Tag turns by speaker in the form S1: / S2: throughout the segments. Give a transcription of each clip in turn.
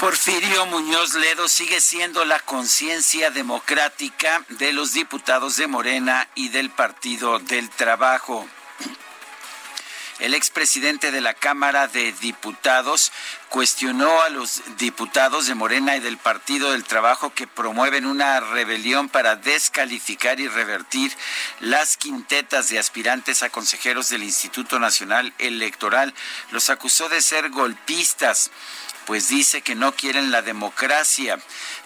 S1: Porfirio Muñoz Ledo sigue siendo la conciencia democrática de los diputados de Morena y del Partido del Trabajo. El expresidente de la Cámara de Diputados cuestionó a los diputados de Morena y del Partido del Trabajo que promueven una rebelión para descalificar y revertir las quintetas de aspirantes a consejeros del Instituto Nacional Electoral. Los acusó de ser golpistas pues dice que no quieren la democracia,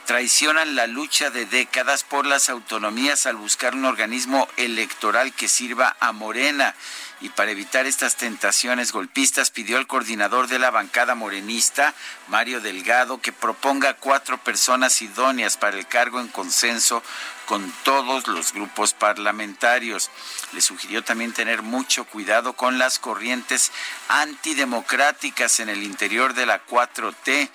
S1: traicionan la lucha de décadas por las autonomías al buscar un organismo electoral que sirva a Morena. Y para evitar estas tentaciones golpistas pidió al coordinador de la bancada morenista, Mario Delgado, que proponga cuatro personas idóneas para el cargo en consenso con todos los grupos parlamentarios. Le sugirió también tener mucho cuidado con las corrientes antidemocráticas en el interior de la 4T.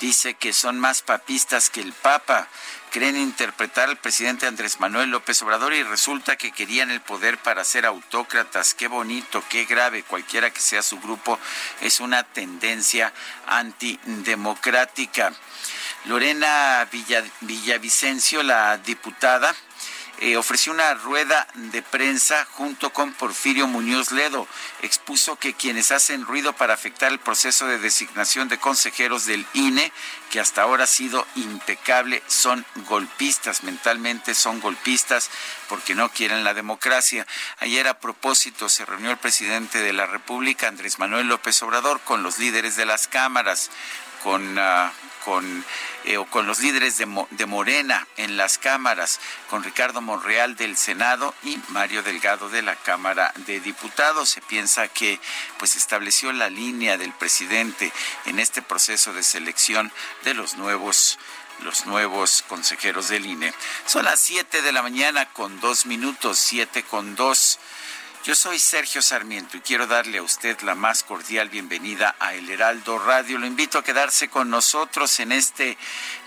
S1: Dice que son más papistas que el Papa. Creen interpretar al presidente Andrés Manuel López Obrador y resulta que querían el poder para ser autócratas. Qué bonito, qué grave, cualquiera que sea su grupo, es una tendencia antidemocrática. Lorena Villavicencio, la diputada, eh, ofreció una rueda de prensa junto con Porfirio Muñoz Ledo. Expuso que quienes hacen ruido para afectar el proceso de designación de consejeros del INE, que hasta ahora ha sido impecable, son golpistas, mentalmente son golpistas porque no quieren la democracia. Ayer a propósito se reunió el presidente de la República, Andrés Manuel López Obrador, con los líderes de las cámaras, con... Uh, con, eh, o con los líderes de, Morena en las cámaras, con Ricardo Monreal del Senado y Mario Delgado de la Cámara de Diputados. Se piensa que pues estableció la línea del presidente en este proceso de selección de los nuevos los nuevos consejeros del INE. Son las 7 de la mañana con dos minutos, siete con dos. Yo soy Sergio Sarmiento y quiero darle a usted la más cordial bienvenida a El Heraldo Radio. Lo invito a quedarse con nosotros en este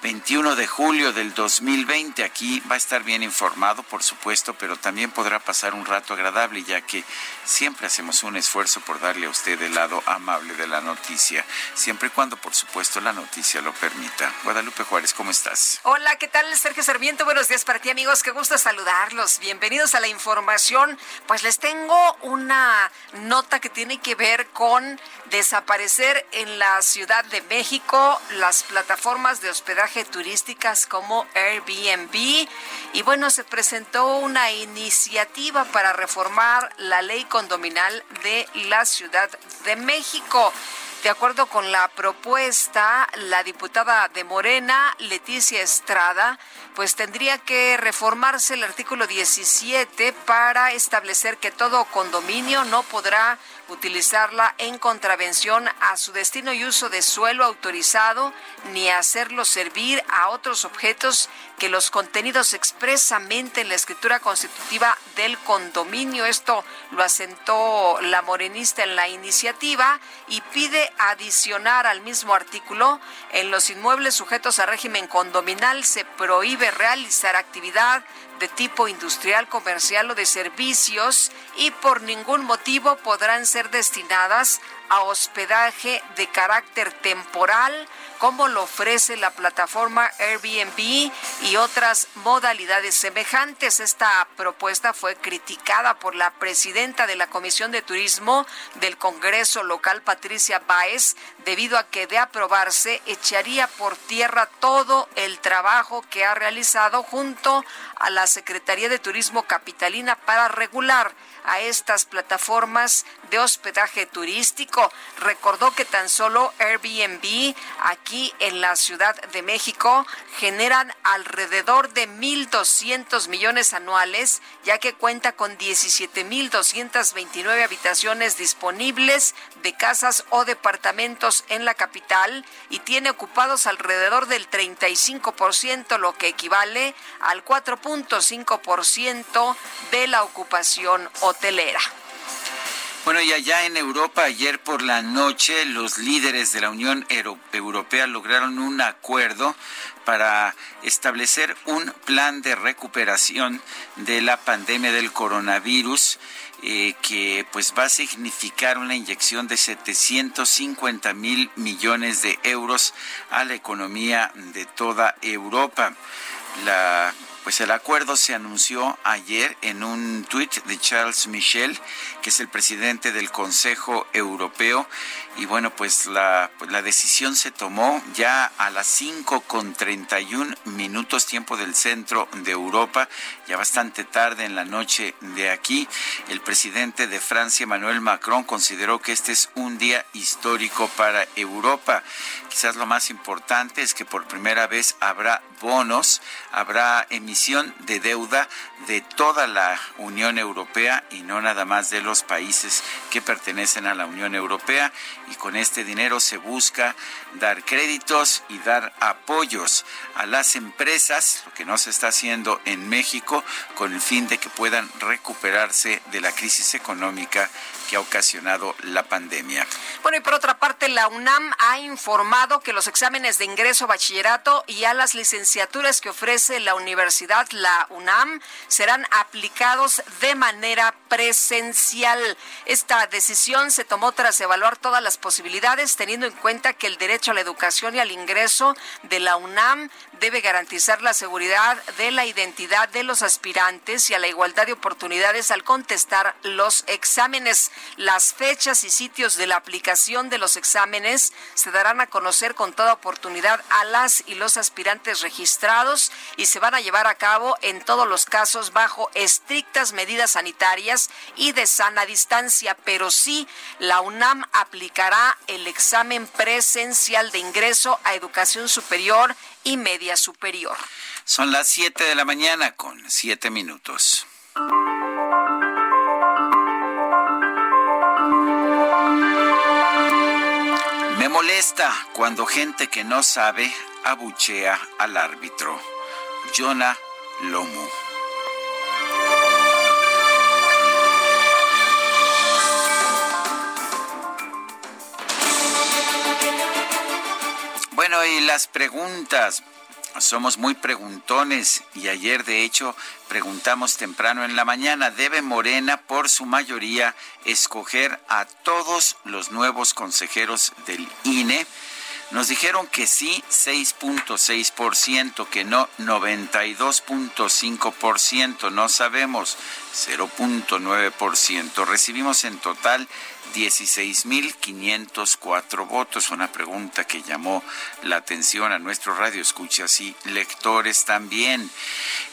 S1: 21 de julio del 2020. Aquí va a estar bien informado, por supuesto, pero también podrá pasar un rato agradable, ya que siempre hacemos un esfuerzo por darle a usted el lado amable de la noticia, siempre y cuando, por supuesto, la noticia lo permita. Guadalupe Juárez, ¿cómo estás?
S2: Hola, ¿qué tal, Sergio Sarmiento? Buenos días para ti, amigos. Qué gusto saludarlos. Bienvenidos a la información. Pues les tengo una nota que tiene que ver con desaparecer en la Ciudad de México las plataformas de hospedaje turísticas como Airbnb. Y bueno, se presentó una iniciativa para reformar la ley condominal de la Ciudad de México. De acuerdo con la propuesta, la diputada de Morena, Leticia Estrada, pues tendría que reformarse el artículo 17 para establecer que todo condominio no podrá utilizarla en contravención a su destino y uso de suelo autorizado, ni hacerlo servir a otros objetos que los contenidos expresamente en la escritura constitutiva del condominio. Esto lo asentó la morenista en la iniciativa y pide adicionar al mismo artículo, en los inmuebles sujetos a régimen condominal se prohíbe realizar actividad de tipo industrial, comercial o de servicios y por ningún motivo podrán ser destinadas a hospedaje de carácter temporal, como lo ofrece la plataforma Airbnb y otras modalidades semejantes. Esta propuesta fue criticada por la presidenta de la Comisión de Turismo del Congreso local, Patricia Báez, debido a que de aprobarse echaría por tierra todo el trabajo que ha realizado junto a la Secretaría de Turismo Capitalina para regular a estas plataformas de hospedaje turístico. Recordó que tan solo Airbnb aquí en la Ciudad de México generan alrededor de 1.200 millones anuales, ya que cuenta con 17.229 habitaciones disponibles de casas o departamentos en la capital y tiene ocupados alrededor del 35%, lo que equivale al 4.5% de la ocupación hotelera.
S1: Bueno, y allá en Europa, ayer por la noche, los líderes de la Unión Europea lograron un acuerdo para establecer un plan de recuperación de la pandemia del coronavirus. Eh, que pues va a significar una inyección de 750 mil millones de euros a la economía de toda Europa. Pues el acuerdo se anunció ayer en un tuit de Charles Michel, que es el presidente del Consejo Europeo. Y bueno, pues la, pues decisión se tomó ya a las 5 con 31 minutos tiempo del centro de Europa, ya bastante tarde en la noche de aquí. El presidente de Francia, Emmanuel Macron, consideró que este es un día histórico para Europa. Quizás lo más importante es que por primera vez habrá bonos, habrá emisión de deuda de toda la Unión Europea y no nada más de los países que pertenecen a la Unión Europea. Y con este dinero se busca dar créditos y dar apoyos a las empresas, lo que no se está haciendo en México, con el fin de que puedan recuperarse de la crisis económica que ha ocasionado la pandemia.
S2: Bueno, y por otra parte, la UNAM ha informado que los exámenes de ingreso a bachillerato y a las licenciaturas que ofrece la universidad, la UNAM, serán aplicados de manera presencial. Esta decisión se tomó tras evaluar todas las posibilidades, teniendo en cuenta que el derecho a la educación y al ingreso de la UNAM debe garantizar la seguridad de la identidad de los aspirantes y a la igualdad de oportunidades al contestar los exámenes. Las fechas y sitios de la aplicación de los exámenes se darán a conocer con toda oportunidad a las y los aspirantes registrados y se van a llevar a cabo en todos los casos bajo estrictas medidas sanitarias y de sana distancia, pero sí la UNAM aplicará el examen presencial de ingreso a educación superior y media superior.
S1: Son las 7 de la mañana con 7 minutos. Me molesta cuando gente que no sabe abuchea al árbitro. Jonah Lomu. Bueno, y las preguntas. Somos muy preguntones y ayer de hecho preguntamos temprano en la mañana, ¿debe Morena por su mayoría escoger a todos los nuevos consejeros del INE? Nos dijeron que sí, 6.6%, que no, 92.5%, no sabemos, 0.9%. Recibimos en total 16.504 votos, una pregunta que llamó la atención a nuestro radio escuchas y lectores también.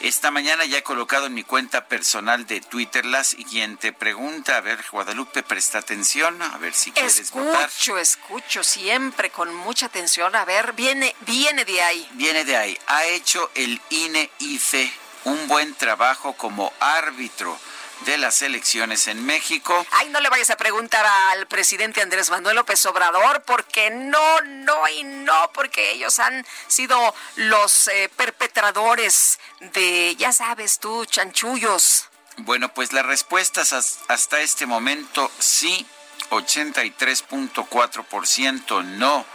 S1: Esta mañana ya he colocado en mi cuenta personal de Twitter la siguiente pregunta. A ver, Guadalupe, presta atención, a ver si quieres
S2: escucho,
S1: votar.
S2: Escucho, escucho, siempre con mucha atención. A ver, viene, viene de ahí.
S1: Viene de ahí. Ha hecho el INE IFE un buen trabajo como árbitro de las elecciones en México.
S2: Ay, no le vayas a preguntar al presidente Andrés Manuel López Obrador, porque no, no y no, porque ellos han sido los eh, perpetradores de, ya sabes tú, chanchullos.
S1: Bueno, pues las respuestas hasta este momento sí, 83.4%, no,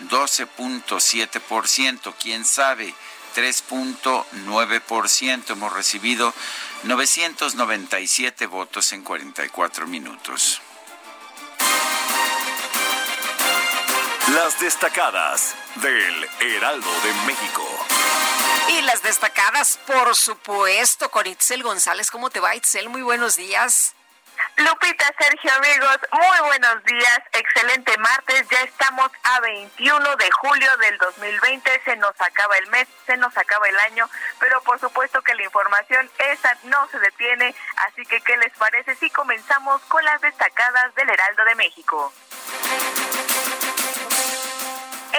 S1: 12.7%, quién sabe. 3.9%. Hemos recibido 997 votos en 44 minutos.
S3: Las destacadas del Heraldo de México.
S2: Y las destacadas, por supuesto, con Itzel González. ¿Cómo te va, Itzel? Muy buenos días.
S4: Lupita, Sergio, amigos, muy buenos días. Excelente martes. Ya estamos a 21 de julio del 2020. Se nos acaba el mes, se nos acaba el año, pero por supuesto que la información esa no se detiene. Así que, ¿qué les parece si comenzamos con las destacadas del Heraldo de México?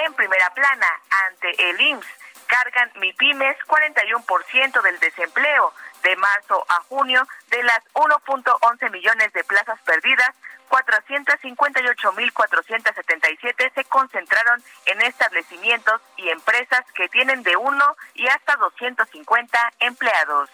S4: En primera plana, ante el IMSS, cargan MIPIMES 41% del desempleo de marzo a junio, de las 1.11 millones de plazas perdidas, 458.477 se concentraron en establecimientos y empresas que tienen de uno y hasta 250 empleados.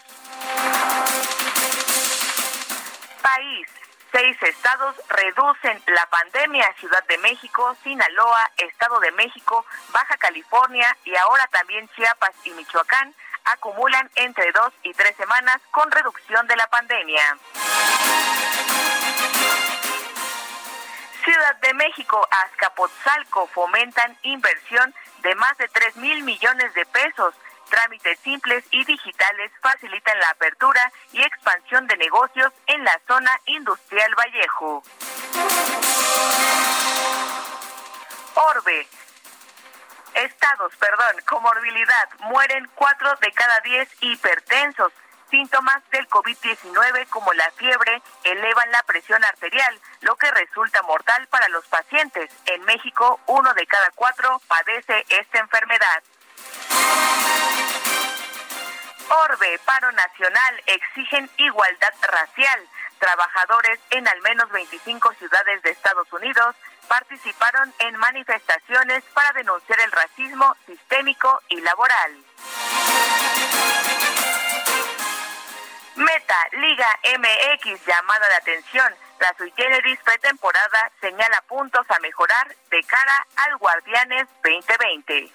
S4: País. Seis estados reducen la pandemia. Ciudad de México, Sinaloa, Estado de México, Baja California y ahora también Chiapas y Michoacán acumulan entre dos y tres semanas con reducción de la pandemia. Ciudad de México, Azcapotzalco fomentan inversión de más de 3 mil millones de pesos. Trámites simples y digitales facilitan la apertura y expansión de negocios en la zona industrial Vallejo. Orbe, estados, perdón, comorbilidad, mueren cuatro de cada diez hipertensos. Síntomas del COVID-19 como la fiebre elevan la presión arterial, lo que resulta mortal para los pacientes. En México, uno de cada cuatro padece esta enfermedad. Orbe, paro nacional, exigen igualdad racial. Trabajadores en al menos 25 ciudades de Estados Unidos participaron en manifestaciones para denunciar el racismo sistémico y laboral. Meta, Liga MX, llamada de atención. La sui generis pretemporada señala puntos a mejorar de cara al Guardianes 2020.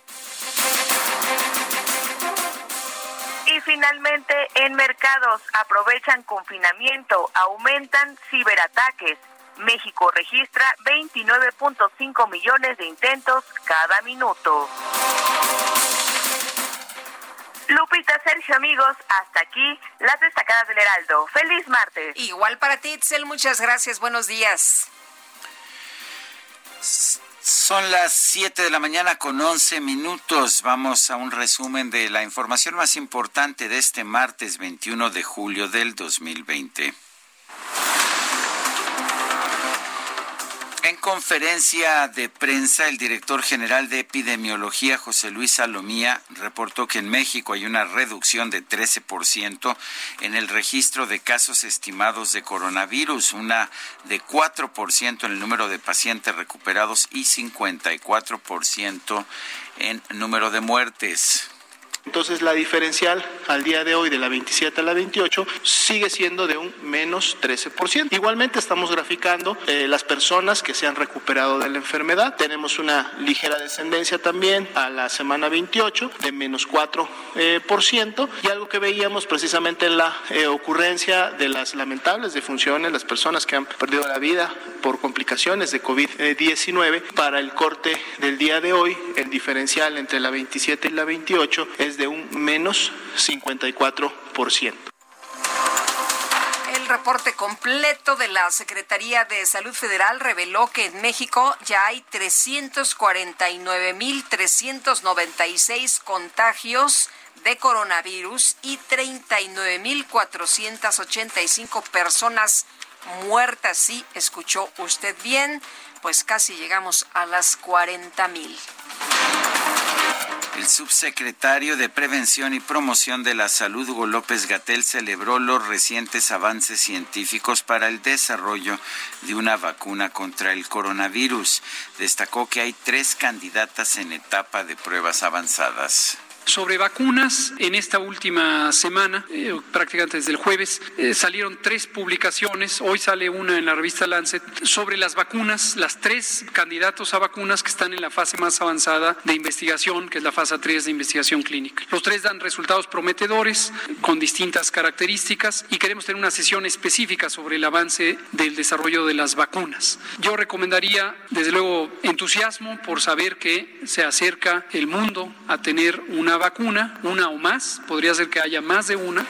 S4: Y finalmente, en mercados aprovechan confinamiento, aumentan ciberataques. México registra 29.5 millones de intentos cada minuto. Lupita, Sergio, amigos, hasta aquí las destacadas del Heraldo. Feliz martes.
S2: Igual para ti, Itzel, muchas gracias. Buenos días.
S1: Son las 7 de la mañana con 11 minutos. Vamos a un resumen de la información más importante de este martes 21 de julio del 2020. En conferencia de prensa, el director general de epidemiología, José Luis Salomía, reportó que en México hay una reducción de 13% en el registro de casos estimados de coronavirus, una de 4% en el número de pacientes recuperados y 54% en número de muertes.
S5: Entonces la diferencial al día de hoy de la 27 a la 28 sigue siendo de un menos 13%. Igualmente estamos graficando eh, las personas que se han recuperado de la enfermedad. Tenemos una ligera descendencia también a la semana 28 de menos 4%. Eh, por ciento, y algo que veíamos precisamente en la eh, ocurrencia de las lamentables defunciones, las personas que han perdido la vida por complicaciones de COVID-19, para el corte del día de hoy, el diferencial entre la 27 y la 28 es de un menos 54%.
S2: El reporte completo de la Secretaría de Salud Federal reveló que en México ya hay 349.396 contagios de coronavirus y 39.485 personas muertas. Sí, escuchó usted bien, pues casi llegamos a las 40.000.
S1: El subsecretario de Prevención y Promoción de la Salud, Hugo López Gatel, celebró los recientes avances científicos para el desarrollo de una vacuna contra el coronavirus. Destacó que hay tres candidatas en etapa de pruebas avanzadas.
S6: Sobre vacunas, en esta última semana, eh, prácticamente desde el jueves, eh, salieron tres publicaciones, hoy sale una en la revista Lancet, sobre las vacunas, las tres candidatos a vacunas que están en la fase más avanzada de investigación, que es la fase 3 de investigación clínica. Los tres dan resultados prometedores con distintas características y queremos tener una sesión específica sobre el avance del desarrollo de las vacunas. Yo recomendaría, desde luego, entusiasmo por saber que se acerca el mundo a tener una vacuna, una o más, podría ser que haya más de una.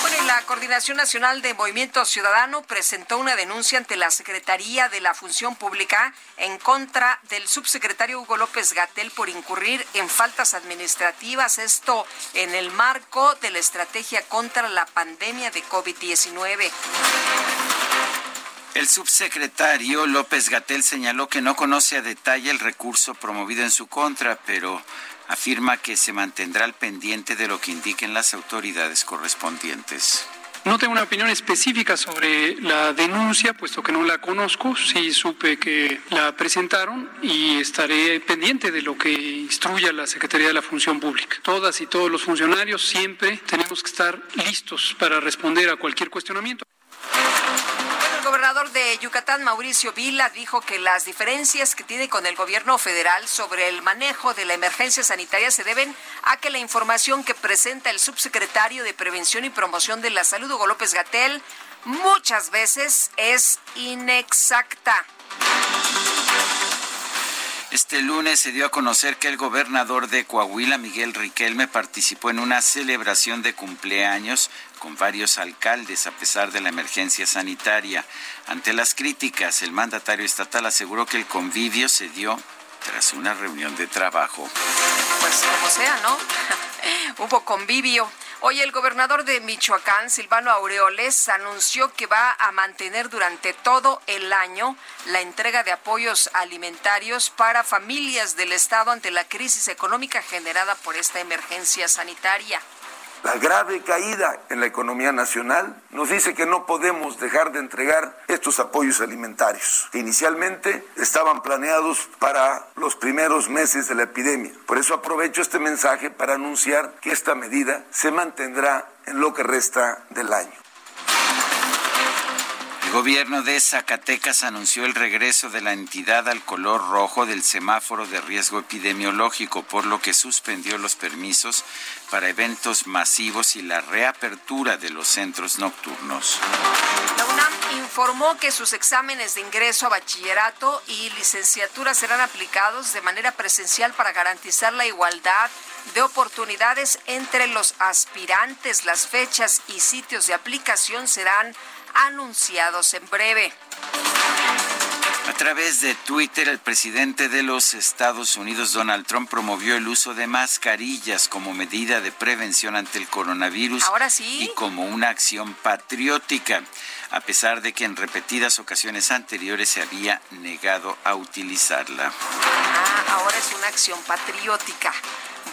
S2: Bueno, la Coordinación Nacional de Movimiento Ciudadano presentó una denuncia ante la Secretaría de la Función Pública en contra del subsecretario Hugo López Gatel por incurrir en faltas administrativas, esto en el marco de la estrategia contra la pandemia de COVID-19.
S1: El subsecretario López Gatel señaló que no conoce a detalle el recurso promovido en su contra, pero afirma que se mantendrá al pendiente de lo que indiquen las autoridades correspondientes.
S6: No tengo una opinión específica sobre la denuncia, puesto que no la conozco. Sí supe que la presentaron y estaré pendiente de lo que instruya la Secretaría de la Función Pública. Todas y todos los funcionarios siempre tenemos que estar listos para responder a cualquier cuestionamiento.
S2: Gobernador de Yucatán, Mauricio Vila, dijo que las diferencias que tiene con el gobierno federal sobre el manejo de la emergencia sanitaria se deben a que la información que presenta el subsecretario de Prevención y Promoción de la Salud, Hugo López Gatel, muchas veces es inexacta.
S1: Este lunes se dio a conocer que el gobernador de Coahuila, Miguel Riquelme, participó en una celebración de cumpleaños con varios alcaldes a pesar de la emergencia sanitaria. Ante las críticas, el mandatario estatal aseguró que el convivio se dio tras una reunión de trabajo.
S2: Pues como sea, ¿no? Hubo convivio. Hoy el gobernador de Michoacán, Silvano Aureoles, anunció que va a mantener durante todo el año la entrega de apoyos alimentarios para familias del Estado ante la crisis económica generada por esta emergencia sanitaria.
S7: La grave caída en la economía nacional nos dice que no podemos dejar de entregar estos apoyos alimentarios, que inicialmente estaban planeados para los primeros meses de la epidemia. Por eso aprovecho este mensaje para anunciar que esta medida se mantendrá en lo que resta del año.
S1: El gobierno de Zacatecas anunció el regreso de la entidad al color rojo del semáforo de riesgo epidemiológico, por lo que suspendió los permisos para eventos masivos y la reapertura de los centros nocturnos.
S2: La UNAM informó que sus exámenes de ingreso a bachillerato y licenciatura serán aplicados de manera presencial para garantizar la igualdad de oportunidades entre los aspirantes. Las fechas y sitios de aplicación serán anunciados en breve.
S1: A través de Twitter, el presidente de los Estados Unidos, Donald Trump, promovió el uso de mascarillas como medida de prevención ante el coronavirus
S2: Ahora sí.
S1: y como una acción patriótica, a pesar de que en repetidas ocasiones anteriores se había negado a utilizarla.
S2: Ah, ahora es una acción patriótica.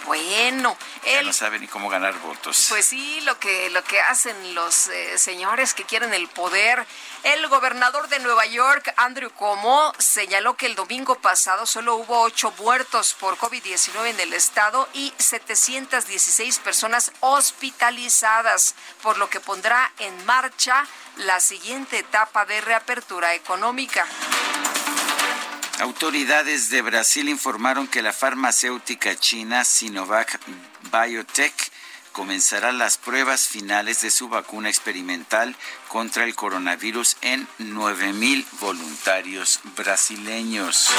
S2: Bueno,
S1: Ya
S2: él
S1: no sabe ni cómo ganar votos.
S2: Pues sí, lo que, lo que hacen los eh, señores que quieren el poder. El gobernador de Nueva York, Andrew Cuomo, señaló que el domingo pasado solo hubo ocho muertos por COVID-19 en el estado y 716 personas hospitalizadas, por lo que pondrá en marcha la siguiente etapa de reapertura económica.
S1: Autoridades de Brasil informaron que la farmacéutica china Sinovac Biotech comenzará las pruebas finales de su vacuna experimental contra el coronavirus en 9.000 voluntarios brasileños.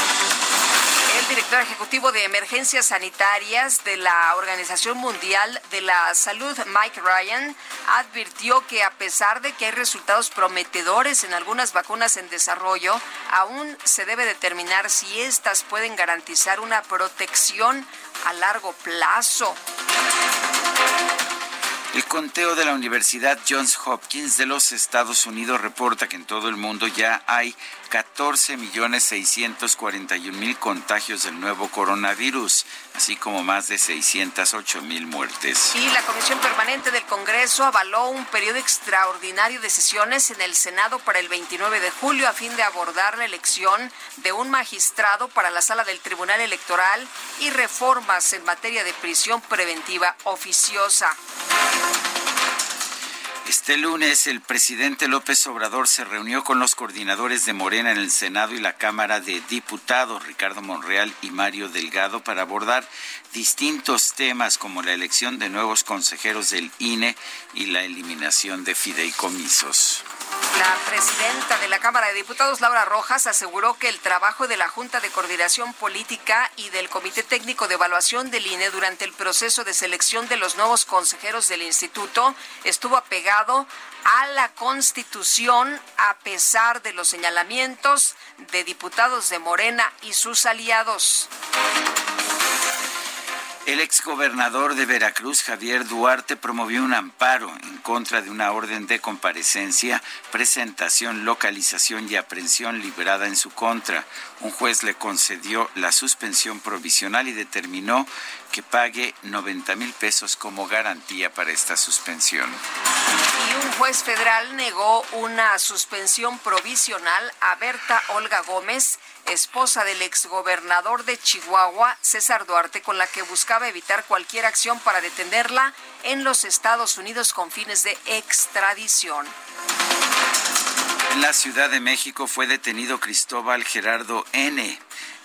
S2: El director ejecutivo de emergencias sanitarias de la Organización Mundial de la Salud, Mike Ryan, advirtió que a pesar de que hay resultados prometedores en algunas vacunas en desarrollo, aún se debe determinar si éstas pueden garantizar una protección a largo plazo.
S1: El conteo de la Universidad Johns Hopkins de los Estados Unidos reporta que en todo el mundo ya hay 14.641.000 contagios del nuevo coronavirus, así como más de 608.000 muertes.
S2: Y la Comisión Permanente del Congreso avaló un periodo extraordinario de sesiones en el Senado para el 29 de julio a fin de abordar la elección de un magistrado para la sala del Tribunal Electoral y reformas en materia de prisión preventiva oficiosa.
S1: Este lunes el presidente López Obrador se reunió con los coordinadores de Morena en el Senado y la Cámara de Diputados, Ricardo Monreal y Mario Delgado, para abordar distintos temas como la elección de nuevos consejeros del INE y la eliminación de fideicomisos.
S2: La presidenta de la Cámara de Diputados, Laura Rojas, aseguró que el trabajo de la Junta de Coordinación Política y del Comité Técnico de Evaluación del INE durante el proceso de selección de los nuevos consejeros del instituto estuvo apegado a la Constitución a pesar de los señalamientos de diputados de Morena y sus aliados.
S1: El exgobernador de Veracruz, Javier Duarte, promovió un amparo en contra de una orden de comparecencia, presentación, localización y aprehensión librada en su contra. Un juez le concedió la suspensión provisional y determinó que pague 90 mil pesos como garantía para esta suspensión.
S2: Y un juez federal negó una suspensión provisional a Berta Olga Gómez, esposa del exgobernador de Chihuahua, César Duarte, con la que buscaba evitar cualquier acción para detenerla en los Estados Unidos con fines de extradición.
S1: En la Ciudad de México fue detenido Cristóbal Gerardo N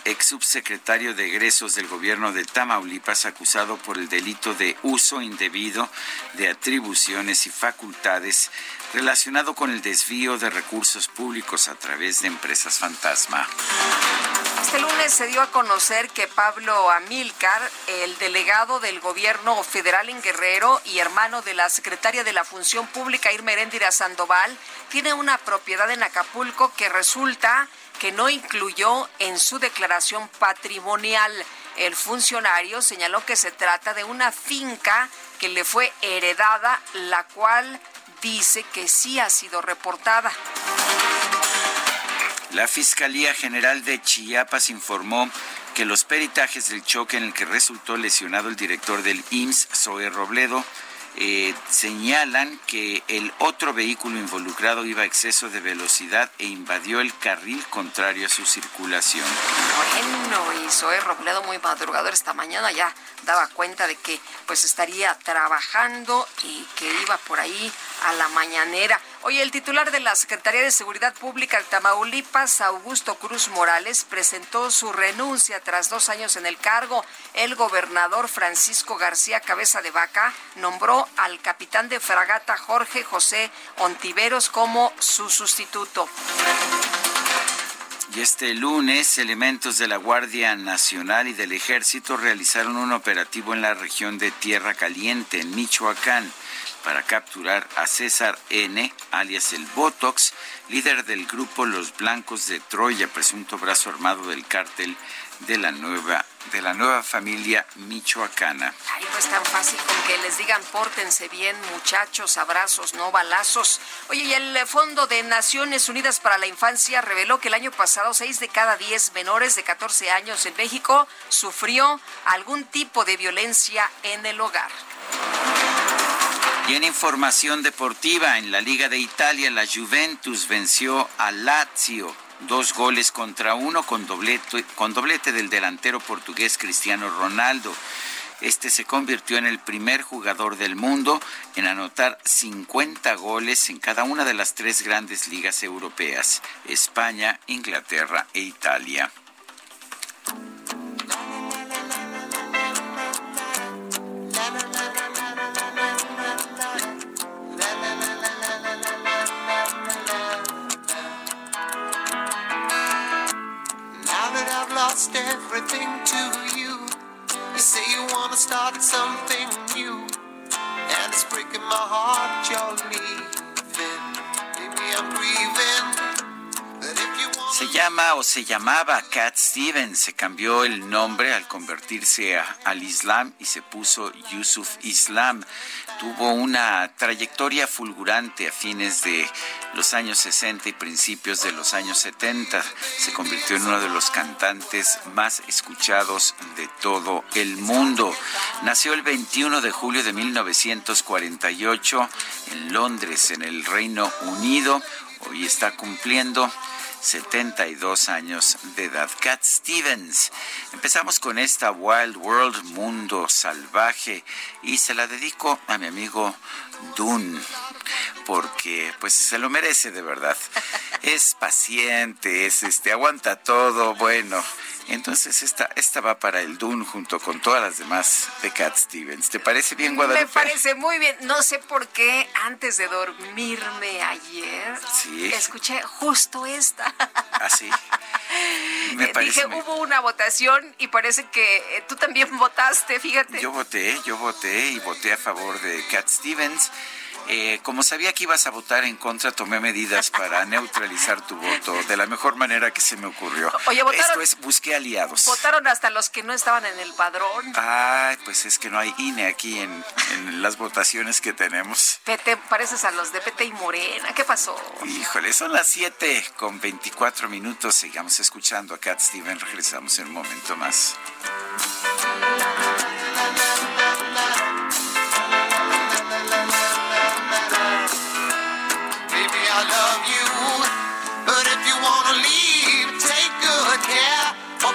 S1: ex subsecretario de egresos del gobierno de Tamaulipas acusado por el delito de uso indebido de atribuciones y facultades relacionado con el desvío de recursos públicos a través de empresas fantasma.
S2: Este lunes se dio a conocer que Pablo Amílcar, el delegado del gobierno federal en Guerrero y hermano de la secretaria de la Función Pública Irma Eréndira Sandoval, tiene una propiedad en Acapulco que resulta que no incluyó en su declaración patrimonial. El funcionario señaló que se trata de una finca que le fue heredada, la cual dice que sí ha sido reportada.
S1: La Fiscalía General de Chiapas informó que los peritajes del choque en el que resultó lesionado el director del IMSS, Zoe Robledo, eh, señalan que el otro vehículo involucrado iba a exceso de velocidad e invadió el carril contrario a su circulación.
S2: Bueno, y Zoe Robledo muy madrugador esta mañana ya daba cuenta de que pues estaría trabajando y que iba por ahí a la mañanera. Oye, el titular de la Secretaría de Seguridad Pública de Tamaulipas, Augusto Cruz Morales, presentó su renuncia tras dos años en el cargo. El gobernador Francisco García Cabeza de Vaca nombró al capitán de fragata Jorge José Ontiveros como su sustituto.
S1: Y este lunes, elementos de la Guardia Nacional y del Ejército realizaron un operativo en la región de Tierra Caliente, en Michoacán, para capturar a César N., alias el Botox, líder del grupo Los Blancos de Troya, presunto brazo armado del cártel de la nueva de la nueva familia michoacana.
S2: Ay, no es tan fácil con que les digan pórtense bien, muchachos, abrazos, no balazos. Oye, y el Fondo de Naciones Unidas para la Infancia reveló que el año pasado 6 de cada 10 menores de 14 años en México sufrió algún tipo de violencia en el hogar.
S1: Y en información deportiva, en la Liga de Italia, la Juventus venció a Lazio dos goles contra uno con doblete, con doblete del delantero portugués Cristiano Ronaldo. Este se convirtió en el primer jugador del mundo en anotar 50 goles en cada una de las tres grandes ligas europeas, España, Inglaterra e Italia. Lost everything to you. You say you wanna start something new, and it's breaking my heart you're leaving. Maybe I'm grieving, Se llama o se llamaba Cat Stevens, se cambió el nombre al convertirse al Islam y se puso Yusuf Islam. Tuvo una trayectoria fulgurante a fines de los años 60 y principios de los años 70. Se convirtió en uno de los cantantes más escuchados de todo el mundo. Nació el 21 de julio de 1948 en Londres, en el Reino Unido. Hoy está cumpliendo 72 años de edad. Cat Stevens. Empezamos con esta Wild World, Mundo Salvaje, y se la dedico a mi amigo Dune, porque pues se lo merece de verdad. Es paciente, es este, aguanta todo, bueno, entonces esta, esta va para el Dune junto con todas las demás de Cat Stevens. ¿Te parece bien, Guadalupe?
S2: Me parece muy bien. No sé por qué antes de dormirme ayer escuché justo esta.
S1: Así.
S2: ¿Ah, Me parece Dije, hubo una votación y parece que eh, tú también votaste, fíjate.
S1: Yo voté, yo voté y voté a favor de Cat Stevens. Eh, como sabía que ibas a votar en contra, tomé medidas para neutralizar tu voto de la mejor manera que se me ocurrió.
S2: Oye, votaron,
S1: Esto es, busqué aliados.
S2: Votaron hasta los que no estaban en el padrón.
S1: Ay, pues es que no hay INE aquí en, las votaciones que tenemos.
S2: Te pareces a los de PT y Morena. ¿Qué pasó?
S1: Híjole, son las 7 con 24 minutos. Sigamos escuchando a Cat Steven. Regresamos en un momento más.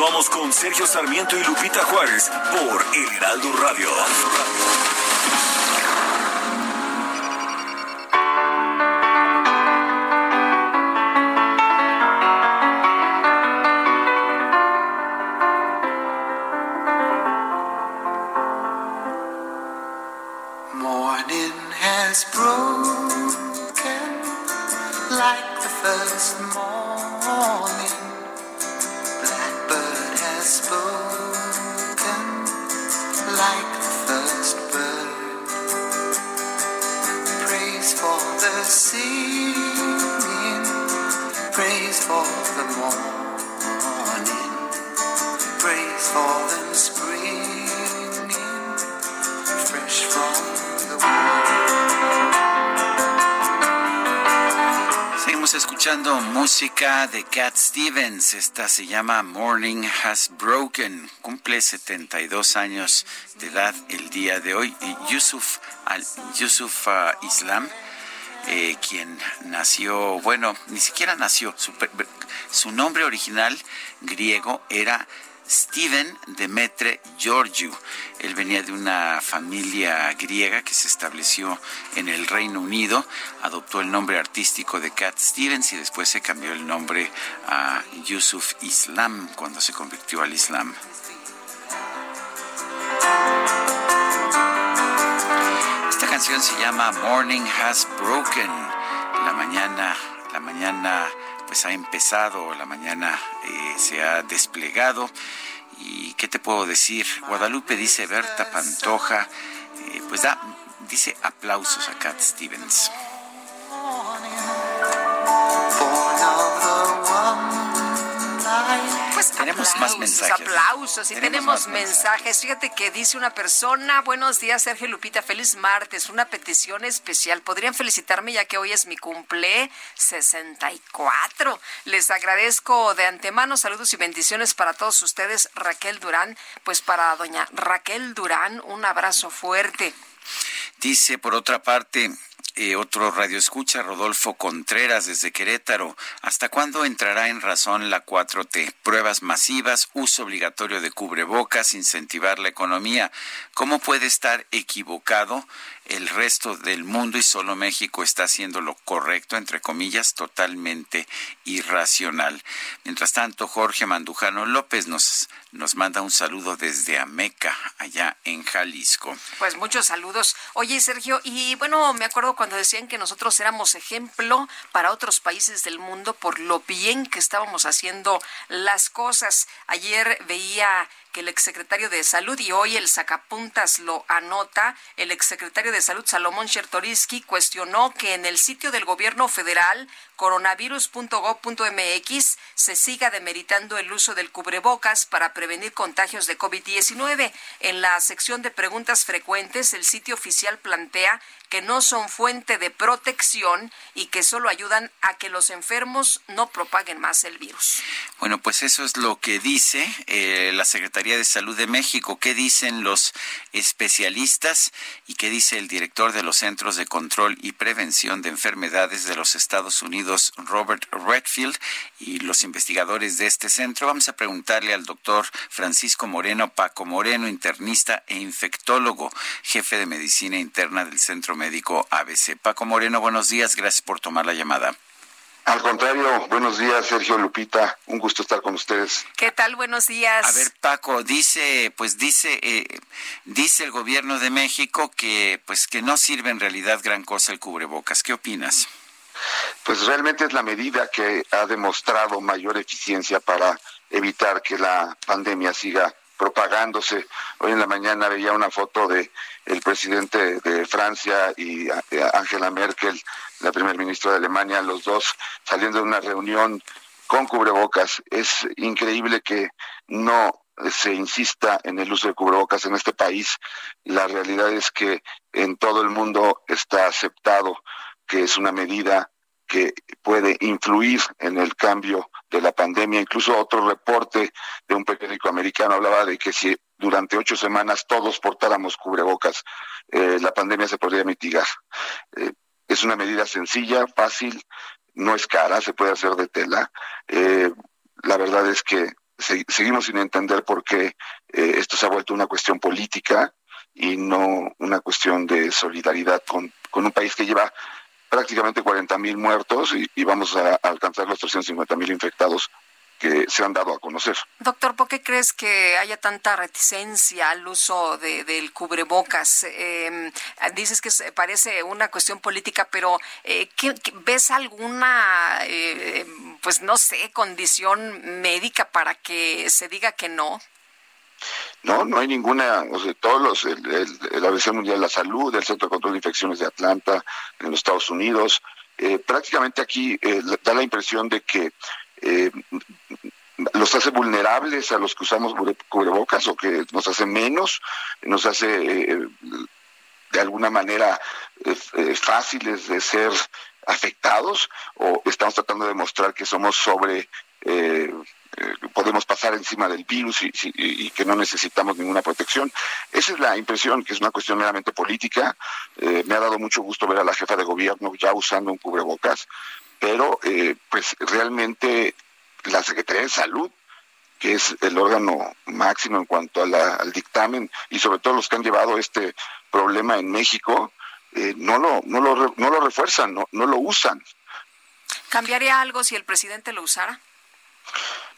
S3: Continuamos con Sergio Sarmiento y Lupita Juárez por El Heraldo Radio. Música de Cat Stevens. Esta se llama Morning Has Broken. Cumple 72 años de edad el día de hoy. Yusuf, al, Yusuf uh, Islam, eh, quien nació, bueno, ni siquiera nació. su nombre original griego era Steven Demetre Georgiou. Él venía de una familia griega que se estableció en el Reino Unido, adoptó el nombre artístico de Cat Stevens y después se cambió el nombre a Yusuf Islam cuando se convirtió al Islam. Esta canción se llama Morning Has Broken. La mañana, la mañana pues ha empezado, la mañana eh, se ha desplegado. ¿Y qué te puedo decir? Guadalupe dice Berta Pantoja, eh, pues da, dice aplausos a Cat Stevens.
S2: Pues tenemos más mensajes. Aplausos y tenemos, mensajes. Fíjate que dice una persona, buenos días Sergio Lupita, feliz martes, una petición especial. ¿Podrían felicitarme ya que hoy es mi cumple 64? Les agradezco de antemano, saludos y bendiciones para todos ustedes, Raquel Durán. Pues para doña Raquel Durán, un abrazo fuerte.
S1: Dice por otra parte, eh, otro radio escucha, Rodolfo Contreras desde Querétaro. ¿Hasta cuándo entrará en razón la 4T? Pruebas masivas, uso obligatorio de cubrebocas, incentivar la economía. ¿Cómo puede estar equivocado el resto del mundo y solo México está haciendo lo correcto, entre comillas, totalmente irracional. Mientras tanto, Jorge Mandujano López nos, nos manda un saludo desde Ameca, allá en Jalisco.
S2: Pues muchos saludos. Oye, Sergio, y bueno, me acuerdo cuando decían que nosotros éramos ejemplo para otros países del mundo por lo bien que estábamos haciendo las cosas. Ayer veía que el exsecretario de Salud, y hoy el sacapuntas lo anota, el exsecretario de Salud, Salomón Chertoriski, cuestionó que en el sitio del gobierno federal, coronavirus.gov.mx, se siga demeritando el uso del cubrebocas para prevenir contagios de COVID-19. En la sección de preguntas frecuentes, el sitio oficial plantea que no son fuente de protección y que solo ayudan a que los enfermos no propaguen más el virus.
S1: Bueno, pues eso es lo que dice eh, la Secretaría de Salud de México. ¿Qué dicen los especialistas y qué dice el director de los Centros de Control y Prevención de Enfermedades de los Estados Unidos, Robert Redfield, y los investigadores de este centro? Vamos a preguntarle al doctor Francisco Moreno, Paco Moreno, internista e infectólogo, jefe de medicina interna del Centro Médico ABC. Paco Moreno, buenos días, gracias por tomar la llamada.
S8: Al contrario, buenos días, Sergio Lupita, un gusto estar con ustedes.
S2: ¿Qué tal? Buenos días.
S1: A ver, Paco, dice, pues dice, eh, dice el gobierno de México que, pues que no sirve en realidad gran cosa el cubrebocas. ¿Qué opinas?
S8: Pues realmente es la medida que ha demostrado mayor eficiencia para evitar que la pandemia siga propagándose. Hoy en la mañana veía una foto de el presidente de Francia y Angela Merkel, la primer ministra de Alemania, los dos saliendo de una reunión con cubrebocas. Es increíble que no se insista en el uso de cubrebocas en este país. La realidad es que en todo el mundo está aceptado que es una medida que puede influir en el cambio de la pandemia. Incluso otro reporte de un periódico americano hablaba de que si durante ocho semanas todos portáramos cubrebocas, eh, la pandemia se podría mitigar. Eh, es una medida sencilla, fácil, no es cara, se puede hacer de tela. Eh, la verdad es que seguimos sin entender por qué esto se ha vuelto una cuestión política y no una cuestión de solidaridad con, con un país que lleva prácticamente 40 mil muertos y, vamos a, alcanzar los 350 mil infectados que se han dado a conocer.
S2: Doctor, ¿por qué crees que haya tanta reticencia al uso del cubrebocas? Em, dices que parece una cuestión política, pero eh, ves alguna, eh, pues no sé, condición médica para que se diga que no?
S8: No, no hay ninguna, o sea, todos los, el, el, ABC Mundial de la Salud, el Centro de Control de Infecciones de Atlanta, en los Estados Unidos, eh, prácticamente aquí eh, da la impresión de que eh, los hace vulnerables a los que usamos cubrebocas o que nos hace menos, nos hace de alguna manera fáciles de ser afectados o estamos tratando de demostrar que somos sobre podemos pasar encima del virus y, que no necesitamos ninguna protección. Esa es la impresión, que es una cuestión meramente política. Eh, me ha dado mucho gusto ver a la jefa de gobierno ya usando un cubrebocas, pero eh, pues realmente la Secretaría de Salud que es el órgano máximo en cuanto al dictamen y sobre todo los que han llevado este problema en México, no, lo, no, lo, no lo refuerzan, no, no lo usan.
S2: ¿Cambiaría algo si el presidente lo usara?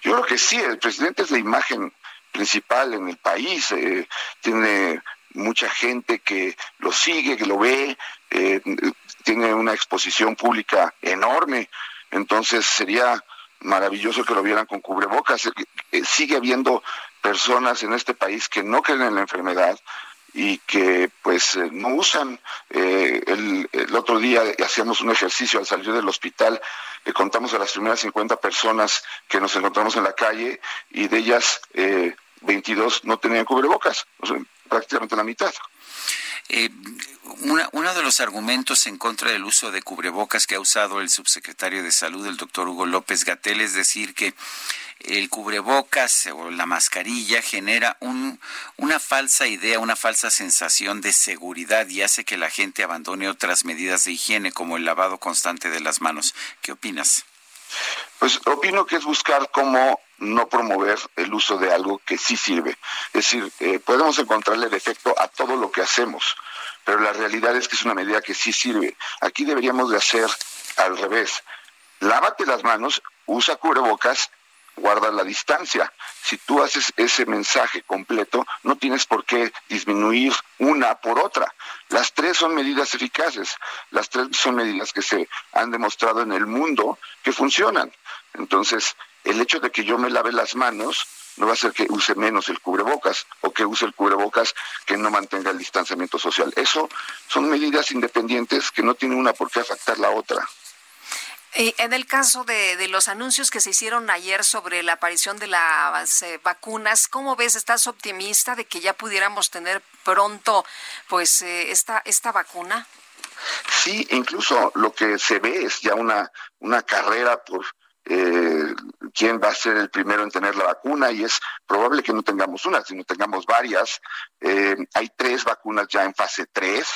S8: Yo creo que sí, el presidente es la imagen principal en el país, eh, tiene mucha gente que lo sigue, que lo ve, eh, tiene una exposición pública enorme, entonces sería maravilloso que lo vieran con cubrebocas. Eh, sigue habiendo personas en este país que no creen en la enfermedad, y que pues eh, no usan. Eh, el, el, otro día hacíamos un ejercicio al salir del hospital, contamos a las primeras 50 personas que nos encontramos en la calle y de ellas eh, 22 no tenían cubrebocas, prácticamente la mitad.
S1: Eh, uno de los argumentos en contra del uso de cubrebocas que ha usado el subsecretario de Salud, el doctor Hugo López Gatel, es decir que el cubrebocas o la mascarilla genera un, una falsa idea, una falsa sensación de seguridad y hace que la gente abandone otras medidas de higiene como el lavado constante de las manos. ¿Qué opinas?
S8: Pues opino que es buscar cómo no promover el uso de algo que sí sirve. Es decir, eh, podemos encontrarle defecto a todo lo que hacemos, pero la realidad es que es una medida que sí sirve. Aquí deberíamos de hacer al revés. Lávate las manos, usa cubrebocas guarda la distancia. Si tú haces ese mensaje completo, no tienes por qué disminuir una por otra. Las tres son medidas eficaces, las tres son medidas que se han demostrado en el mundo que funcionan. Entonces, el hecho de que yo me lave las manos no va a hacer que use menos el cubrebocas o que use el cubrebocas que no mantenga el distanciamiento social. Eso son medidas independientes que no tienen una por qué afectar la otra.
S2: Y en el caso de, los anuncios que se hicieron ayer sobre la aparición de las eh, vacunas, ¿cómo ves? ¿Estás optimista de que ya pudiéramos tener pronto pues eh, esta, esta vacuna?
S8: Sí, incluso lo que se ve es ya una, una carrera por eh, quién va a ser el primero en tener la vacuna y es probable que no tengamos una, sino tengamos varias. hay tres vacunas ya en fase 3.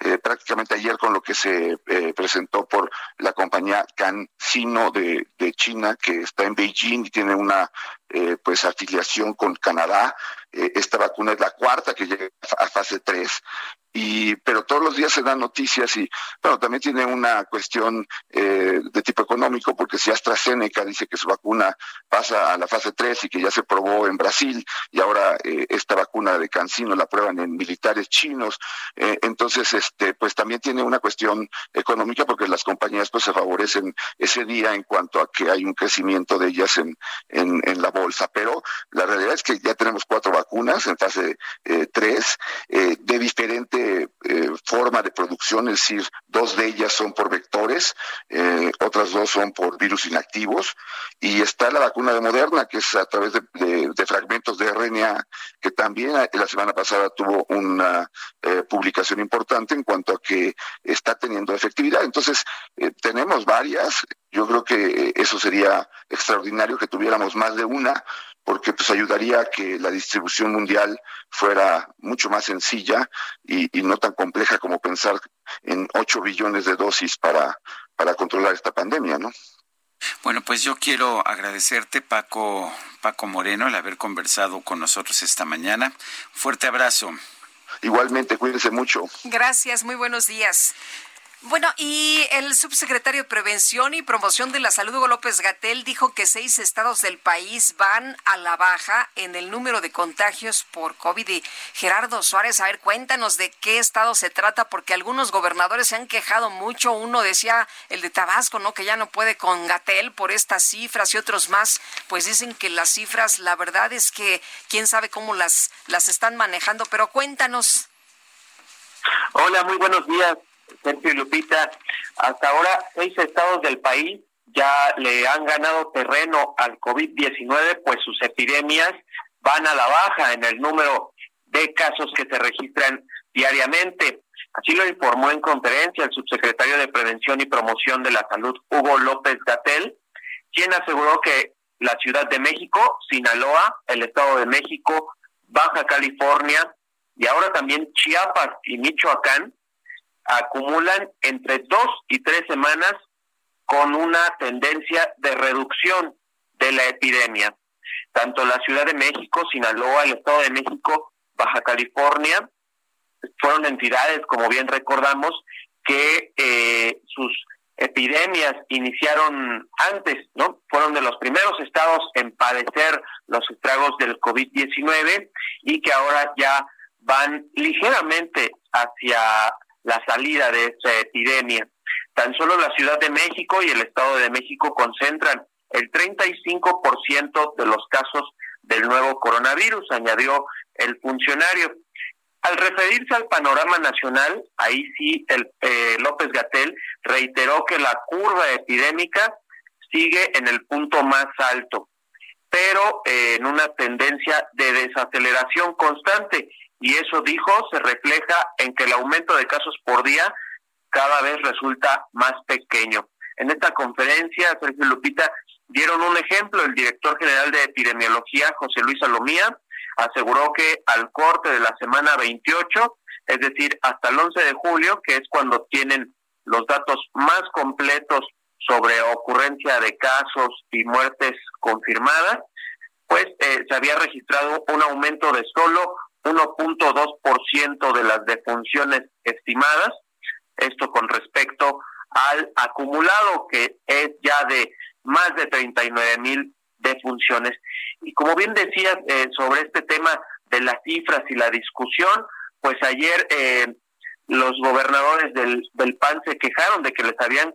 S8: Eh, prácticamente ayer con lo que se eh, presentó por la compañía CanSino de, de China, que está en Beijing y tiene una eh, pues afiliación con Canadá. esta vacuna es la cuarta que llega a fase 3 y pero todos los días se dan noticias y bueno también tiene una cuestión eh, de tipo económico porque si AstraZeneca dice que su vacuna pasa a la fase 3 y que ya se probó en Brasil y ahora eh, esta vacuna de Cancino la prueban en militares chinos eh, entonces este pues también tiene una cuestión económica porque las compañías pues se favorecen ese día en cuanto a que hay un crecimiento de ellas en, en, la bolsa. Pero la realidad es que ya tenemos cuatro vacunas en fase 3 de diferente eh, forma de producción, es decir, dos de ellas son por vectores, eh, otras dos son por virus inactivos, y está la vacuna de Moderna, que es a través de, fragmentos de RNA, que también eh, la semana pasada tuvo una publicación importante en cuanto a que está teniendo efectividad. Entonces, tenemos varias, yo creo que eso sería extraordinario que tuviéramos más de una, porque pues ayudaría a que la distribución mundial fuera mucho más sencilla y, no tan compleja como pensar en 8 billones de dosis para, para controlar esta pandemia, ¿no?
S1: Bueno, pues yo quiero agradecerte, Paco, Paco Moreno, el haber conversado con nosotros esta mañana. Fuerte abrazo.
S8: Igualmente, cuídense mucho.
S2: Gracias, muy buenos días. Bueno, y el subsecretario de Prevención y Promoción de la Salud, Hugo López Gatel, dijo que seis estados del país van a la baja en el número de contagios por COVID. Y Gerardo Suárez, a ver, cuéntanos de qué estado se trata, porque algunos gobernadores se han quejado mucho. Uno decía, el de Tabasco, ¿no? Que ya no puede con Gatel por estas cifras y otros más, pues dicen que las cifras, la verdad es que quién sabe cómo las, las están manejando, pero cuéntanos.
S9: Hola, muy buenos días. Sergio Lupita, hasta ahora seis estados del país ya le han ganado terreno al COVID-19, pues sus epidemias van a la baja en el número de casos que se registran diariamente. Así lo informó en conferencia el subsecretario de Prevención y Promoción de la Salud, Hugo López Gatel, quien aseguró que la Ciudad de México, Sinaloa, el Estado de México, Baja California y ahora también Chiapas y Michoacán acumulan entre dos y tres semanas con una tendencia de reducción de la epidemia. Tanto la Ciudad de México, Sinaloa, el Estado de México, Baja California, fueron entidades, como bien recordamos, que eh, sus epidemias iniciaron antes, ¿no? Fueron de los primeros estados en padecer los estragos del COVID-19 y que ahora ya van ligeramente hacia la salida de esta epidemia. Tan solo la Ciudad de México y el Estado de México concentran el 35% de los casos del nuevo coronavirus, añadió el funcionario. Al referirse al panorama nacional, ahí sí el eh, López Gatel reiteró que la curva epidémica sigue en el punto más alto, pero eh, en una tendencia de desaceleración constante y eso dijo se refleja en que el aumento de casos por día cada vez resulta más pequeño. En esta conferencia, Sergio Lupita, dieron un ejemplo, el director general de epidemiología, José Luis Salomía, aseguró que al corte de la semana 28, es decir, hasta el 11 de julio, que es cuando tienen los datos más completos sobre ocurrencia de casos y muertes confirmadas, pues eh, se había registrado un aumento de solo 1.2% de las defunciones estimadas, esto con respecto al acumulado que es ya de más de 39 mil defunciones. Y como bien decías eh, sobre este tema de las cifras y la discusión, pues ayer eh, los gobernadores del, del PAN se quejaron de que les habían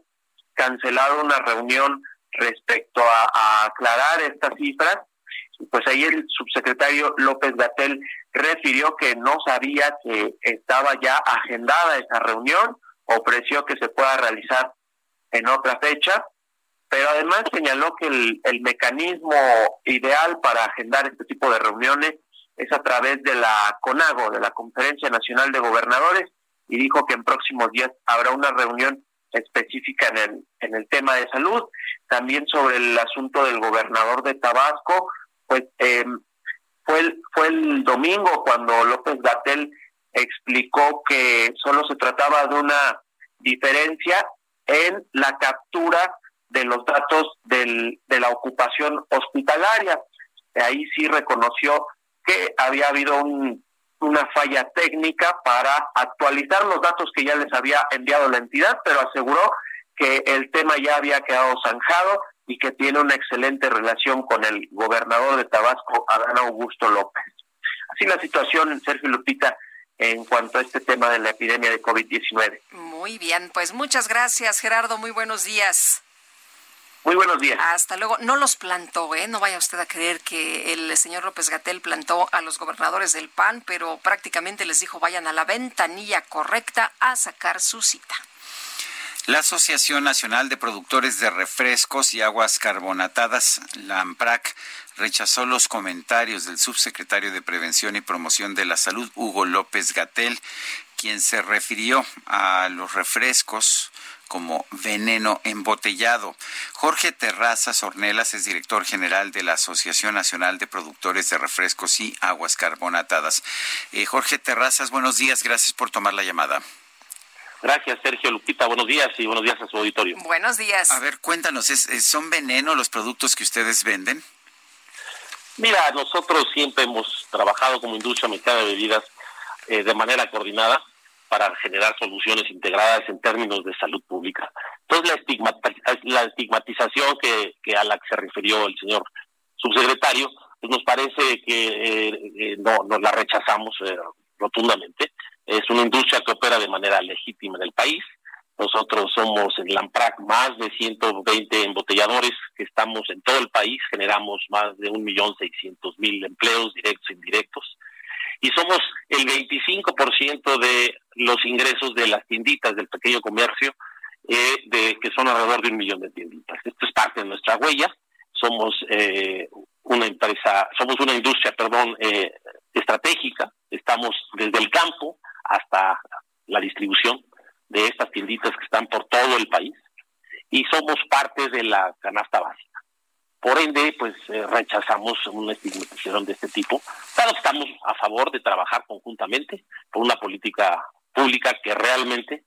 S9: cancelado una reunión respecto a, aclarar estas cifras. Pues ahí el subsecretario López Gatel refirió que no sabía que estaba ya agendada esa reunión, ofreció que se pueda realizar en otra fecha, pero además señaló que el, el mecanismo ideal para agendar este tipo de reuniones es a través de la CONAGO, de la Conferencia Nacional de Gobernadores, y dijo que en próximos días habrá una reunión específica en el, en el tema de salud. También sobre el asunto del gobernador de Tabasco, pues eh, fue, el, fue el domingo cuando López Gatel explicó que solo se trataba de una diferencia en la captura de los datos del, de la ocupación hospitalaria. Ahí sí reconoció que había habido un, una falla técnica para actualizar los datos que ya les había enviado la entidad, pero aseguró que el tema ya había quedado zanjado y que tiene una excelente relación con el gobernador de Tabasco, Adán Augusto López. Así la situación, Sergio Lupita, en cuanto a este tema de la epidemia de COVID-19.
S2: Muy bien, pues muchas gracias, Gerardo. Muy buenos días.
S9: Muy buenos días.
S2: Hasta luego. No los plantó, ¿eh? No vaya usted a creer que el señor López Gatel plantó a los gobernadores del PAN, pero prácticamente les dijo vayan a la ventanilla correcta a sacar su cita.
S1: La Asociación Nacional de Productores de Refrescos y Aguas Carbonatadas, la AMPRAC, rechazó los comentarios del subsecretario de Prevención y Promoción de la Salud, Hugo López Gatel, quien se refirió a los refrescos como veneno embotellado. Jorge Terrazas Ornelas es director general de la Asociación Nacional de Productores de Refrescos y Aguas Carbonatadas. Eh, Jorge Terrazas, buenos días, gracias por tomar la llamada.
S10: Gracias, Sergio Lupita. Buenos días y buenos días a su auditorio.
S2: Buenos días.
S1: A ver, cuéntanos, ¿son veneno los productos que ustedes venden?
S10: Mira, nosotros siempre hemos trabajado como industria mexicana de bebidas eh, de manera coordinada para generar soluciones integradas en términos de salud pública. Entonces, la, estigmatización que, a la que se refirió el señor subsecretario, pues nos parece que eh, eh, no nos la rechazamos rotundamente es una industria que opera de manera legítima en el país. Nosotros somos en Lamprac más de 120 embotelladores que estamos en todo el país, generamos más de 1.600.000 empleos directos e indirectos. Y somos el 25% de los ingresos de las tienditas del pequeño comercio, eh, de, que son alrededor de un millón de tienditas. Esto es parte de nuestra huella. Somos eh, una empresa, somos una industria, perdón, eh, estratégica. Estamos desde el campo hasta la distribución de estas tienditas que están por todo el país y somos parte de la canasta básica. Por ende, pues eh, rechazamos una estigmatización de este tipo, pero estamos a favor de trabajar conjuntamente por una política pública que realmente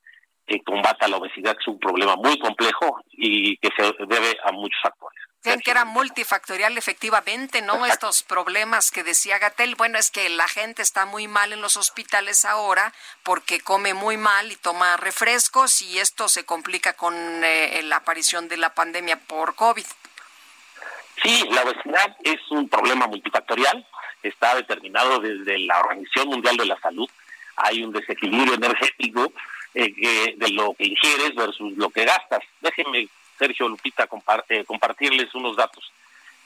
S10: eh, combata la obesidad, que es un problema muy complejo y que se debe a muchos actores.
S2: Decían que era multifactorial efectivamente, ¿no? Estos problemas que decía Gatel, bueno, es que la gente está muy mal en los hospitales ahora porque come muy mal y toma refrescos y esto se complica con eh, la aparición de la pandemia por COVID.
S10: Sí, la obesidad es un problema multifactorial, está determinado desde la Organización Mundial de la Salud. Hay un desequilibrio energético eh, de lo que ingieres versus lo que gastas. Déjenme Sergio Lupita, eh, compartirles unos datos.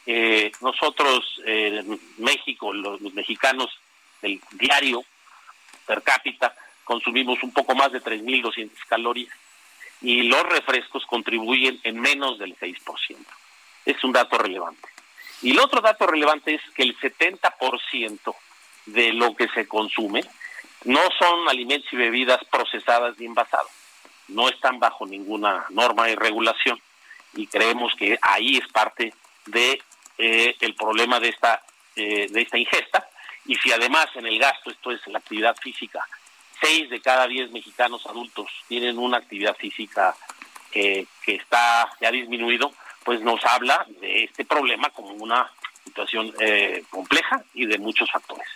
S10: Eh, nosotros, en México, los, mexicanos, el diario per cápita, consumimos un poco más de 3.200 calorías y los refrescos contribuyen en menos del 6%. Es un dato relevante. Y el otro dato relevante es que el 70% de lo que se consume no son alimentos y bebidas procesadas ni envasadas. No están bajo ninguna norma y regulación y creemos que ahí es parte de eh, el problema de esta eh, de esta ingesta y si además en el gasto esto es la actividad física seis de cada diez mexicanos adultos tienen una actividad física que está ya disminuido pues nos habla de este problema como una situación eh, compleja y de muchos factores.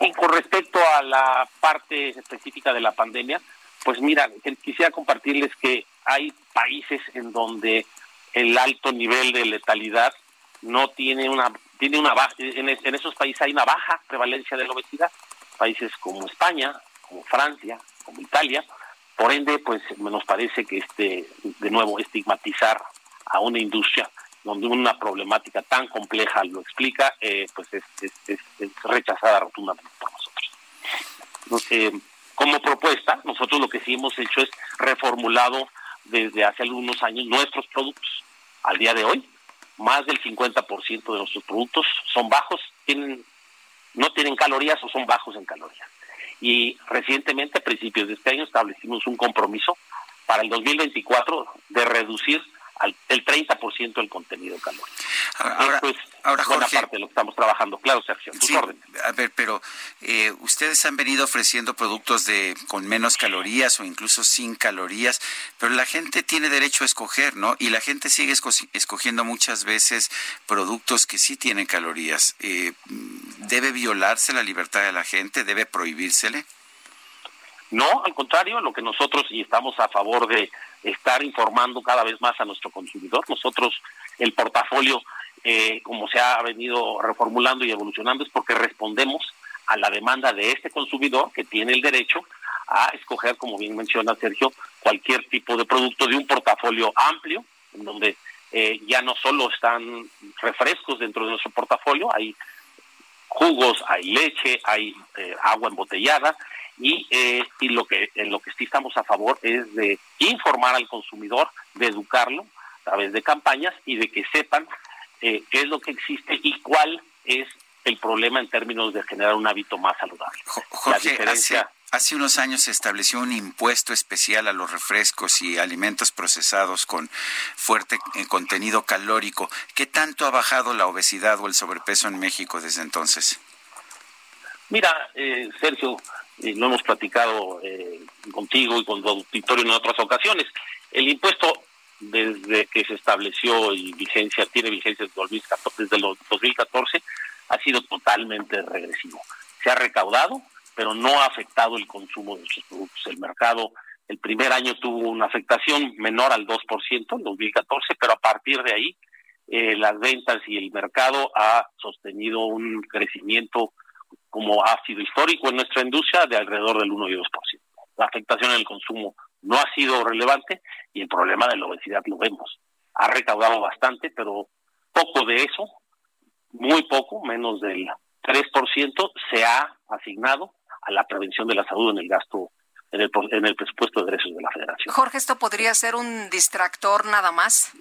S10: Y con respecto a la parte específica de la pandemia, pues mira, quisiera compartirles que hay países en donde el alto nivel de letalidad no tiene una tiene una baja en, esos países hay una baja prevalencia de la obesidad países como España como Francia como Italia por ende pues nos parece que este de nuevo estigmatizar a una industria donde una problemática tan compleja lo explica, eh, pues es, rechazada rotundamente por nosotros. Eh, como propuesta, nosotros lo que sí hemos hecho es reformulado desde hace algunos años nuestros productos. Al día de hoy, más del 50% de nuestros productos son bajos, tienen, no tienen calorías o son bajos en calorías. Y recientemente, a principios de este año, establecimos un compromiso para el 2024 de reducir al, el 30% del contenido calórico. Ahora, Esto es ahora buena parte de lo que estamos trabajando. Claro, Sergio, tus órdenes.
S1: A ver, pero eh, ustedes han venido ofreciendo productos de con menos calorías o incluso sin calorías, pero la gente tiene derecho a escoger, ¿no? Y la gente sigue escogiendo muchas veces productos que sí tienen calorías. Eh, ¿Debe violarse la libertad de la gente? ¿Debe prohibírsele?
S10: No, al contrario, lo que nosotros, y estamos a favor de estar informando cada vez más a nuestro consumidor. Nosotros, el portafolio, eh, como se ha venido reformulando y evolucionando, es porque respondemos a la demanda de este consumidor que tiene el derecho a escoger, como bien menciona Sergio, cualquier tipo de producto de un portafolio amplio, en donde eh, ya no solo están refrescos dentro de nuestro portafolio, hay jugos, hay leche, hay eh, agua embotellada y, eh, y lo que en lo que sí estamos a favor es de informar al consumidor, de educarlo a través de campañas y de que sepan eh, qué es lo que existe y cuál es el problema en términos de generar un hábito más saludable.
S1: Jorge, hace, unos años se estableció un impuesto especial a los refrescos y alimentos procesados con fuerte eh, contenido calórico. ¿Qué tanto ha bajado la obesidad o el sobrepeso en México desde entonces?
S10: Mira, eh, Sergio, y lo hemos platicado eh, contigo y con tu auditorio en otras ocasiones. El impuesto, desde que se estableció y vigencia, tiene vigencia desde el 2014, ha sido totalmente regresivo. Se ha recaudado, pero no ha afectado el consumo de estos productos. El mercado, el primer año tuvo una afectación menor al 2% en 2014, pero a partir de ahí eh, las ventas y el mercado ha sostenido un crecimiento como ha sido histórico en nuestra industria, de alrededor del 1 y 2%. La afectación en el consumo no ha sido relevante y el problema de la obesidad lo vemos. Ha recaudado bastante, pero poco de eso, muy poco, menos del 3%, se ha asignado a la prevención de la salud en el gasto, en el, en el presupuesto de derechos de la Federación.
S2: Jorge, ¿esto podría ser un distractor nada más?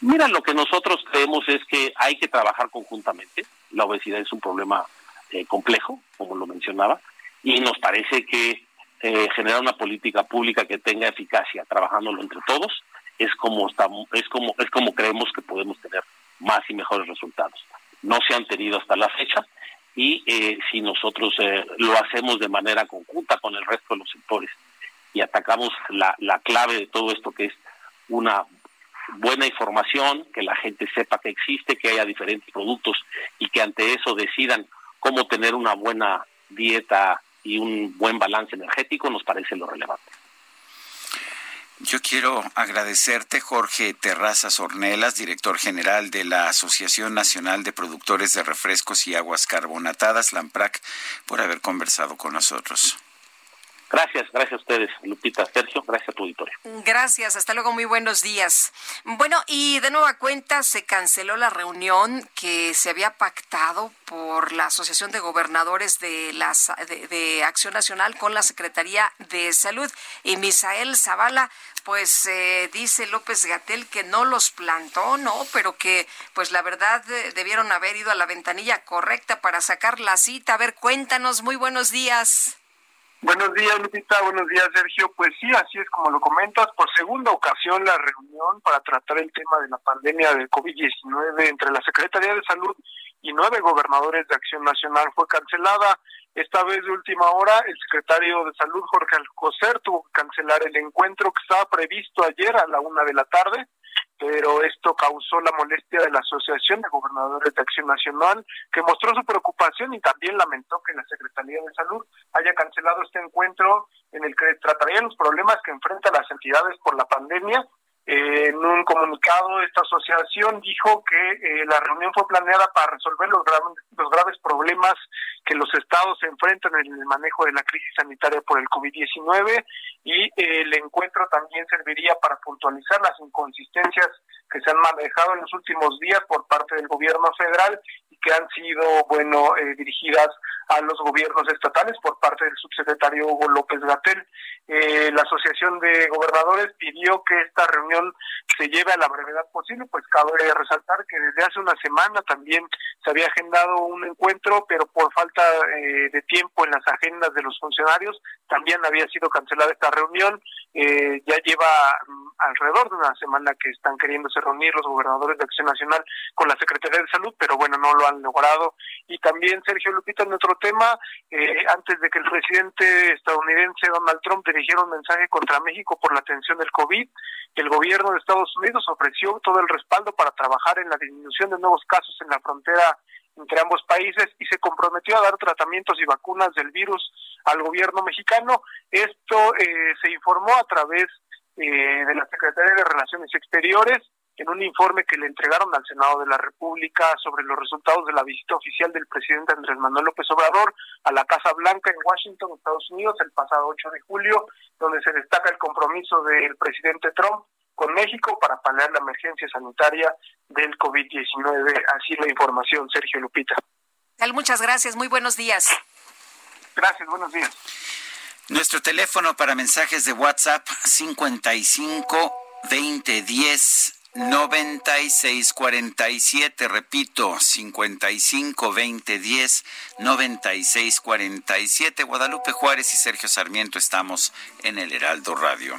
S10: Mira, lo que nosotros creemos es que hay que trabajar conjuntamente. La obesidad es un problema eh, complejo, como lo mencionaba, y nos parece que eh, generar una política pública que tenga eficacia, trabajándolo entre todos, es como estamos, es como es como creemos que podemos tener más y mejores resultados. No se han tenido hasta la fecha y eh, si nosotros lo hacemos de manera conjunta con el resto de los sectores y atacamos la, la clave de todo esto que es una buena información, que la gente sepa que existe, que haya diferentes productos y que ante eso decidan cómo tener una buena dieta y un buen balance energético nos parece lo relevante.
S1: Yo quiero agradecerte, Jorge Terrazas Ornelas, director general de la Asociación Nacional de Productores de Refrescos y Aguas Carbonatadas, LAMPRAC, por haber conversado con nosotros.
S10: Gracias, gracias a ustedes, Lupita, Sergio, gracias a tu auditorio.
S2: Gracias, hasta luego, muy buenos días. Bueno, y de nueva cuenta se canceló la reunión que se había pactado por la Asociación de Gobernadores de, las, de, Acción Nacional con la Secretaría de Salud. Y Misael Zavala, pues eh, dice López Gatel que no los plantó, ¿no? Pero que, pues la verdad, eh, debieron haber ido a la ventanilla correcta para sacar la cita. A ver, cuéntanos, muy buenos días.
S11: Buenos días, Lupita. Buenos días, Sergio. Pues sí, así es como lo comentas. Por segunda ocasión, la reunión para tratar el tema de la pandemia del COVID-19 entre la Secretaría de Salud y nueve gobernadores de Acción Nacional fue cancelada. Esta vez de última hora, el secretario de Salud, Jorge Alcocer, tuvo que cancelar el encuentro que estaba previsto ayer a la una de la tarde pero esto causó la molestia de la Asociación de Gobernadores de Acción Nacional, que mostró su preocupación y también lamentó que la Secretaría de Salud haya cancelado este encuentro en el que tratarían los problemas que enfrentan las entidades por la pandemia en un comunicado, esta asociación dijo que eh, la reunión fue planeada para resolver los, los graves problemas que los estados enfrentan en el manejo de la crisis sanitaria por el COVID-19 y eh, el encuentro también serviría para puntualizar las inconsistencias que se han manejado en los últimos días por parte del gobierno federal y que han sido, bueno, eh, dirigidas a los gobiernos estatales por parte del subsecretario Hugo López Gatel. Eh, la Asociación de Gobernadores pidió que esta reunión se lleve a la brevedad posible, pues cabe resaltar que desde hace una semana también se había agendado un encuentro, pero por falta eh, de tiempo en las agendas de los funcionarios también había sido cancelada esta reunión. Eh, ya lleva mm, alrededor de una semana que están queriéndose reunir los gobernadores de Acción Nacional con la Secretaría de Salud, pero bueno, no lo han logrado. Y también, Sergio Lupita, en otro tema, eh, antes de que el presidente estadounidense Donald Trump dirigiera un mensaje contra México por la atención del COVID, el gobierno de Estados Unidos ofreció todo el respaldo para trabajar en la disminución de nuevos casos en la frontera entre ambos países y se comprometió a dar tratamientos y vacunas del virus al gobierno mexicano. Esto eh, se informó a través eh, de la Secretaría de Relaciones Exteriores en un informe que le entregaron al Senado de la República sobre los resultados de la visita oficial del presidente Andrés Manuel López Obrador a la Casa Blanca en Washington, Estados Unidos, el pasado 8 de julio, donde se destaca el compromiso del presidente Trump con México para paliar la emergencia sanitaria del COVID-19. Así la información, Sergio Lupita.
S2: Muchas gracias, muy buenos días.
S11: Gracias, buenos días.
S1: Nuestro teléfono para mensajes de WhatsApp 55 2010 9647, repito, 55 20 10 96 47. Guadalupe Juárez y Sergio Sarmiento estamos en el Heraldo Radio.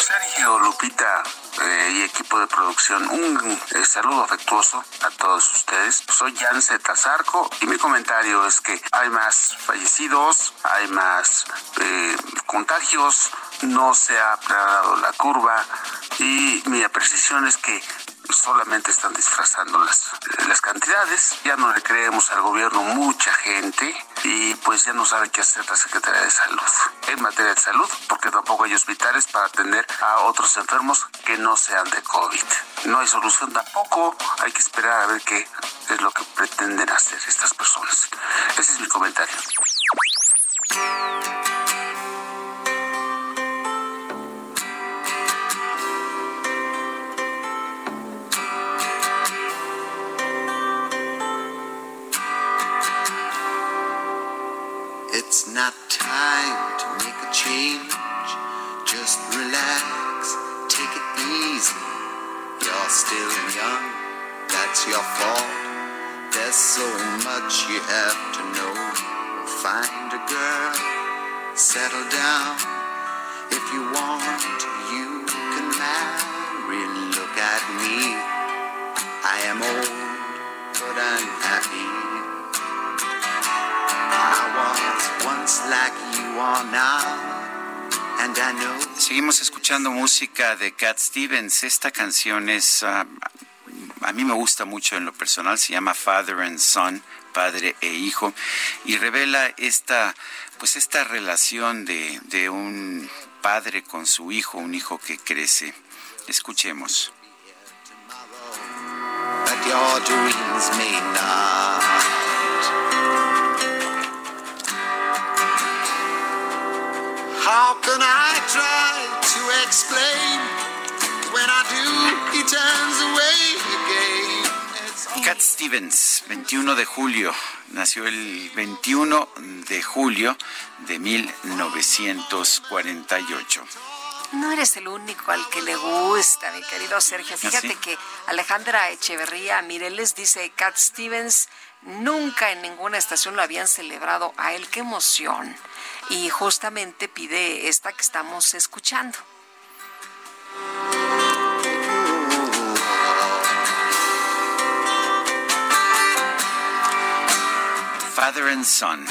S12: Sergio, Lupita eh, y equipo de producción, un eh, saludo afectuoso a todos ustedes. Soy Jan Tazarco y mi comentario es que hay más fallecidos, hay más eh, contagios, no se ha aplanado la curva y mi apreciación es que solamente están disfrazando las, cantidades. Ya no le creemos al gobierno mucha gente y pues ya no sabe qué hacer la Secretaría de Salud en materia de salud, porque tampoco hay hospitales para atender a otros enfermos que no sean de COVID. No hay solución tampoco, hay que esperar a ver qué es lo que pretenden hacer estas personas. Ese es mi comentario.
S1: Seguimos escuchando música de Cat Stevens. Esta canción es, ah, a mí me gusta mucho en lo personal, se llama Father and Son, padre e hijo, y revela esta, pues esta relación de, de un padre con su hijo, un hijo que crece. Escuchemos.
S13: How can I try to explain? When I do, he turns away again.
S1: Cat Stevens, 21 de julio, nació el 21 de julio de 1948.
S2: No eres el único al que le gusta, mi querido Sergio.
S1: ¿Ah,
S2: Fíjate que Alejandra Echeverría Mireles dice, Cat Stevens, nunca en ninguna estación lo habían celebrado a él. ¡Qué emoción! Y justamente pide esta que estamos escuchando.
S1: Father and Son,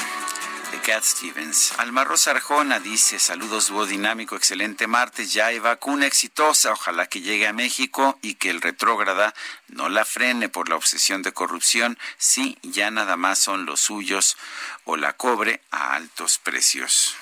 S1: Cat Stevens. Alma Rosa Arjona dice, saludos dúo dinámico, excelente martes, ya hay vacuna exitosa, ojalá que llegue a México y que el retrógrada no la frene por la obsesión de corrupción, sí, ya nada más son los suyos o la cobre a altos precios.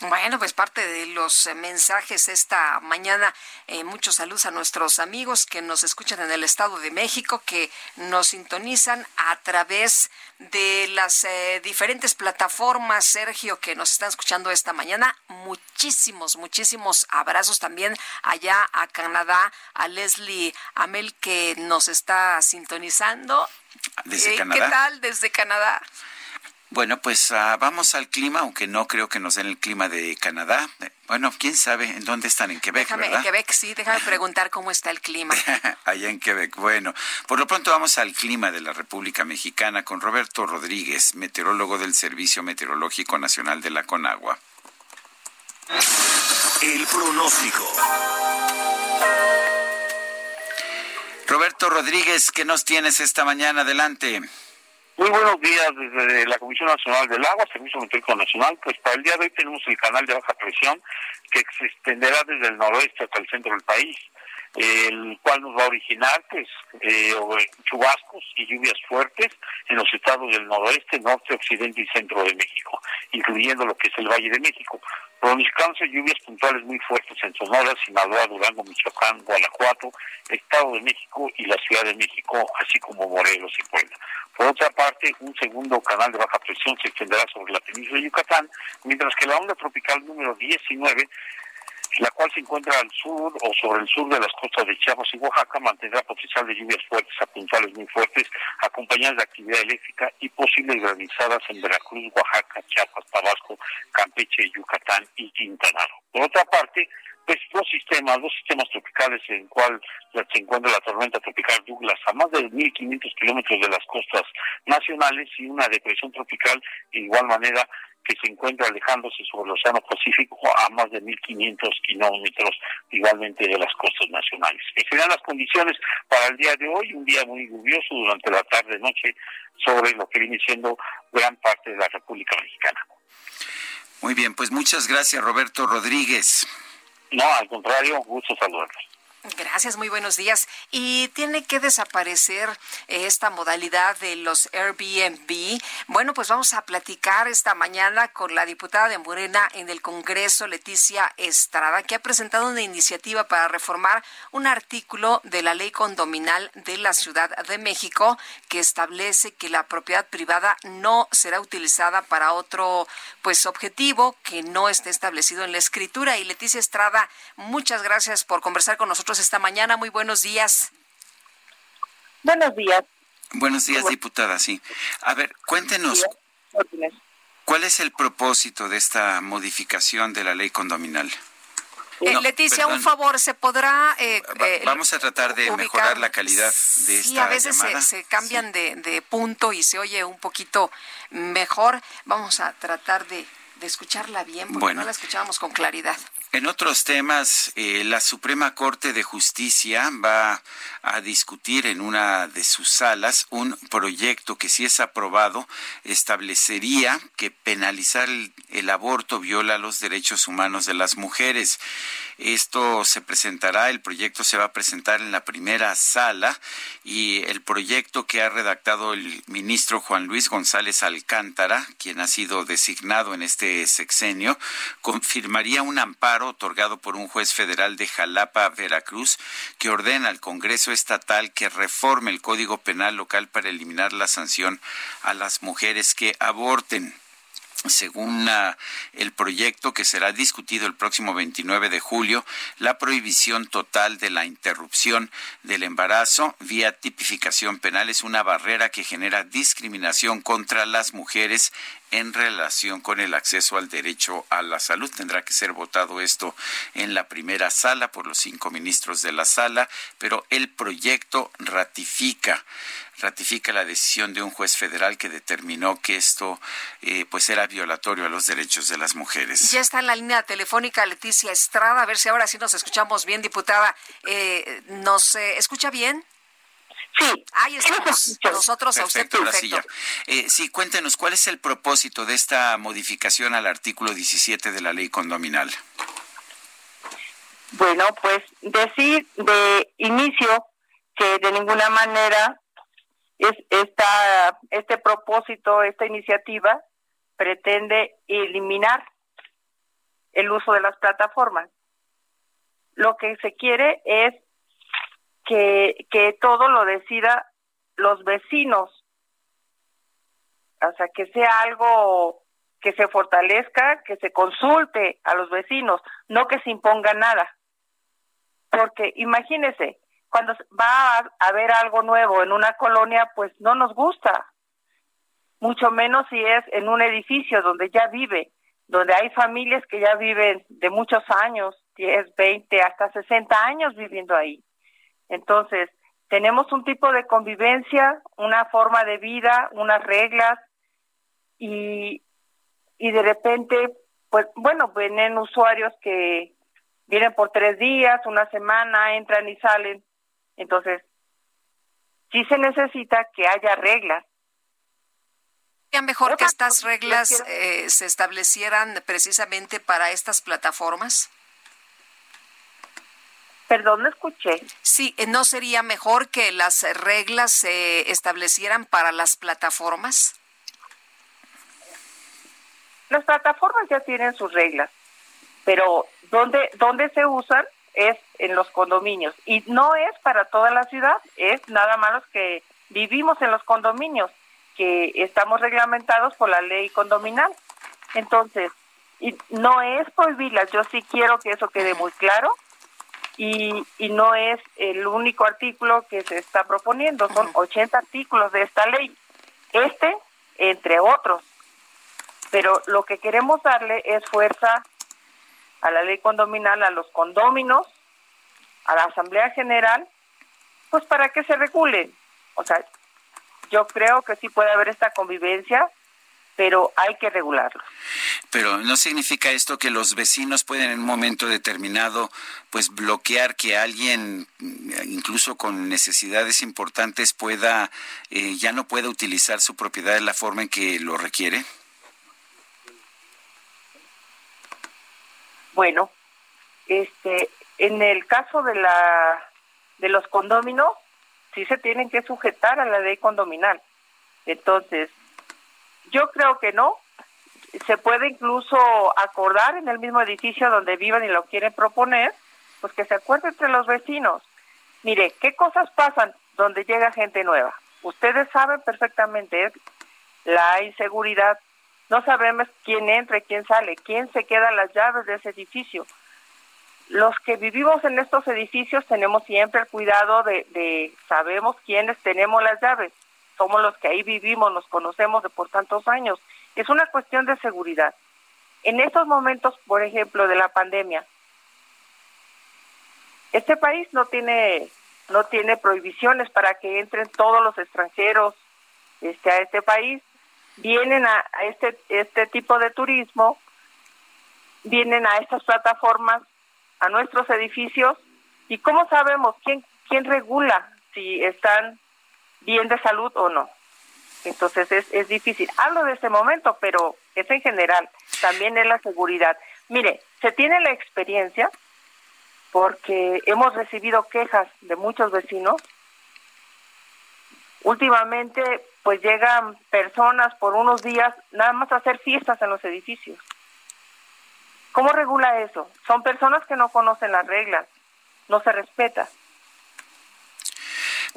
S2: Bueno, pues parte de los eh, mensajes esta mañana, eh, muchos saludos a nuestros amigos que nos escuchan en el Estado de México, que nos sintonizan a través de las eh, diferentes plataformas, Sergio, que nos están escuchando esta mañana. Muchísimos, muchísimos abrazos también allá a Canadá, a Leslie Amel que nos está sintonizando.
S1: Desde
S2: Eh,
S1: Canadá.
S2: ¿Qué tal desde Canadá?
S1: Bueno, pues ah, vamos al clima, aunque no creo que nos den el clima de Canadá. Eh, Bueno, quién sabe en dónde están, en Quebec,
S2: Déjame,
S1: ¿verdad?
S2: en Quebec, sí, déjame preguntar cómo está el clima.
S1: Allá en Quebec. Bueno, por lo pronto vamos al clima de la República Mexicana con Roberto Rodríguez, meteorólogo del Servicio Meteorológico Nacional de la Conagua.
S3: El pronóstico.
S1: Roberto Rodríguez, ¿qué nos tienes esta mañana? Adelante.
S14: Muy buenos días desde la Comisión Nacional del Agua, Servicio Meteorológico Nacional. Pues para el día de hoy tenemos el canal de baja presión que se extenderá desde el noroeste hasta el centro del país, el cual nos va a originar pues eh, chubascos y lluvias fuertes en los estados del noroeste, norte, occidente y centro de México, incluyendo lo que es el Valle de México. Pronosticándose lluvias puntuales muy fuertes en Sonora, Sinaloa, Durango, Michoacán, Guanajuato, Estado de México y la Ciudad de México, así como Morelos y Puebla. Por otra parte, un segundo canal de baja presión se extenderá sobre la península de Yucatán, mientras que la onda tropical número 19, la cual se encuentra al sur o sobre el sur de las costas de Chiapas y Oaxaca, mantendrá potencial de lluvias fuertes a puntuales muy fuertes, acompañadas de actividad eléctrica y posibles granizadas en Veracruz, Oaxaca, Chiapas, Tabasco, Campeche, Yucatán y Quintana Roo. Por otra parte, pues dos sistemas, dos sistemas tropicales en el cual se encuentra la tormenta tropical Douglas a más de 1.500 kilómetros de las costas nacionales y una depresión tropical de igual manera que se encuentra alejándose sobre el Océano Pacífico a más de 1.500 kilómetros igualmente de las costas nacionales. En general las condiciones para el día de hoy, un día muy lluvioso durante la tarde-noche sobre lo que viene siendo gran parte de la República Mexicana.
S1: Muy bien, pues muchas gracias, Roberto Rodríguez.
S14: No, al contrario, gusto saludarlos.
S2: Gracias, muy buenos días. Y tiene que desaparecer eh, esta modalidad de los Airbnb. Bueno, pues vamos a platicar esta mañana con la diputada de Morena en el Congreso, Leticia Estrada, que ha presentado una iniciativa para reformar un artículo de la ley condominal de la Ciudad de México que establece que la propiedad privada no será utilizada para otro pues objetivo que no esté establecido en la escritura. Y Leticia Estrada, muchas gracias por conversar con nosotros esta mañana. Muy buenos días.
S15: Buenos días.
S1: Buenos días, diputada. Sí. A ver, cuéntenos, ¿cuál es el propósito de esta modificación de la ley condominal?
S2: Eh,
S1: No,
S2: Leticia, un favor, ¿se podrá... eh,
S1: Va-
S2: eh,
S1: Vamos a tratar de
S2: ubicar-
S1: mejorar la calidad de
S2: Sí,
S1: esta
S2: a veces se,
S1: llamada.
S2: se cambian de, de punto y se oye un poquito mejor. Vamos a tratar de, de escucharla bien porque
S1: Bueno.
S2: no la escuchábamos con claridad.
S1: En otros temas, eh, la Suprema Corte de Justicia va a discutir en una de sus salas un proyecto que, si es aprobado, establecería que penalizar el, el aborto viola los derechos humanos de las mujeres. Esto se presentará, el proyecto se va a presentar en la primera sala y el proyecto que ha redactado el ministro Juan Luis González Alcántara, quien ha sido designado en este sexenio, confirmaría un amparo otorgado por un juez federal de Jalapa, Veracruz, que ordena al Congreso estatal que reforme el Código Penal local para eliminar la sanción a las mujeres que aborten según el proyecto que será discutido el próximo 29 de julio, la prohibición total de la interrupción del embarazo vía tipificación penal es una barrera que genera discriminación contra las mujeres en relación con el acceso al derecho a la salud. Tendrá que ser votado esto en la primera sala por los cinco ministros de la sala, pero el proyecto ratifica ratifica la decisión de un juez federal que determinó que esto eh, pues era violatorio a los derechos de las mujeres.
S2: Ya está en la línea telefónica Leticia Estrada, a ver si ahora sí nos escuchamos bien, diputada. Eh, ¿Nos eh, escucha bien?
S15: Sí.
S2: Ahí estamos. Nosotros a usted perfecto.
S1: Eh, sí, cuéntenos, ¿cuál es el propósito de esta modificación al artículo 17 de la ley condominal?
S15: Bueno, pues decir de inicio que de ninguna manera es esta, este propósito, esta iniciativa pretende eliminar el uso de las plataformas. Lo que se quiere es que, que todo lo decida los vecinos. O sea, que sea algo que se fortalezca, que se consulte a los vecinos, no que se imponga nada. Porque imagínese, cuando va a haber algo nuevo en una colonia, pues no nos gusta. Mucho menos si es en un edificio donde ya vive, donde hay familias que ya viven de muchos años, 10, 20, hasta 60 años viviendo ahí. Entonces, tenemos un tipo de convivencia, una forma de vida, unas reglas y, y de repente, pues bueno, vienen usuarios que vienen por tres días, una semana, entran y salen. Entonces, sí se necesita que haya reglas.
S2: ¿Sería mejor que estas reglas eh, se establecieran precisamente para estas plataformas?
S15: Perdón, no escuché.
S2: Sí, eh, ¿no sería mejor que las reglas se establecieran para las plataformas?
S15: Las plataformas ya tienen sus reglas, pero ¿dónde, dónde se usan? Es en los condominios. Y no es para toda la ciudad, es nada más los que vivimos en los condominios, que estamos reglamentados por la ley condominal. Entonces, y no es prohibirlas, yo sí quiero que eso quede muy claro, y, y no es el único artículo que se está proponiendo, son 80 artículos de esta ley, este entre otros. Pero lo que queremos darle es fuerza a la ley condominal, a los condóminos, a la Asamblea General, pues para que se regulen. O sea, yo creo que sí puede haber esta convivencia, pero hay que regularlo.
S1: Pero no significa esto que los vecinos pueden en un momento determinado pues bloquear que alguien incluso con necesidades importantes pueda eh, ya no pueda utilizar su propiedad de la forma en que lo requiere.
S15: Bueno, este en el caso de la de los condóminos sí se tienen que sujetar a la ley condominal. Entonces, yo creo que no. Se puede incluso acordar en el mismo edificio donde vivan y lo quieren proponer, pues que se acuerde entre los vecinos. Mire, ¿qué cosas pasan donde llega gente nueva? Ustedes saben perfectamente la inseguridad. No sabemos quién entra y quién sale, quién se queda las llaves de ese edificio. Los que vivimos en estos edificios tenemos siempre el cuidado de, de sabemos quiénes tenemos las llaves somos los que ahí vivimos, nos conocemos de por tantos años. Es una cuestión de seguridad. En estos momentos, por ejemplo, de la pandemia, este país no tiene no tiene prohibiciones para que entren todos los extranjeros este a este país vienen a, este este tipo de turismo vienen a estas plataformas, a nuestros edificios, y cómo sabemos quién, quién regula si están bien de salud o no. Entonces es, es difícil. Hablo de este momento, pero es en general. También es la seguridad. Mire, se tiene la experiencia porque hemos recibido quejas de muchos vecinos. Últimamente, pues llegan personas por unos días nada más a hacer fiestas en los edificios. ¿Cómo regula eso? Son personas que no conocen las reglas, no se respeta.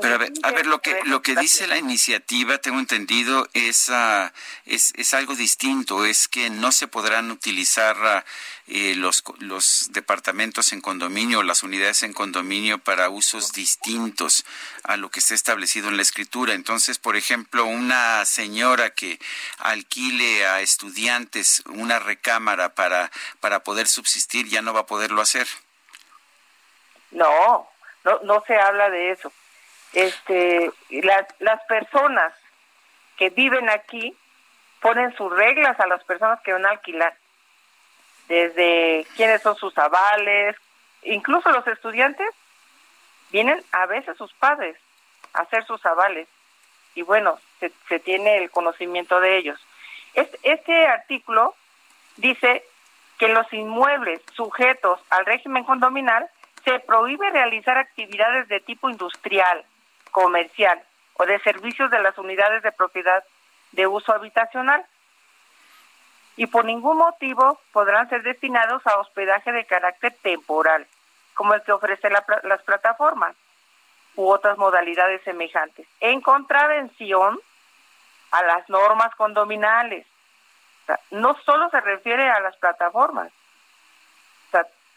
S1: Pero a ver, a ver, lo que lo que dice la iniciativa, tengo entendido, es, uh, es, es algo distinto, es que no se podrán utilizar uh, eh, los, los departamentos en condominio, las unidades en condominio para usos distintos a lo que está establecido en la escritura. Entonces, por ejemplo, una señora que alquile a estudiantes una recámara para, para poder subsistir ya no va a poderlo hacer.
S15: No, no, no se habla de eso este, las, las personas que viven aquí ponen sus reglas a las personas que van a alquilar, desde quiénes son sus avales, incluso los estudiantes, vienen a veces sus padres a hacer sus avales y bueno, se, se tiene el conocimiento de ellos. Este, este artículo dice que los inmuebles sujetos al régimen condominal se prohíbe realizar actividades de tipo industrial, comercial o de servicios de las unidades de propiedad de uso habitacional y por ningún motivo podrán ser destinados a hospedaje de carácter temporal, como el que ofrecen las plataformas u otras modalidades semejantes, en contravención a las normas condominales. no solo se refiere a las plataformas,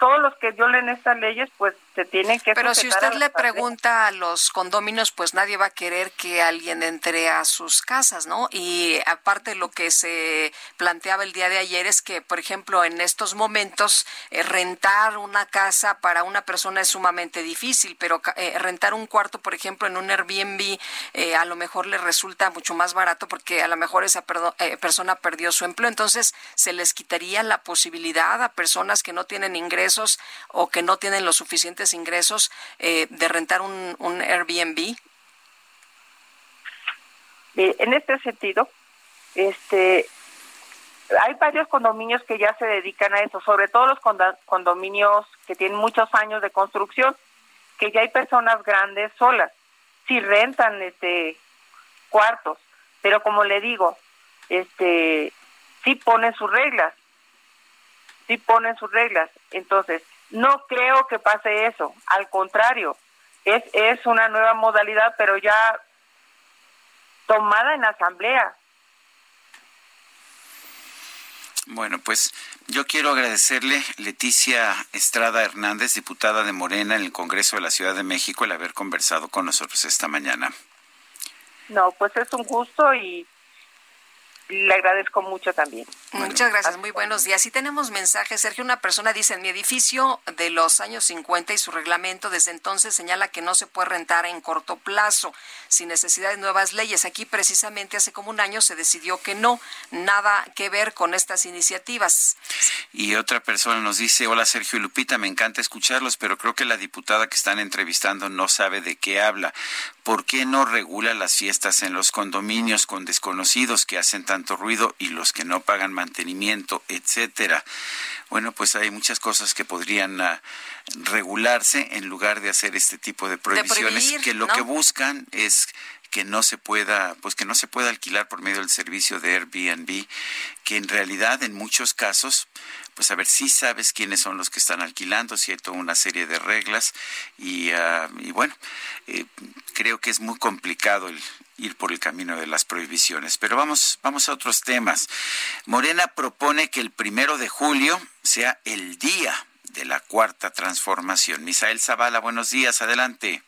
S15: todos los que violen estas leyes, pues se tienen que...
S2: Pero si usted le pregunta a los condóminos, pues nadie va a querer que alguien entre a sus casas, ¿no? Y aparte lo que se planteaba el día de ayer es que, por ejemplo, en estos momentos, eh, rentar una casa para una persona es sumamente difícil, pero eh, rentar un cuarto, por ejemplo, en un Airbnb, eh, a lo mejor le resulta mucho más barato porque a lo mejor esa persona perdió su empleo. Entonces, se les quitaría la posibilidad a personas que no tienen ingresos o que no tienen los suficientes ingresos eh, de rentar un, Airbnb?
S15: en este sentido, este, hay varios condominios que ya se dedican a eso, sobre todo los condominios que tienen muchos años de construcción, que ya hay personas grandes solas, si rentan este cuartos, pero como le digo, este sí ponen sus reglas sí ponen sus reglas. Entonces, no creo que pase eso. Al contrario, es, es una nueva modalidad, pero ya tomada en asamblea.
S1: Bueno, pues yo quiero agradecerle Leticia Estrada Hernández, diputada de Morena en el Congreso de la Ciudad de México, el haber conversado con nosotros esta mañana.
S15: No, pues es un gusto y le agradezco mucho también.
S2: Muchas gracias, muy buenos días. Y tenemos mensajes. Sergio, una persona dice, en mi edificio de los años 50 y su reglamento desde entonces señala que no se puede rentar en corto plazo, sin necesidad de nuevas leyes. Aquí precisamente hace como un año se decidió que no, nada que ver con estas iniciativas.
S1: Y otra persona nos dice, hola Sergio y Lupita, me encanta escucharlos, pero creo que la diputada que están entrevistando no sabe de qué habla. ¿Por qué no regula las fiestas en los condominios con desconocidos que hacen tanto ruido y los que no pagan mantenimiento, etcétera? Bueno, pues hay muchas cosas que podrían uh, regularse en lugar de hacer este tipo de prohibiciones
S2: de prohibir,
S1: que lo
S2: ¿no?
S1: que buscan es que no se pueda, pues que no se pueda alquilar por medio del servicio de Airbnb, que en realidad en muchos casos, pues a ver si sabes quiénes son los que están alquilando, si hay toda una serie de reglas y, uh, y bueno, eh, creo que es muy complicado el ir por el camino de las prohibiciones. Pero vamos, vamos a otros temas. Morena propone que el primero de julio sea el día de la cuarta transformación. Misael Zavala, buenos días, adelante.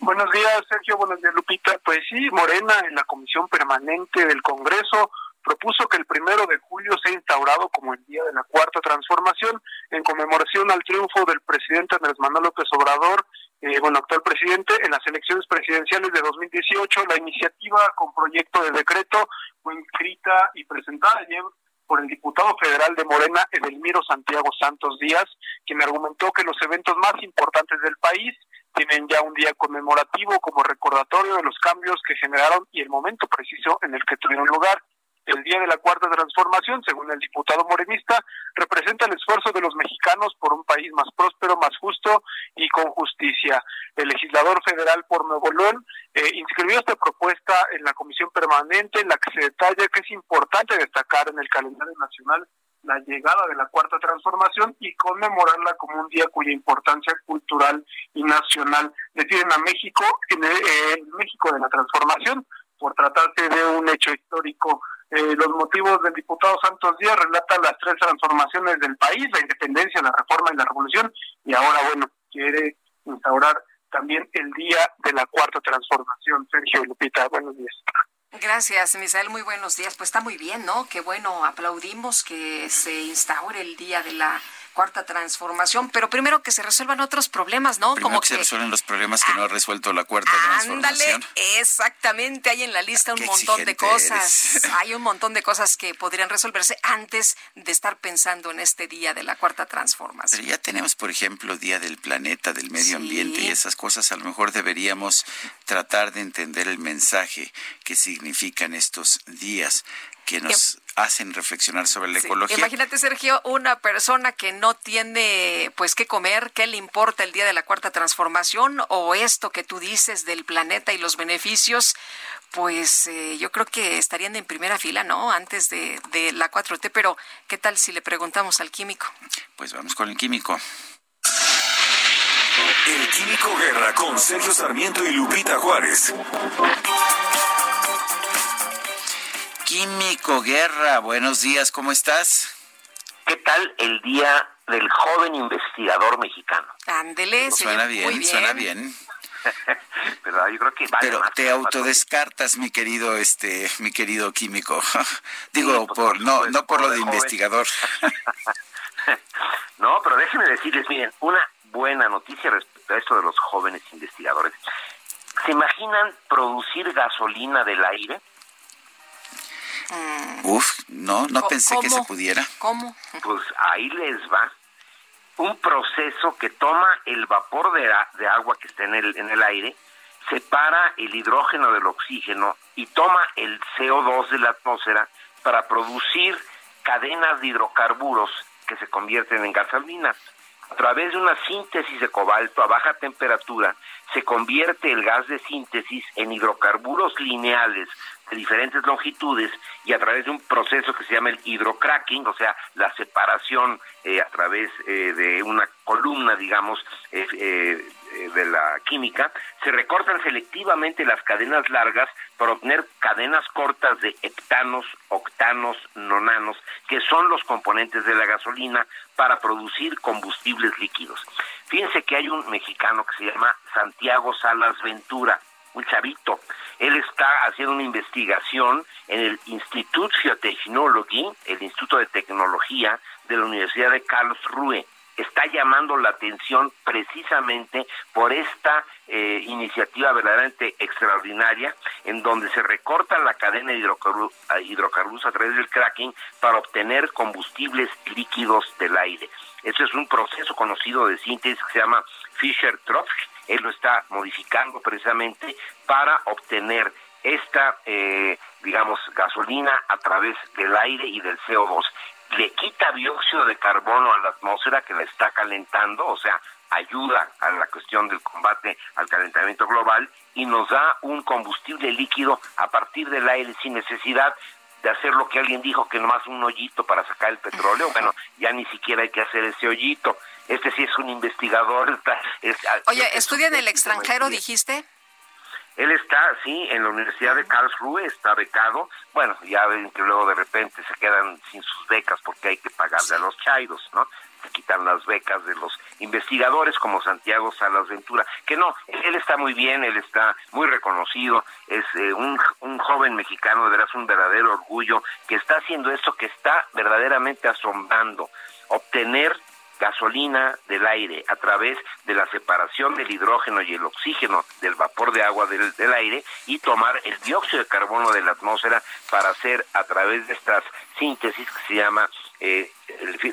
S11: Buenos días, Sergio. Buenos días, Lupita. Pues sí, Morena en la Comisión Permanente del Congreso propuso que el primero de julio sea instaurado como el día de la cuarta transformación en conmemoración al triunfo del presidente Andrés Manuel López Obrador, eh, bueno, actual presidente, en las elecciones presidenciales de 2018. La iniciativa con proyecto de decreto fue inscrita y presentada ayer por el diputado federal de Morena, Edelmiro Santiago Santos Díaz, quien argumentó que los eventos más importantes del país tienen ya un día conmemorativo como recordatorio de los cambios que generaron y el momento preciso en el que tuvieron lugar. El Día de la Cuarta Transformación, según el diputado morenista, representa el esfuerzo de los mexicanos por un país más próspero, más justo y con justicia. El legislador federal por Nuevo León eh, inscribió esta propuesta en la comisión permanente en la que se detalla que es importante destacar en el calendario nacional la llegada de la cuarta transformación y conmemorarla como un día cuya importancia cultural y nacional deciden a México en el, México de la transformación por tratarse de un hecho histórico. Eh, los motivos del diputado Santos Díaz relatan las tres transformaciones del país, la independencia, la reforma y la revolución, y ahora, bueno, quiere instaurar también el día de la cuarta transformación. Sergio Lupita, buenos días.
S2: Gracias, Misael. Muy buenos días. Pues está muy bien, ¿no? Qué bueno, aplaudimos que se instaure el Día de la cuarta transformación, pero primero que se resuelvan otros problemas, ¿no?
S1: Primero Como que, se resuelven los problemas que no ha resuelto la cuarta transformación. Ándale,
S2: exactamente, hay en la lista un montón de cosas. Hay un montón de cosas que podrían resolverse antes de estar pensando en este día de la cuarta transformación.
S1: Pero ya tenemos, por ejemplo, Día del Planeta, del Medio Ambiente y esas cosas. A lo mejor deberíamos tratar de entender el mensaje que significan estos días que nos hacen reflexionar sobre la ecología.
S2: Imagínate, Sergio, una persona que no tiene pues qué comer, qué le importa el día de la cuarta transformación o esto que tú dices del planeta y los beneficios, pues eh, yo creo que estarían en primera fila, ¿no? Antes de, de la 4T, pero ¿qué tal si le preguntamos al químico?
S1: Pues vamos con el químico.
S3: El Químico Guerra con Sergio Sarmiento y Lupita Juárez.
S1: Químico Guerra, buenos días, ¿cómo estás?
S16: ¿Qué tal el día del joven investigador mexicano?
S2: Ándele,
S1: suena bien, suena bien.
S16: Pero yo creo que
S1: Pero te autodescartas, mi querido, este, mi querido químico. Digo, pues, por, no, no por lo de investigador.
S16: no, pero déjenme decirles, miren, una buena noticia respecto a esto de los jóvenes investigadores. ¿Se imaginan producir gasolina del aire?
S1: Mm. Uf, no, no pensé que se pudiera.
S2: ¿Cómo?
S16: Pues ahí les va. Un proceso que toma el vapor de, de agua que está en el, en el aire, separa el hidrógeno del oxígeno y toma el CO2 de la atmósfera para producir cadenas de hidrocarburos que se convierten en gasolinas. A través de una síntesis de cobalto a baja temperatura, se convierte el gas de síntesis en hidrocarburos lineales diferentes longitudes y a través de un proceso que se llama el hidrocracking, o sea, la separación eh, a través eh, de una columna, digamos, eh, de la química, se recortan selectivamente las cadenas largas para obtener cadenas cortas de heptanos, octanos, nonanos, que son los componentes de la gasolina para producir combustibles líquidos. Fíjense que hay un mexicano que se llama Santiago Salas Ventura, un chavito. Él está haciendo una investigación en el Institut für Technology, el Instituto de Tecnología de la Universidad de Karlsruhe. Está llamando la atención precisamente por esta eh, iniciativa verdaderamente extraordinaria, en donde se recorta la cadena de hidrocarburos a través del cracking para obtener combustibles líquidos del aire. Ese es un proceso conocido de síntesis que se llama Fischer-Tropsch él lo está modificando precisamente para obtener esta, eh, digamos, gasolina a través del aire y del CO2. Le quita dióxido de carbono a la atmósfera que la está calentando, o sea, ayuda a la cuestión del combate al calentamiento global y nos da un combustible líquido a partir del aire sin necesidad de hacer lo que alguien dijo que nomás un hoyito para sacar el petróleo. Bueno, ya ni siquiera hay que hacer ese hoyito. Este sí es un investigador.
S2: Ah, Oye, ¿estudia en el extranjero, dijiste?
S16: Él está, sí, en la Universidad de Karlsruhe, está becado. Bueno, ya ven que luego de repente se quedan sin sus becas porque hay que pagarle a los chairos, ¿no? Se quitan las becas de los investigadores como Santiago Salas Ventura. Que no, él está muy bien, él está muy reconocido, es eh, un, un joven mexicano, de verdad un verdadero orgullo, que está haciendo esto que está verdaderamente asombrando. Obtener gasolina del aire a través de la separación del hidrógeno y el oxígeno del vapor de agua del, del aire y tomar el dióxido de carbono de la atmósfera para hacer a través de estas síntesis que se llama eh,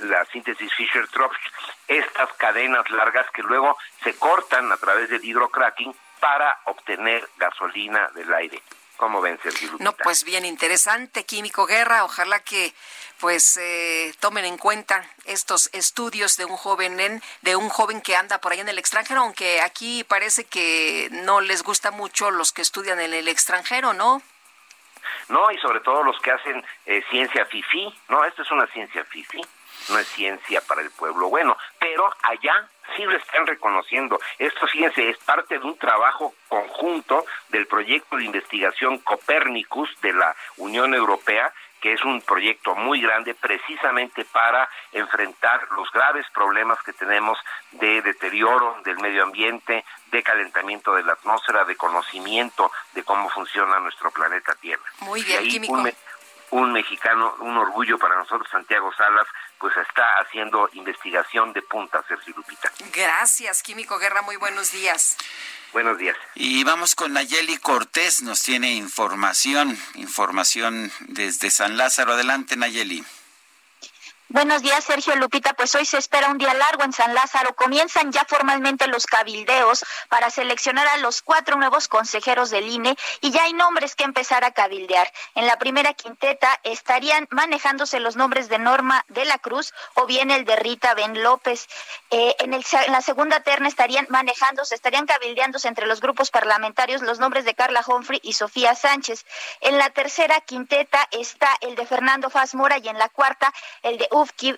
S16: la síntesis Fischer-Tropsch, estas cadenas largas que luego se cortan a través del hidrocracking para obtener gasolina del aire. ¿Cómo ven, Sergio
S2: No, pues bien interesante, Químico Guerra. Ojalá que pues eh, tomen en cuenta estos estudios de un joven de un joven que anda por ahí en el extranjero, aunque aquí parece que no les gusta mucho los que estudian en el extranjero, ¿no?
S16: No, y sobre todo los que hacen eh, ciencia fifi, no, esto es una ciencia fifi, no es ciencia para el pueblo bueno, pero allá sí lo están reconociendo. Esto, fíjense, es parte de un trabajo conjunto del proyecto de investigación Copernicus de la Unión Europea, que es un proyecto muy grande precisamente para enfrentar los graves problemas que tenemos de deterioro del medio ambiente, de calentamiento de la atmósfera, de conocimiento de cómo funciona nuestro planeta Tierra.
S2: Muy bien, químico.
S16: Un, un mexicano, un orgullo para nosotros, Santiago Salas, pues está haciendo investigación de punta, Sergio Lupita.
S2: Gracias, Químico Guerra, muy buenos días.
S16: Buenos días.
S1: Y vamos con Nayeli Cortés, nos tiene información, información desde San Lázaro. Adelante, Nayeli.
S17: Buenos días, Sergio Lupita. Pues hoy se espera un día largo en San Lázaro. Comienzan ya formalmente los cabildeos para seleccionar a los cuatro nuevos consejeros del INE y ya hay nombres que empezar a cabildear. En la primera quinteta estarían manejándose los nombres de Norma de la Cruz o bien el de Rita Ben López. Eh, en, el, en la segunda terna estarían manejándose, estarían cabildeándose entre los grupos parlamentarios los nombres de Carla Humphrey y Sofía Sánchez. En la tercera quinteta está el de Fernando Faz Mora y en la cuarta el de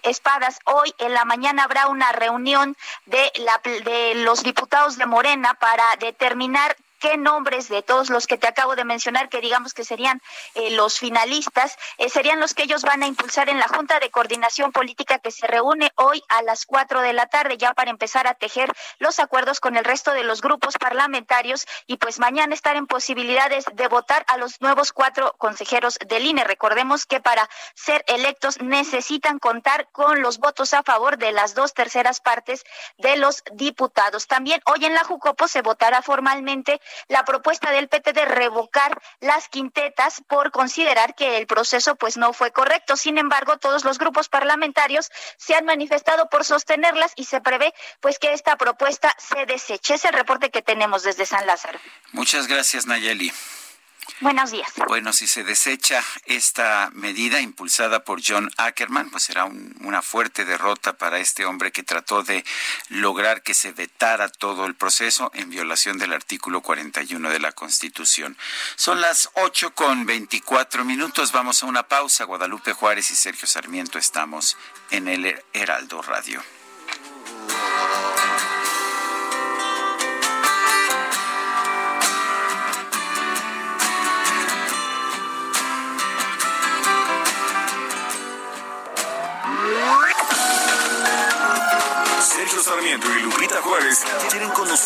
S17: Espadas. Hoy en la mañana habrá una reunión de, la, de los diputados de Morena para determinar qué nombres de todos los que te acabo de mencionar, que digamos que serían eh, los finalistas, eh, serían los que ellos van a impulsar en la Junta de Coordinación Política que se reúne hoy a las cuatro de la tarde ya para empezar a tejer los acuerdos con el resto de los grupos parlamentarios y pues mañana estar en posibilidades de votar a los nuevos cuatro consejeros del INE. Recordemos que para ser electos necesitan contar con los votos a favor de las dos terceras partes de los diputados. También hoy en la Jucopo se votará formalmente la propuesta del PT de revocar las quintetas por considerar que el proceso pues no fue correcto. Sin embargo, todos los grupos parlamentarios se han manifestado por sostenerlas y se prevé pues que esta propuesta se deseche. Es el reporte que tenemos desde San Lázaro.
S1: Muchas gracias, Nayeli.
S17: Buenos días.
S1: Bueno, si se desecha esta medida impulsada por John Ackerman, pues será un, una fuerte derrota para este hombre que trató de lograr que se vetara todo el proceso en violación del artículo 41 de la Constitución. Son las 8 con 24 minutos. Vamos a una pausa. Guadalupe Juárez y Sergio Sarmiento estamos en el Heraldo Radio.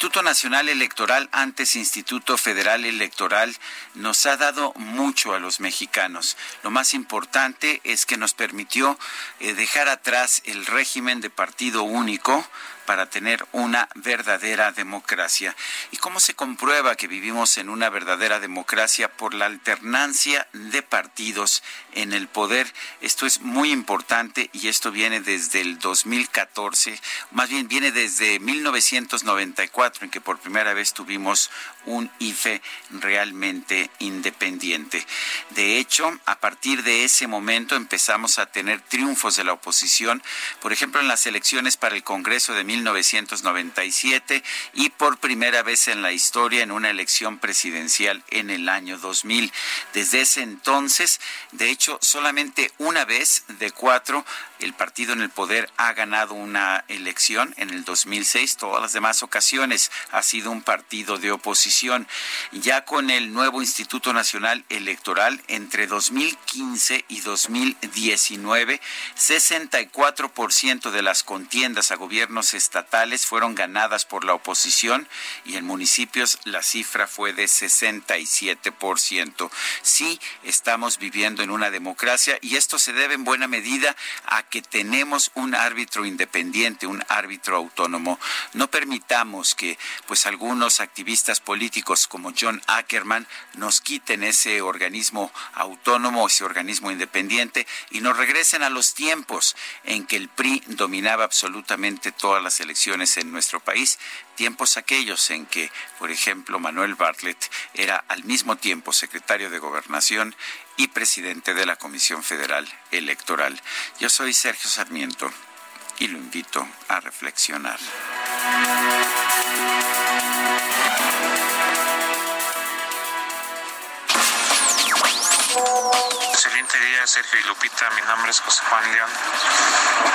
S1: Instituto Nacional Electoral, antes Instituto Federal Electoral, nos ha dado mucho a los mexicanos. Lo más importante es que nos permitió eh, dejar atrás el régimen de partido único para tener una verdadera democracia. ¿Y cómo se comprueba que vivimos en una verdadera democracia? Por la alternancia de partidos en el poder. Esto es muy importante y esto viene desde el 2014, más bien viene desde 1994, en que por primera vez tuvimos un IFE realmente independiente. De hecho, a partir de ese momento empezamos a tener triunfos de la oposición, por ejemplo, en las elecciones para el Congreso de 1997 y por primera vez en la historia en una elección presidencial en el año 2000. Desde ese entonces, de hecho, solamente una vez de cuatro el partido en el poder ha ganado una elección en el 2006, todas las demás ocasiones ha sido un partido de oposición. Ya con el nuevo Instituto Nacional Electoral, entre 2015 y 2019, 64% de las contiendas a gobiernos estatales fueron ganadas por la oposición y en municipios la cifra fue de 67%. Sí, estamos viviendo en una democracia y esto se debe en buena medida a que tenemos un árbitro independiente, un árbitro autónomo. No permitamos que pues algunos activistas políticos como John Ackerman nos quiten ese organismo autónomo, ese organismo independiente y nos regresen a los tiempos en que el PRI dominaba absolutamente todas las elecciones en nuestro país, tiempos aquellos en que, por ejemplo, Manuel Bartlett era al mismo tiempo secretario de Gobernación y presidente de la Comisión Federal Electoral. Yo soy Sergio Sarmiento y lo invito a reflexionar.
S18: Excelente día, Sergio y Lupita. Mi nombre es José Juan León.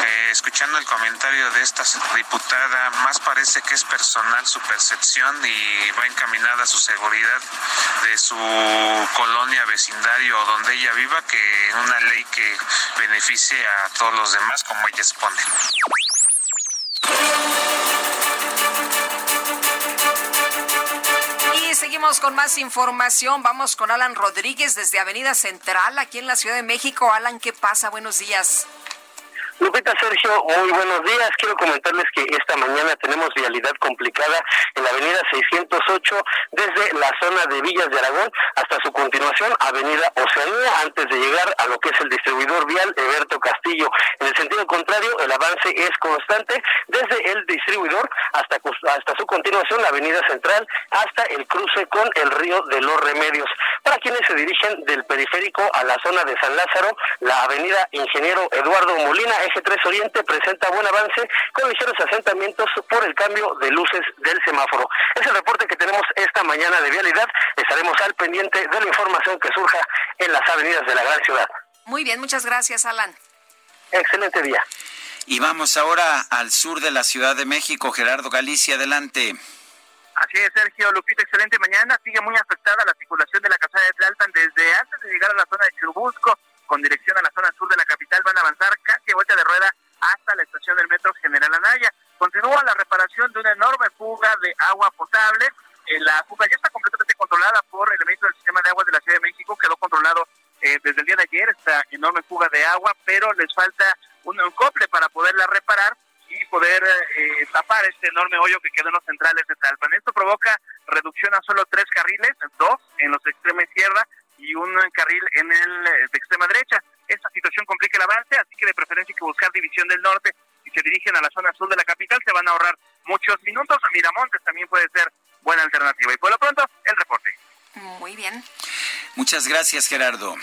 S18: Eh, escuchando el comentario de esta diputada, más parece que es personal su percepción y va encaminada a su seguridad de su colonia, vecindario o donde ella viva que una ley que beneficie a todos los demás como ella expone.
S2: Seguimos con más información. Vamos con Alan Rodríguez desde Avenida Central, aquí en la Ciudad de México. Alan, ¿qué pasa? Buenos días.
S19: Lupita Sergio, muy buenos días. Quiero comentarles que esta mañana tenemos vialidad complicada en la avenida 608 desde la zona de Villas de Aragón hasta su continuación, avenida Oceanía, antes de llegar a lo que es el distribuidor vial Eberto Castillo. En el sentido contrario, el avance es constante desde el distribuidor hasta, hasta su continuación, la avenida central, hasta el cruce con el río de los Remedios. Para quienes se dirigen del periférico a la zona de San Lázaro, la avenida Ingeniero Eduardo Molina Eje 3 Oriente presenta buen avance con ligeros asentamientos por el cambio de luces del semáforo. Es el reporte que tenemos esta mañana de vialidad. Estaremos al pendiente de la información que surja en las avenidas de la gran ciudad.
S2: Muy bien, muchas gracias, Alan.
S19: Excelente día.
S1: Y vamos ahora al sur de la Ciudad de México. Gerardo Galicia, adelante.
S20: Así es, Sergio Lupita, excelente mañana. Sigue muy afectada la circulación de la casa de Tlalpan desde antes de llegar a la zona de Churubusco con dirección a la zona sur de la capital la fuga ya está completamente controlada por elementos del sistema de agua de la Ciudad de México. Quedó controlado eh, desde el día de ayer esta enorme fuga de agua, pero les falta un, cople para poderla reparar y poder eh, tapar este enorme hoyo que quedó en los centrales de Talpan. Esto provoca reducción a solo tres carriles, dos en los extremos izquierda y un carril en el eh, de extrema derecha. Esta situación complica el avance, así que de preferencia hay que buscar división del norte. Si se dirigen a la zona sur de la capital,
S1: Muchas gracias, Gerardo.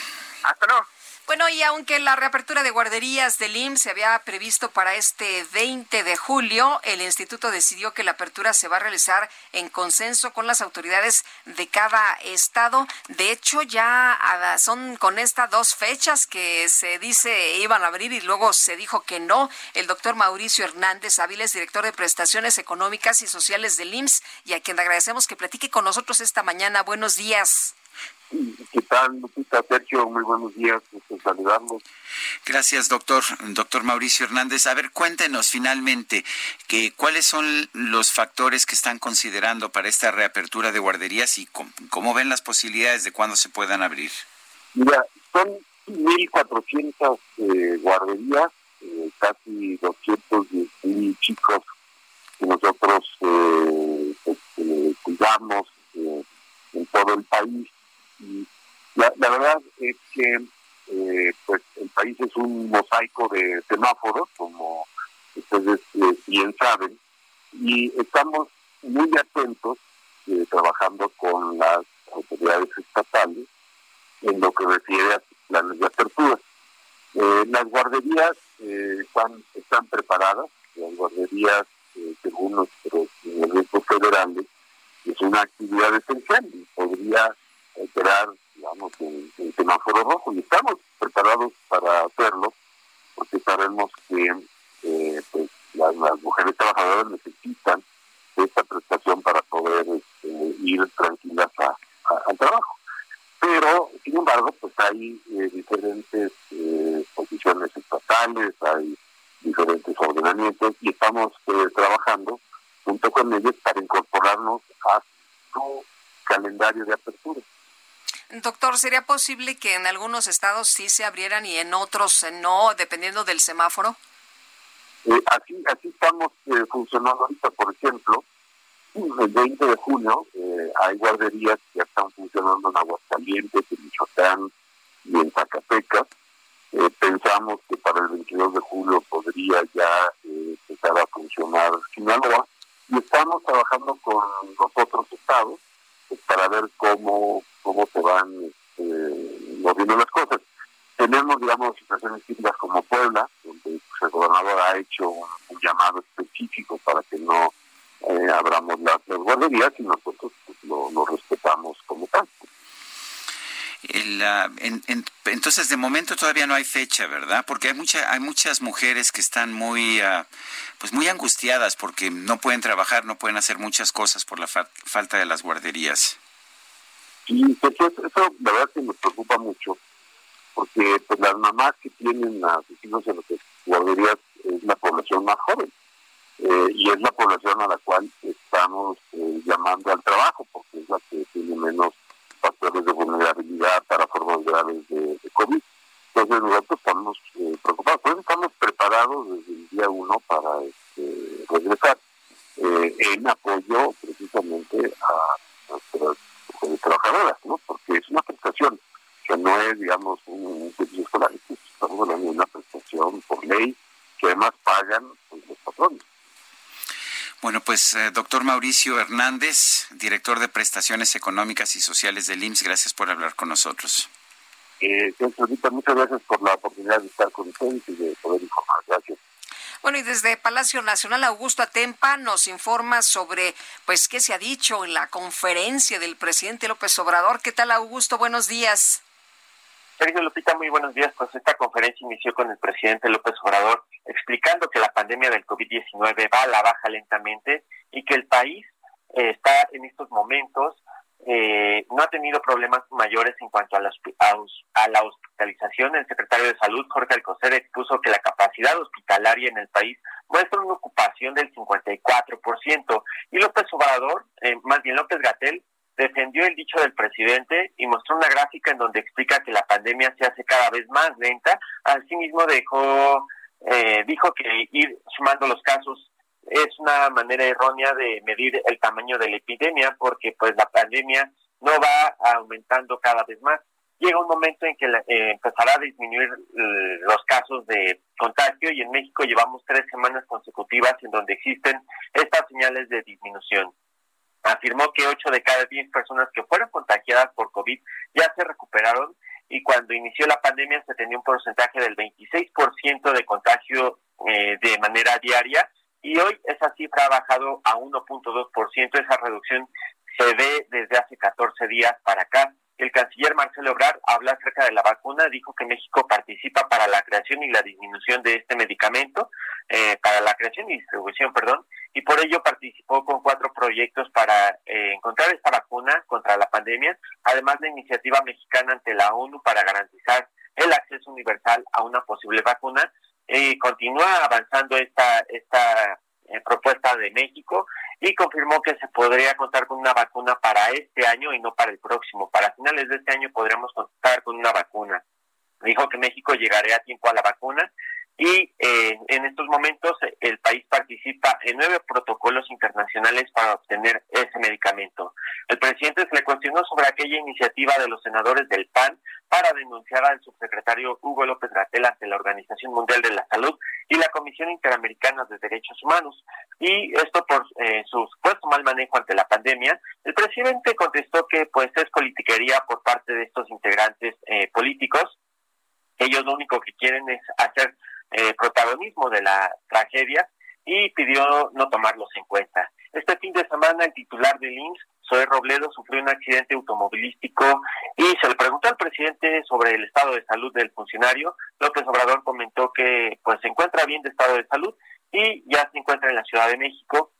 S20: Hasta luego.
S2: Bueno, y aunque la reapertura de guarderías del IMSS se había previsto para este 20 de julio, el instituto decidió que la apertura se va a realizar en consenso con las autoridades de cada estado. De hecho, ya son con estas dos fechas que se dice iban a abrir y luego se dijo que no. El doctor Mauricio Hernández Áviles, director de prestaciones económicas y sociales del IMSS, y a quien agradecemos que platique con nosotros esta mañana. Buenos días.
S21: ¿Qué tal, Lupita, Sergio? Muy buenos días, saludarlos.
S1: Gracias, doctor, doctor Mauricio Hernández. A ver, cuéntenos finalmente que cuáles son los factores que están considerando para esta reapertura de guarderías y cómo, ven las posibilidades de cuándo se puedan abrir.
S21: Mira, son 1.400 eh, guarderías, eh, casi 210 chicos que nosotros eh, pues, eh, cuidamos eh, en todo el país. La, verdad es que pues el país es un mosaico de semáforos, como ustedes bien saben, y estamos muy atentos trabajando con las autoridades estatales en lo que refiere a planes de apertura. las guarderías están, preparadas, las guarderías eh, según nuestros grupos federales, es una actividad esencial y podría operar, digamos, en, semáforo rojo. Y estamos preparados para hacerlo, porque sabemos que eh, pues, las, mujeres trabajadoras necesitan esta prestación para poder este, ir tranquilas al trabajo. Pero, sin embargo, pues hay eh, diferentes posiciones estatales, hay diferentes ordenamientos y estamos eh, trabajando junto con ellos para incorporarnos a su calendario de apertura.
S2: Doctor, ¿sería posible que en algunos estados sí se abrieran y en otros no, dependiendo del semáforo?
S21: Eh, así, así estamos eh, funcionando ahorita, por ejemplo, el 20 de junio hay guarderías que ya están funcionando en Aguascalientes, en Michoacán y en Zacatecas, eh, pensamos que para el 22 de julio podría ya eh, empezar a funcionar Sinaloa y estamos trabajando con los otros estados para ver cómo cómo se van este, moviendo las cosas. Tenemos, digamos, situaciones típicas como Puebla, donde pues, el gobernador ha hecho un, llamado específico para que no eh, abramos las, guarderías y nosotros pues, lo respetamos como tal.
S1: El, entonces, de momento todavía no hay fecha, ¿verdad? Porque hay, mucha, hay muchas mujeres que están muy, ah, pues muy angustiadas porque no pueden trabajar, no pueden hacer muchas cosas por la falta de las guarderías.
S21: Sí, pues eso, la verdad que nos preocupa mucho, porque pues las mamás que tienen a sus en las guarderías es la población más joven. Eh, y es la población a la cual estamos eh, llamando al trabajo, porque es la que tiene menos factores de vulnerabilidad para formas graves de, COVID. Entonces nosotros estamos eh, preocupados, pues estamos preparados desde el día uno para este, regresar eh, en apoyo precisamente a nuestras trabajadoras, ¿no? porque es una prestación que no es, digamos, un, servicio escolar, estamos hablando de una prestación por ley que además pagan pues, los patrones.
S1: Bueno, pues eh, doctor Mauricio Hernández, director de Prestaciones Económicas y Sociales del IMSS, gracias por hablar con nosotros.
S21: Eh, muchas gracias por la oportunidad de estar con ustedes y de poder informar. Gracias.
S2: Bueno, y desde Palacio Nacional, Augusto Atempa nos informa sobre, pues, qué se ha dicho en la conferencia del presidente López Obrador. ¿Qué tal, Augusto? Buenos días.
S9: Sergio Lupita, muy buenos días. Pues esta conferencia inició con el presidente López Obrador explicando que la pandemia del COVID-19 va a la baja lentamente y que el país eh, está en estos momentos, eh, no ha tenido problemas mayores en cuanto a la, a, la hospitalización. El secretario de Salud, Jorge Alcocer, expuso que la capacidad hospitalaria en el país muestra una ocupación del 54%. Y López Obrador, eh, más bien López Gatel, defendió el dicho del presidente y mostró una gráfica en donde explica que la pandemia se hace cada vez más lenta. Asimismo dejó, eh, dijo que ir sumando los casos es una manera errónea de medir el tamaño de la epidemia porque pues la pandemia no va aumentando cada vez más. Llega un momento en que eh, empezará a disminuir los casos de contagio y en México llevamos tres semanas consecutivas en donde existen estas señales de disminución afirmó que 8 de cada 10 personas que fueron contagiadas por COVID ya se recuperaron y cuando inició la pandemia se tenía un porcentaje del 26% de contagio eh, de manera diaria y hoy esa cifra ha bajado a 1.2%. Esa reducción se ve desde hace 14 días para acá. El canciller Marcelo Obrar habla acerca de la vacuna, dijo que México participa para la creación y la disminución de este medicamento, eh, para la creación y distribución, perdón, y por ello participó con cuatro proyectos para eh, encontrar esta vacuna contra la pandemia, además de iniciativa mexicana ante la ONU para garantizar el acceso universal a una posible vacuna. y continúa avanzando esta, esta eh, propuesta de México y confirmó que se podría contar con una vacuna para este año y no para el próximo. Para finales de este año podremos contar con una vacuna. Dijo que México llegaría a tiempo a la vacuna y eh, en estos momentos el país participa en nueve protocolos internacionales para obtener ese medicamento. El presidente se le cuestionó sobre aquella iniciativa de los senadores del PAN para denunciar al subsecretario Hugo López Gatell ante la Organización Mundial de la Salud y la Comisión Interamericana de Derechos Humanos. Y esto por eh, su supuesto mal manejo ante la pandemia. El presidente contestó que pues es politiquería por parte de estos integrantes eh, políticos. Ellos lo único que quieren es hacer eh, protagonismo de la tragedia y pidió no tomarlos en cuenta. Este fin de semana el titular del IMSS, Zoe Robledo, sufrió un accidente automovilístico y se le preguntó al presidente sobre el estado de salud del funcionario. López Obrador comentó que pues se encuentra bien de estado de salud y ya se encuentra en la Ciudad de México.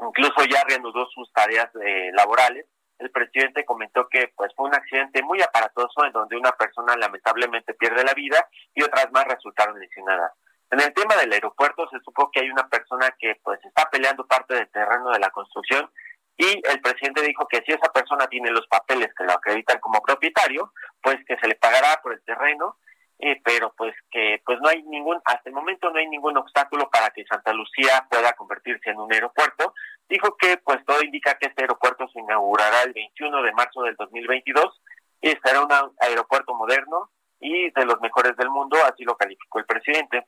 S9: Incluso ya reanudó sus tareas eh, laborales el presidente comentó que pues fue un accidente muy aparatoso en donde una persona lamentablemente pierde la vida y otras más resultaron lesionadas. En el tema del aeropuerto se supo que hay una persona que pues está peleando parte del terreno de la construcción y el presidente dijo que si esa persona tiene los papeles que lo acreditan como propietario, pues que se le pagará por el terreno, eh, pero pues que pues no hay ningún, hasta el momento no hay ningún obstáculo para que Santa Lucía pueda convertirse en un aeropuerto, dijo que pues todo indica que este aeropuerto se inaugurará el 21 de marzo del 2022 y será un aeropuerto moderno y de los mejores del mundo, así lo calificó el presidente.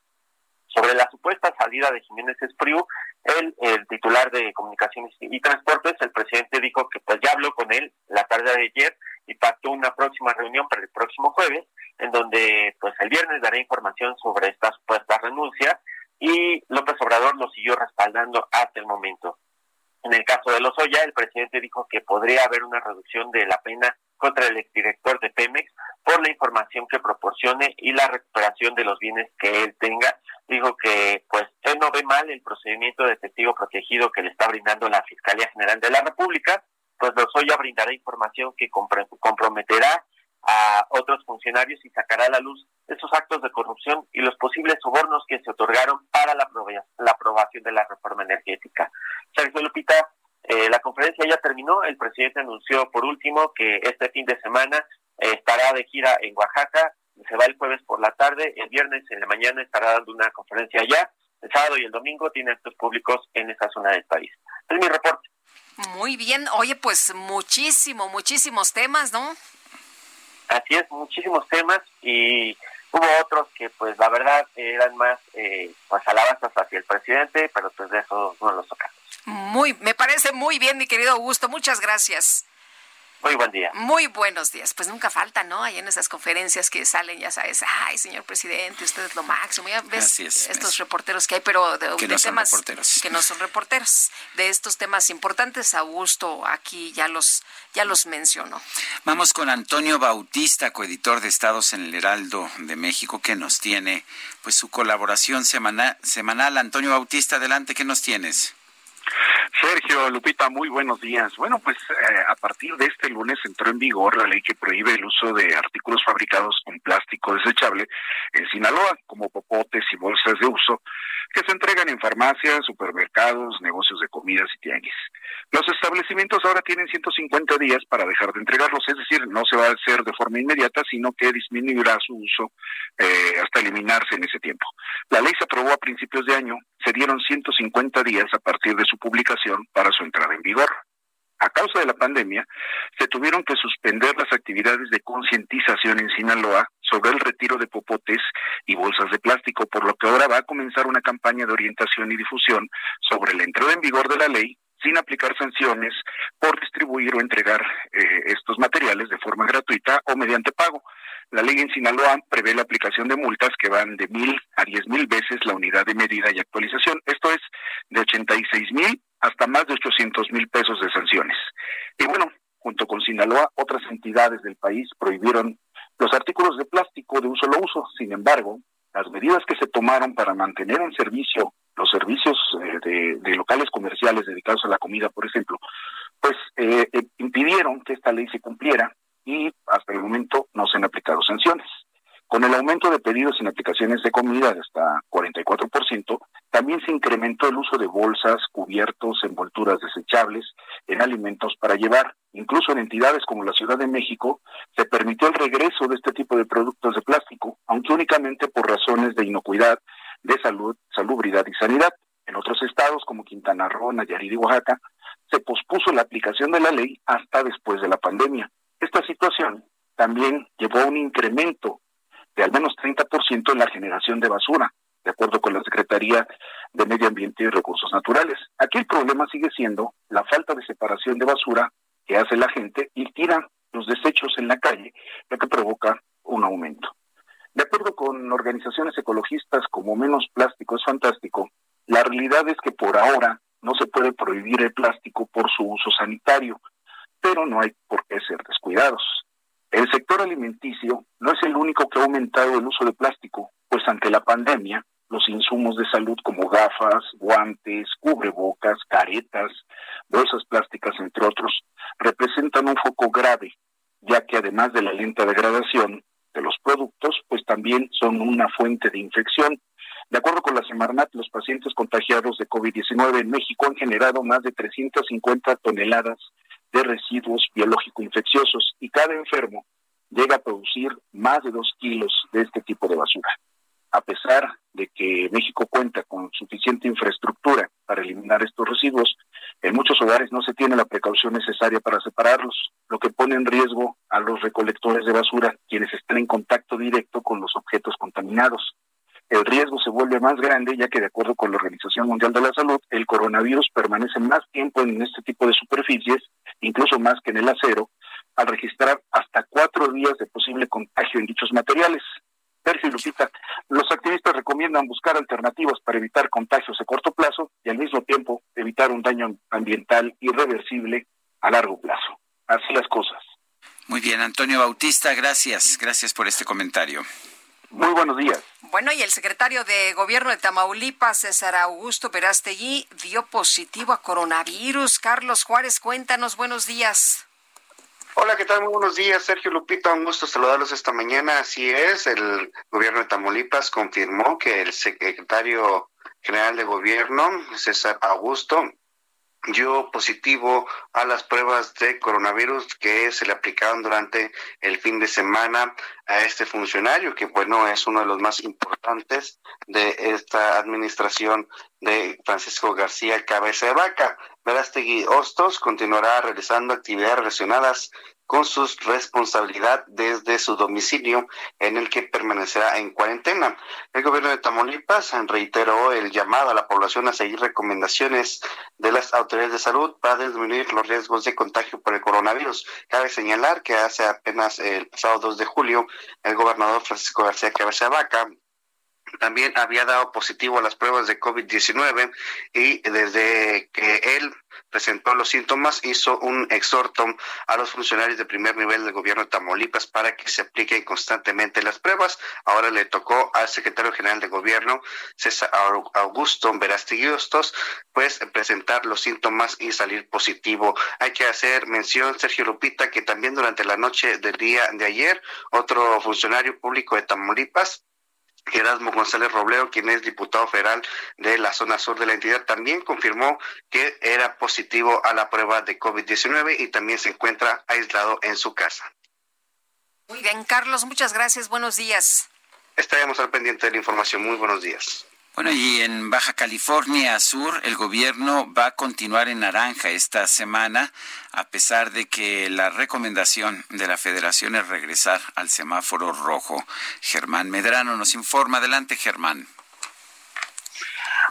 S9: Sobre la supuesta salida de Jiménez Espriu, el, el titular de Comunicaciones y Transportes, el presidente dijo que pues ya habló con él la tarde de ayer y pactó una próxima reunión para el próximo jueves, en donde pues el viernes dará información sobre esta supuesta renuncia y López Obrador lo siguió respaldando hasta el momento. En el caso de Lozoya, el presidente dijo que podría haber una reducción de la pena contra el exdirector de Pemex por la información que proporcione y la recuperación de los bienes que él tenga. Dijo que pues él no ve mal el procedimiento de testigo protegido que le está brindando la Fiscalía General de la República, pues Lozoya brindará información que comprometerá a otros funcionarios y sacará a la luz esos actos de corrupción y los posibles sobornos que se otorgaron para la, aprobación de la reforma energética. Sergio Lupita, eh, la conferencia ya terminó. El presidente anunció por último que este fin de semana eh, estará de gira en Oaxaca. Se va el jueves por la tarde, el viernes en la mañana estará dando una conferencia allá. El sábado y el domingo tiene actos públicos en esa zona del país. Es mi reporte.
S2: Muy bien. Oye, pues muchísimo, muchísimos temas, ¿no?
S9: Así es, muchísimos temas y hubo otros que pues la verdad eran más eh, pues alabanzas hacia el presidente, pero pues de eso no los tocamos.
S2: Muy, me parece muy bien, mi querido Augusto. Muchas gracias.
S9: Muy buen día.
S2: Muy buenos días. Pues nunca falta, ¿no? Ahí en esas conferencias que salen, ya sabes, ay, señor presidente, usted es lo máximo. Ya ves estos reporteros que hay, pero de, temas que no son reporteros. De estos temas importantes, Augusto aquí ya los, ya los mencionó.
S1: Vamos con Antonio Bautista, coeditor de Estados en el Heraldo de México, que nos tiene pues su colaboración semanal. semanal. Antonio Bautista, adelante, ¿qué nos tienes?
S22: Sergio, Lupita, muy buenos días. Bueno, pues eh, partir de este lunes entró en vigor la ley que prohíbe el uso de artículos fabricados con plástico desechable en Sinaloa, como popotes y bolsas de uso, que se entregan en farmacias, supermercados, negocios de comidas y tianguis. Los establecimientos ahora tienen 150 días para dejar de entregarlos, es decir, no se va a hacer de forma inmediata, sino que disminuirá su uso eh, hasta eliminarse en ese tiempo. La ley se aprobó a principios de año, se dieron 150 días a partir de su publicación para su entrada en vigor. A causa de la pandemia, se tuvieron que suspender las actividades de concientización en Sinaloa sobre el retiro de popotes y bolsas de plástico, por lo que ahora va a comenzar una campaña de orientación y difusión sobre la entrada en vigor de la ley sin aplicar sanciones por distribuir o entregar eh, estos materiales de forma gratuita o mediante pago. La ley en Sinaloa prevé la aplicación de multas que van de mil a diez mil veces la unidad de medida y actualización. Esto es de ochenta y seis mil hasta más de ochocientos mil pesos de sanciones. Y bueno, junto con Sinaloa, otras entidades del país prohibieron los artículos de plástico de un solo uso. Sin embargo, las medidas que se tomaron para mantener en servicio los servicios eh, de, locales comerciales dedicados a la comida, por ejemplo, pues eh, eh, impidieron que esta ley se cumpliera y hasta el momento no se han aplicado sanciones. Con el aumento de pedidos en aplicaciones de comida de hasta 44%, también se incrementó el uso de bolsas, cubiertos, envolturas desechables en alimentos para llevar. Incluso en entidades como la Ciudad de México se permitió el regreso de este tipo de productos de plástico, aunque únicamente por razones de inocuidad de Salud, Salubridad y Sanidad. En otros estados como Quintana Roo, Nayarit y Oaxaca, se pospuso la aplicación de la ley hasta después de la pandemia. Esta situación también llevó a un incremento de al menos 30% en la generación de basura, de acuerdo con la Secretaría de Medio Ambiente y Recursos Naturales. Aquí el problema sigue siendo la falta de separación de basura que hace la gente y tira los desechos en la calle, lo que provoca un aumento. De acuerdo con organizaciones ecologistas como Menos Plástico es Fantástico, la realidad es que por ahora no se puede prohibir el plástico por su uso sanitario, pero no hay por qué ser descuidados. El sector alimenticio no es el único que ha aumentado el uso de plástico, pues ante la pandemia, los insumos de salud como gafas, guantes, cubrebocas, caretas, bolsas plásticas, entre otros, representan un foco grave, ya que además de la lenta degradación de los productos, pues también son una fuente de infección. De acuerdo con la Semarnat, los pacientes contagiados de COVID-19 en México han generado más de 350 toneladas de residuos biológico-infecciosos y cada enfermo llega a producir más de dos kilos de este tipo de basura. A pesar de que México cuenta con suficiente infraestructura para eliminar estos residuos, en muchos hogares no se tiene la precaución necesaria para separarlos, lo que pone en riesgo a los recolectores de basura, quienes están en contacto directo con los objetos contaminados. El riesgo se vuelve más grande ya que de acuerdo con la Organización Mundial de la Salud, el coronavirus permanece más tiempo en este tipo de superficies, incluso más que en el acero, al registrar hasta cuatro días de posible contagio en dichos materiales. Sergio Lupita, los activistas recomiendan buscar alternativas para evitar contagios a corto plazo y al mismo tiempo evitar un daño ambiental irreversible a largo plazo. Así las cosas.
S1: Muy bien, Antonio Bautista, gracias. Gracias por este comentario.
S22: Muy buenos días.
S2: Bueno, y el secretario de Gobierno de Tamaulipas, César Augusto Perastegui, dio positivo a coronavirus. Carlos Juárez, cuéntanos, buenos días.
S23: Hola, ¿qué tal? Muy buenos días, Sergio Lupita. Un gusto saludarlos esta mañana. Así es, el gobierno de Tamaulipas confirmó que el secretario general de gobierno, César Augusto, dio positivo a las pruebas de coronavirus que se le aplicaron durante el fin de semana a este funcionario, que bueno, es uno de los más importantes de esta administración de Francisco García Cabeza de Vaca. Verástegui Hostos continuará realizando actividades relacionadas con su responsabilidad desde su domicilio en el que permanecerá en cuarentena. El gobierno de Tamaulipas reiteró el llamado a la población a seguir recomendaciones de las autoridades de salud para disminuir los riesgos de contagio por el coronavirus. Cabe señalar que hace apenas el pasado 2 de julio el gobernador Francisco García Cabeza Vaca también había dado positivo a las pruebas de COVID-19 y desde que él presentó los síntomas hizo un exhorto a los funcionarios de primer nivel del gobierno de Tamaulipas para que se apliquen constantemente las pruebas. Ahora le tocó al secretario general de gobierno, César Augusto Verástegui pues presentar los síntomas y salir positivo. Hay que hacer mención, Sergio Lupita, que también durante la noche del día de ayer, otro funcionario público de Tamaulipas Erasmo González Robleo, quien es diputado federal de la zona sur de la entidad, también confirmó que era positivo a la prueba de COVID-19 y también se encuentra aislado en su casa.
S2: Muy bien, Carlos, muchas gracias. Buenos días.
S23: Estaremos al pendiente de la información. Muy buenos días.
S1: Bueno, y en Baja California Sur, el gobierno va a continuar en naranja esta semana, a pesar de que la recomendación de la federación es regresar al semáforo rojo. Germán Medrano nos informa. Adelante, Germán.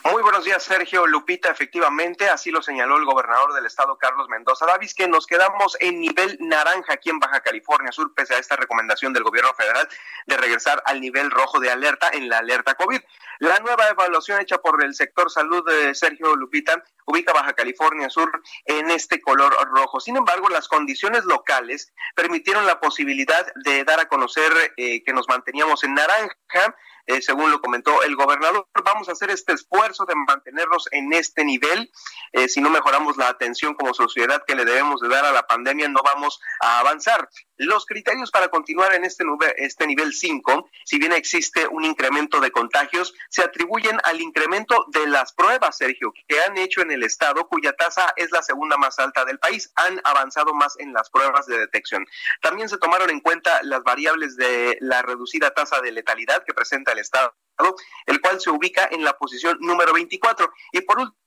S24: Muy buenos días, Sergio Lupita. Efectivamente, así lo señaló el gobernador del estado, Carlos Mendoza Davis, que nos quedamos en nivel naranja aquí en Baja California Sur, pese a esta recomendación del gobierno federal de regresar al nivel rojo de alerta en la alerta COVID. La nueva evaluación hecha por el sector salud de Sergio Lupita ubica Baja California Sur en este color rojo. Sin embargo, las condiciones locales permitieron la posibilidad de dar a conocer eh, que nos manteníamos en naranja eh, según lo comentó el gobernador. Vamos a hacer este esfuerzo de mantenernos en este nivel. Eh, si no mejoramos la atención como sociedad que le debemos de dar a la pandemia, no vamos a avanzar. Los criterios para continuar en este, este nivel 5, si bien existe un incremento de contagios, se atribuyen al incremento de las pruebas, Sergio, que han hecho en el estado, cuya tasa es la segunda más alta del país. Han avanzado más en las pruebas de detección. También se tomaron en cuenta las variables de la reducida tasa de letalidad que presenta del Estado el cual se ubica en la posición número 24. Y por último,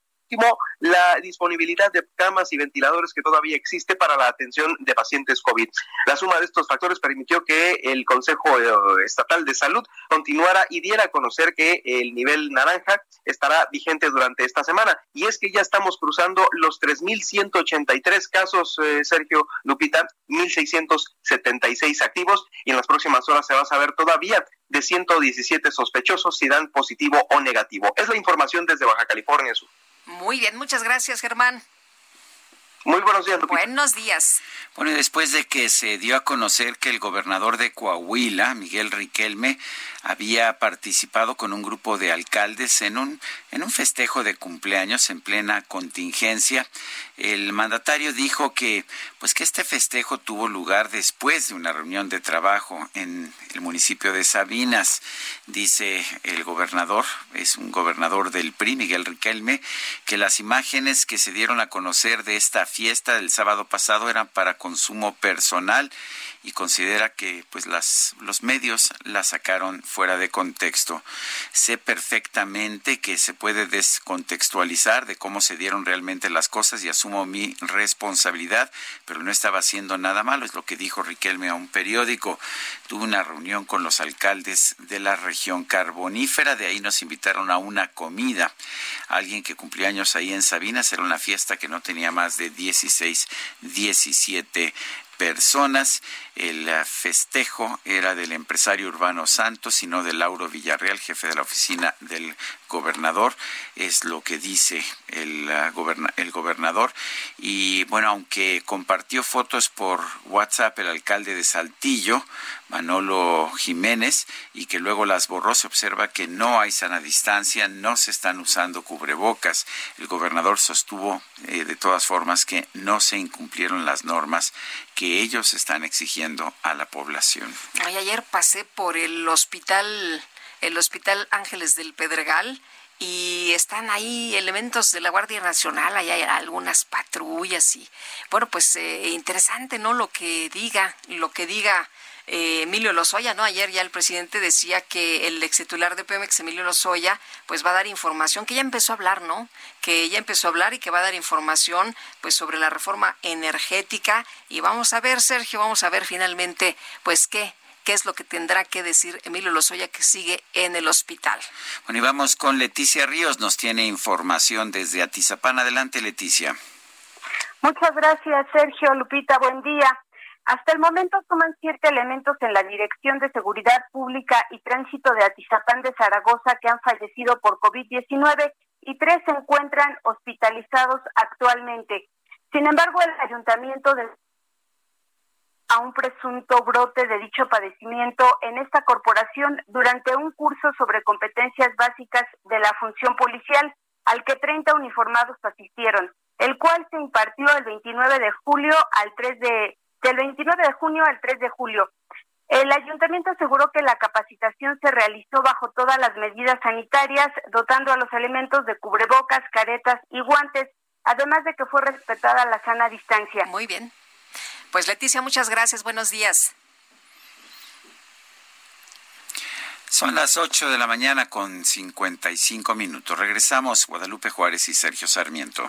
S24: la disponibilidad de camas y ventiladores que todavía existe para la atención de pacientes COVID. La suma de estos factores permitió que el Consejo eh, Estatal de Salud continuara y diera a conocer que el nivel naranja estará vigente durante esta semana. Y es que ya estamos cruzando los 3.183 casos, eh, Sergio Lupita, 1.676 activos y en las próximas horas se va a saber todavía de 117 sospechosos si dan positivo o negativo. Es la información desde Baja California Sur.
S2: Muy bien, muchas gracias, Germán.
S24: Muy buenos días.
S2: Buenos días.
S1: Bueno, después de que se dio a conocer que el gobernador de Coahuila, Miguel Riquelme, había participado con un grupo de alcaldes en un, en un festejo de cumpleaños en plena contingencia. El mandatario dijo que, pues que este festejo tuvo lugar después de una reunión de trabajo en el municipio de Sabinas. Dice el gobernador, es un gobernador del PRI, Miguel Riquelme, que las imágenes que se dieron a conocer de esta fiesta del sábado pasado eran para consumo personal y considera que pues las los medios la sacaron fuera de contexto. Sé perfectamente que se puede descontextualizar de cómo se dieron realmente las cosas y asumo mi responsabilidad, pero no estaba haciendo nada malo, es lo que dijo Riquelme a un periódico. Tuve una reunión con los alcaldes de la región carbonífera, de ahí nos invitaron a una comida. Alguien que cumplió años ahí en Sabinas, era una fiesta que no tenía más de 16, 17 personas. El eh, festejo era del empresario Urbano Santos y no de Lauro Villarreal, jefe de la oficina del gobernador. Es lo que dice el, eh, el gobernador. Y bueno, aunque compartió fotos por WhatsApp el alcalde de Saltillo, Manolo Jiménez, y que luego las borró, se observa que no hay sana distancia, no se están usando cubrebocas. El gobernador sostuvo eh, de todas formas que no se incumplieron las normas que ellos están exigiendo a la población.
S2: ayer pasé por el hospital, el hospital Ángeles del Pedregal y están ahí elementos de la Guardia Nacional, hay algunas patrullas y bueno, pues eh, interesante, ¿no? Lo que diga, lo que diga eh, Emilio Lozoya, ¿no? Ayer ya el presidente decía que el ex titular de Pemex, Emilio Lozoya, pues va a dar información, que ya empezó a hablar, ¿no? Que ya empezó a hablar y que va a dar información, pues sobre la reforma energética. Y vamos a ver, Sergio, vamos a ver finalmente, pues qué, qué es lo que tendrá que decir Emilio Lozoya que sigue en el hospital.
S1: Bueno, y vamos con Leticia Ríos, nos tiene información desde Atizapán. Adelante, Leticia.
S25: Muchas gracias, Sergio Lupita. Buen día. Hasta el momento suman siete elementos en la Dirección de Seguridad Pública y Tránsito de Atizapán de Zaragoza que han fallecido por COVID-19 y tres se encuentran hospitalizados actualmente. Sin embargo, el ayuntamiento de a un presunto brote de dicho padecimiento en esta corporación durante un curso sobre competencias básicas de la función policial al que 30 uniformados asistieron, el cual se impartió el 29 de julio al 3 de del 29 de junio al 3 de julio. El ayuntamiento aseguró que la capacitación se realizó bajo todas las medidas sanitarias, dotando a los elementos de cubrebocas, caretas y guantes, además de que fue respetada la sana distancia.
S2: Muy bien. Pues Leticia, muchas gracias. Buenos días.
S1: Son las 8 de la mañana con 55 minutos. Regresamos Guadalupe Juárez y Sergio Sarmiento.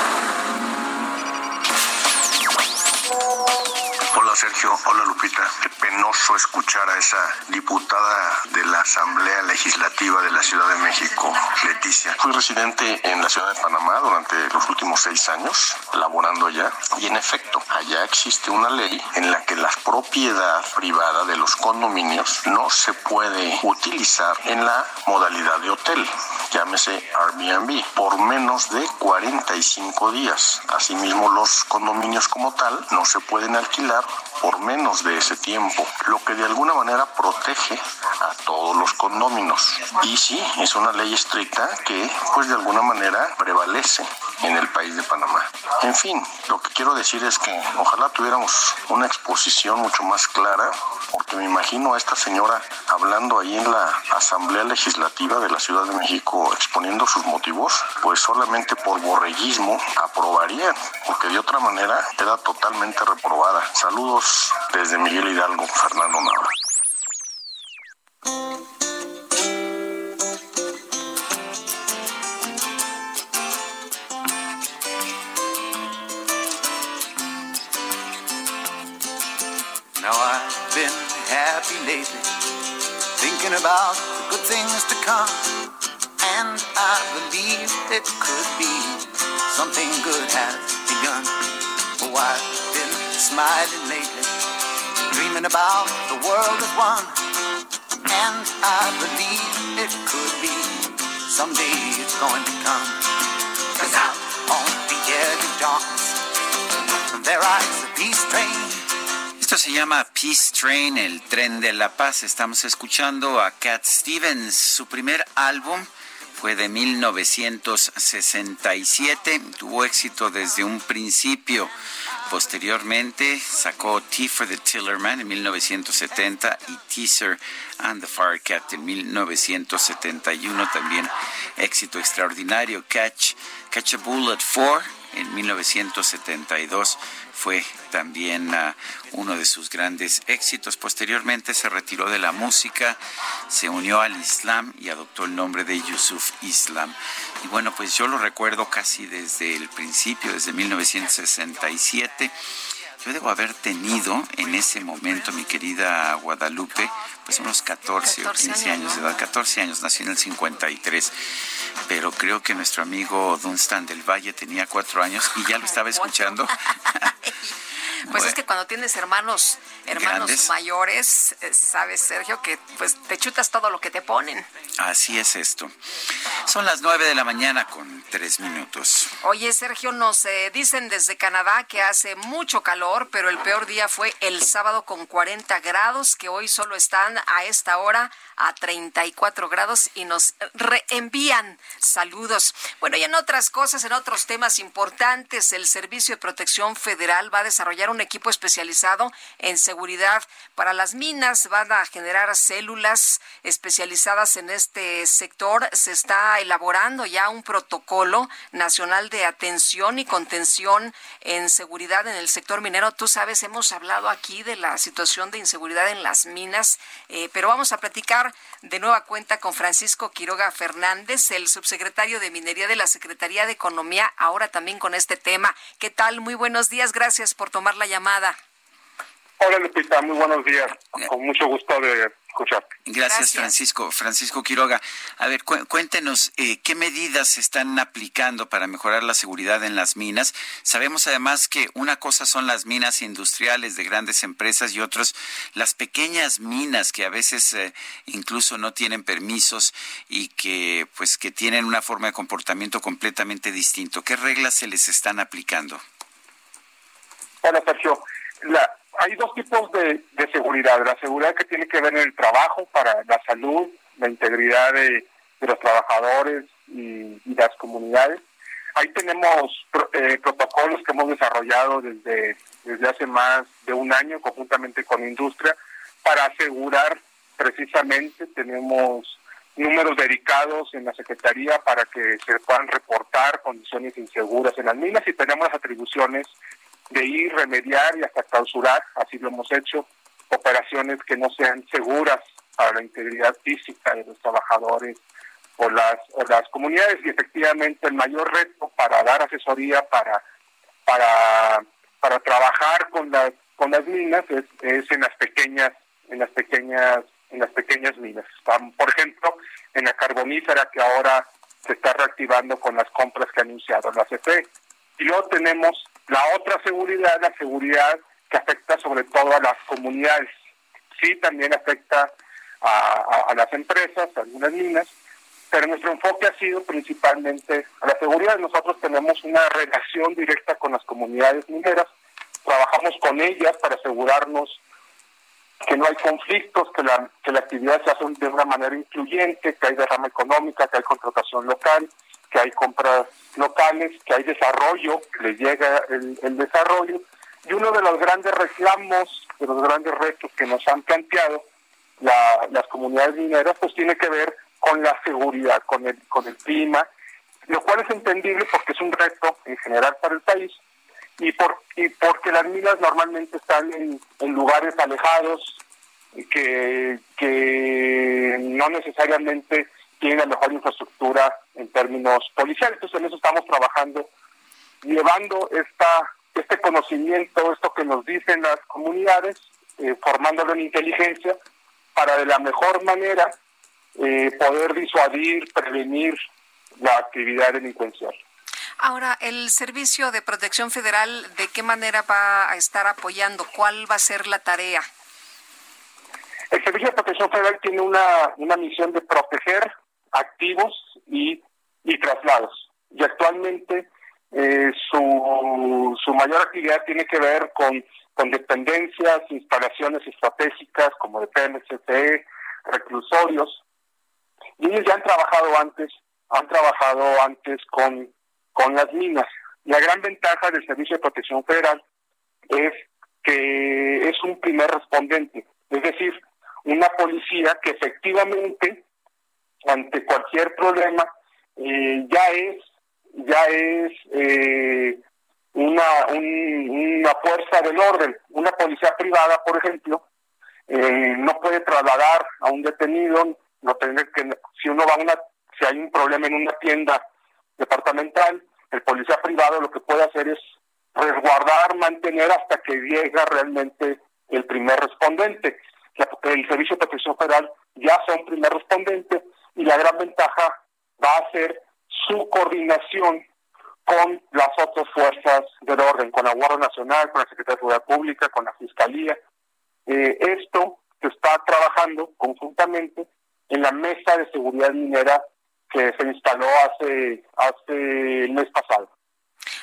S26: Sergio. Hola, Lupita. Qué penoso escuchar a esa diputada de la Asamblea Legislativa de la Ciudad de México, Leticia. Fui residente en la ciudad de Panamá durante los últimos seis años, laborando allá, y en efecto, allá existe una ley en la que la propiedad privada de los condominios no se puede utilizar en la modalidad de hotel llámese Airbnb, por menos de 45 días. Asimismo, los condominios como tal no se pueden alquilar por menos de ese tiempo, lo que de alguna manera protege a todos los condóminos. Y sí, es una ley estricta que pues de alguna manera prevalece en el país de Panamá. En fin, lo que quiero decir es que ojalá tuviéramos una exposición mucho más clara, porque me imagino a esta señora hablando ahí en la Asamblea Legislativa de la Ciudad de México exponiendo sus motivos, pues solamente por borreguismo aprobarían, porque de otra manera queda totalmente reprobada. Saludos desde Miguel Hidalgo, Fernando Nava.
S13: Now I've been happy lately, thinking about the good things to come. And I believe it could be something good has begun. Oh, been smiling lately, dreaming about the world as one. And I believe it could be someday it's going to come.
S1: Esto se llama Peace Train, el tren de la paz. Estamos escuchando a Cat Stevens. Su primer álbum fue de 1967. Tuvo éxito desde un principio. Posteriormente sacó Tea for the Tillerman en 1970 y Teaser and the Firecat en 1971. También éxito extraordinario. Catch, Catch a Bullet 4 en 1972 fue también uh, uno de sus grandes éxitos. Posteriormente se retiró de la música, se unió al Islam y adoptó el nombre de Yusuf Islam. Y bueno, pues yo lo recuerdo casi desde el principio, desde 1967. Yo debo haber tenido en ese momento, mi querida Guadalupe, pues unos 14, 14 o 15 años, años de edad. 14 años, nací en el 53. Pero creo que nuestro amigo Dunstan del Valle tenía 4 años y ya lo estaba escuchando.
S2: Pues bueno. es que cuando tienes hermanos, hermanos Grandes. mayores, eh, sabes, Sergio, que pues te chutas todo lo que te ponen.
S1: Así es esto. Son las nueve de la mañana con tres minutos.
S2: Oye, Sergio, nos eh, dicen desde Canadá que hace mucho calor, pero el peor día fue el sábado con 40 grados, que hoy solo están a esta hora a 34 grados y nos reenvían saludos. Bueno, y en otras cosas, en otros temas importantes, el Servicio de Protección Federal va a desarrollar un equipo especializado en seguridad para las minas. Van a generar células especializadas en este sector. Se está elaborando ya un protocolo nacional de atención y contención en seguridad en el sector minero. Tú sabes, hemos hablado aquí de la situación de inseguridad en las minas, eh, pero vamos a platicar de nueva cuenta con Francisco Quiroga Fernández, el subsecretario de Minería de la Secretaría de Economía, ahora también con este tema. ¿Qué tal? Muy buenos días. Gracias por tomar la llamada.
S27: Hola Lupita, muy buenos días. Con mucho gusto de escuchar.
S1: Gracias, Gracias, Francisco. Francisco Quiroga. A ver, cu cuéntenos eh, qué medidas se están aplicando para mejorar la seguridad en las minas. Sabemos además que una cosa son las minas industriales de grandes empresas y otros las pequeñas minas que a veces eh, incluso no tienen permisos y que pues que tienen una forma de comportamiento completamente distinto. ¿Qué reglas se les están aplicando?
S27: Hola, Sergio. La, hay dos tipos de, de, seguridad. La seguridad que tiene que ver en el trabajo para la salud, la integridad de, de los trabajadores y, las comunidades. Ahí tenemos pro, eh, protocolos que hemos desarrollado desde, desde hace más de un año conjuntamente con industria para asegurar precisamente, tenemos números dedicados en la Secretaría para que se puedan reportar condiciones inseguras en las minas y tenemos las atribuciones de ir, remediar y hasta clausurar, así lo hemos hecho, operaciones que no sean seguras para la integridad física de los trabajadores o las, o las comunidades y efectivamente el mayor reto para dar asesoría, para, para, para trabajar con las, con las minas es, en las pequeñas, en las pequeñas, en las pequeñas minas. Por ejemplo, en la carbonífera que ahora se está reactivando con las compras que ha anunciado la CFE. Y luego tenemos la otra seguridad, la seguridad que afecta sobre todo a las comunidades. Sí, también afecta a, las empresas, a algunas minas, pero nuestro enfoque ha sido principalmente a la seguridad. Nosotros tenemos una relación directa con las comunidades mineras, trabajamos con ellas para asegurarnos que no hay conflictos, que la, que la actividad se hace de una manera incluyente, que hay derrama económica, que hay contratación local, que hay compras locales, que hay desarrollo, que les llega el, el desarrollo. Y uno de los grandes reclamos, de los grandes retos que nos han planteado la, las comunidades mineras, pues tiene que ver con la seguridad, con el, con el clima, lo cual es entendible porque es un reto en general para el país y, por, y porque las minas normalmente están en, en lugares alejados que, que no necesariamente tienen la mejor infraestructura en términos policiales. Entonces en eso estamos trabajando, llevando esta este conocimiento, esto que nos dicen las comunidades, eh, formándolo en inteligencia, para de la mejor manera eh, poder disuadir, prevenir la actividad delincuencial.
S2: Ahora, el Servicio de Protección Federal, ¿de qué manera va a estar apoyando? ¿Cuál va a ser la tarea?
S27: El Servicio de Protección Federal tiene una, una misión de proteger activos y, y traslados. Y actualmente eh, su, su mayor actividad tiene que ver con, con dependencias, instalaciones estratégicas como de PMCCE, reclusorios. Y ellos ya han trabajado antes, han trabajado antes con, con las minas. La gran ventaja del Servicio de Protección Federal es que es un primer respondente, es decir, una policía que efectivamente ante cualquier problema eh, ya es ya es eh, una, una fuerza del orden. Una policía privada, por ejemplo, eh, no puede trasladar a un detenido, no tener que, si uno va a una, si hay un problema en una tienda departamental, el policía privado lo que puede hacer es resguardar, mantener hasta que llega realmente el primer respondente. El Servicio de Protección Federal ya sea un primer respondente y la gran ventaja va a ser su coordinación con las otras fuerzas del orden, con la Guardia Nacional, con la Secretaría de Seguridad Pública, con la Fiscalía. Eh, esto se está trabajando conjuntamente en la mesa de seguridad minera que se instaló hace, hace el mes pasado.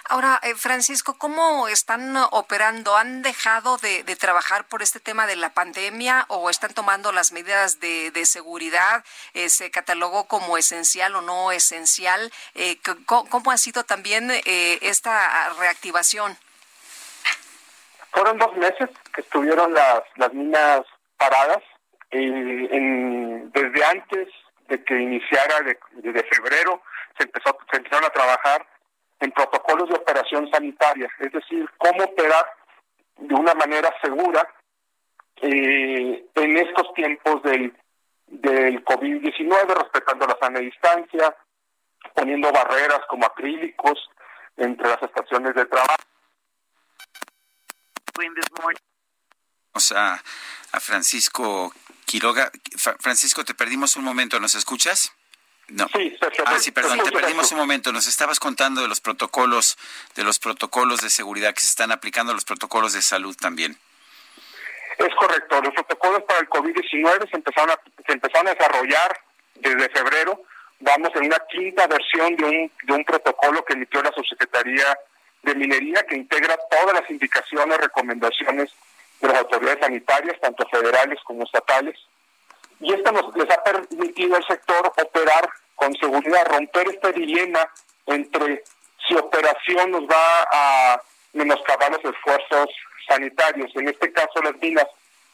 S2: Ahora, eh, Francisco, ¿cómo están operando? ¿Han dejado de, trabajar por este tema de la pandemia o están tomando las medidas de, seguridad? Eh, ¿Se catalogó como esencial o no esencial? Eh, ¿cómo, ha sido también esta reactivación?
S27: Fueron dos meses que estuvieron las, las minas paradas. desde antes de que iniciara, desde febrero, se, empezó, se empezaron a trabajar en protocolos de operación sanitaria, es decir, cómo operar de una manera segura eh, en estos tiempos del, del COVID-19, respetando la sana distancia, poniendo barreras como acrílicos entre las estaciones de trabajo.
S1: Vamos a, a Francisco Quiroga. Francisco, te perdimos un momento, ¿nos escuchas? No.
S27: Sí,
S1: ah, sí, perdón, te perdimos un momento. Nos estabas contando de los protocolos, de los protocolos de seguridad que se están aplicando, los protocolos de salud también.
S27: Es correcto. Los protocolos para el COVID-19 se empezaron a, se empezaron a desarrollar desde febrero. Vamos en una quinta versión de un, de un protocolo que emitió la Subsecretaría de Minería que integra todas las indicaciones, recomendaciones de las autoridades sanitarias, tanto federales como estatales y esto nos les ha permitido al sector operar con seguridad, romper este dilema entre si operación nos va a menoscabar los esfuerzos sanitarios. En este caso, las minas,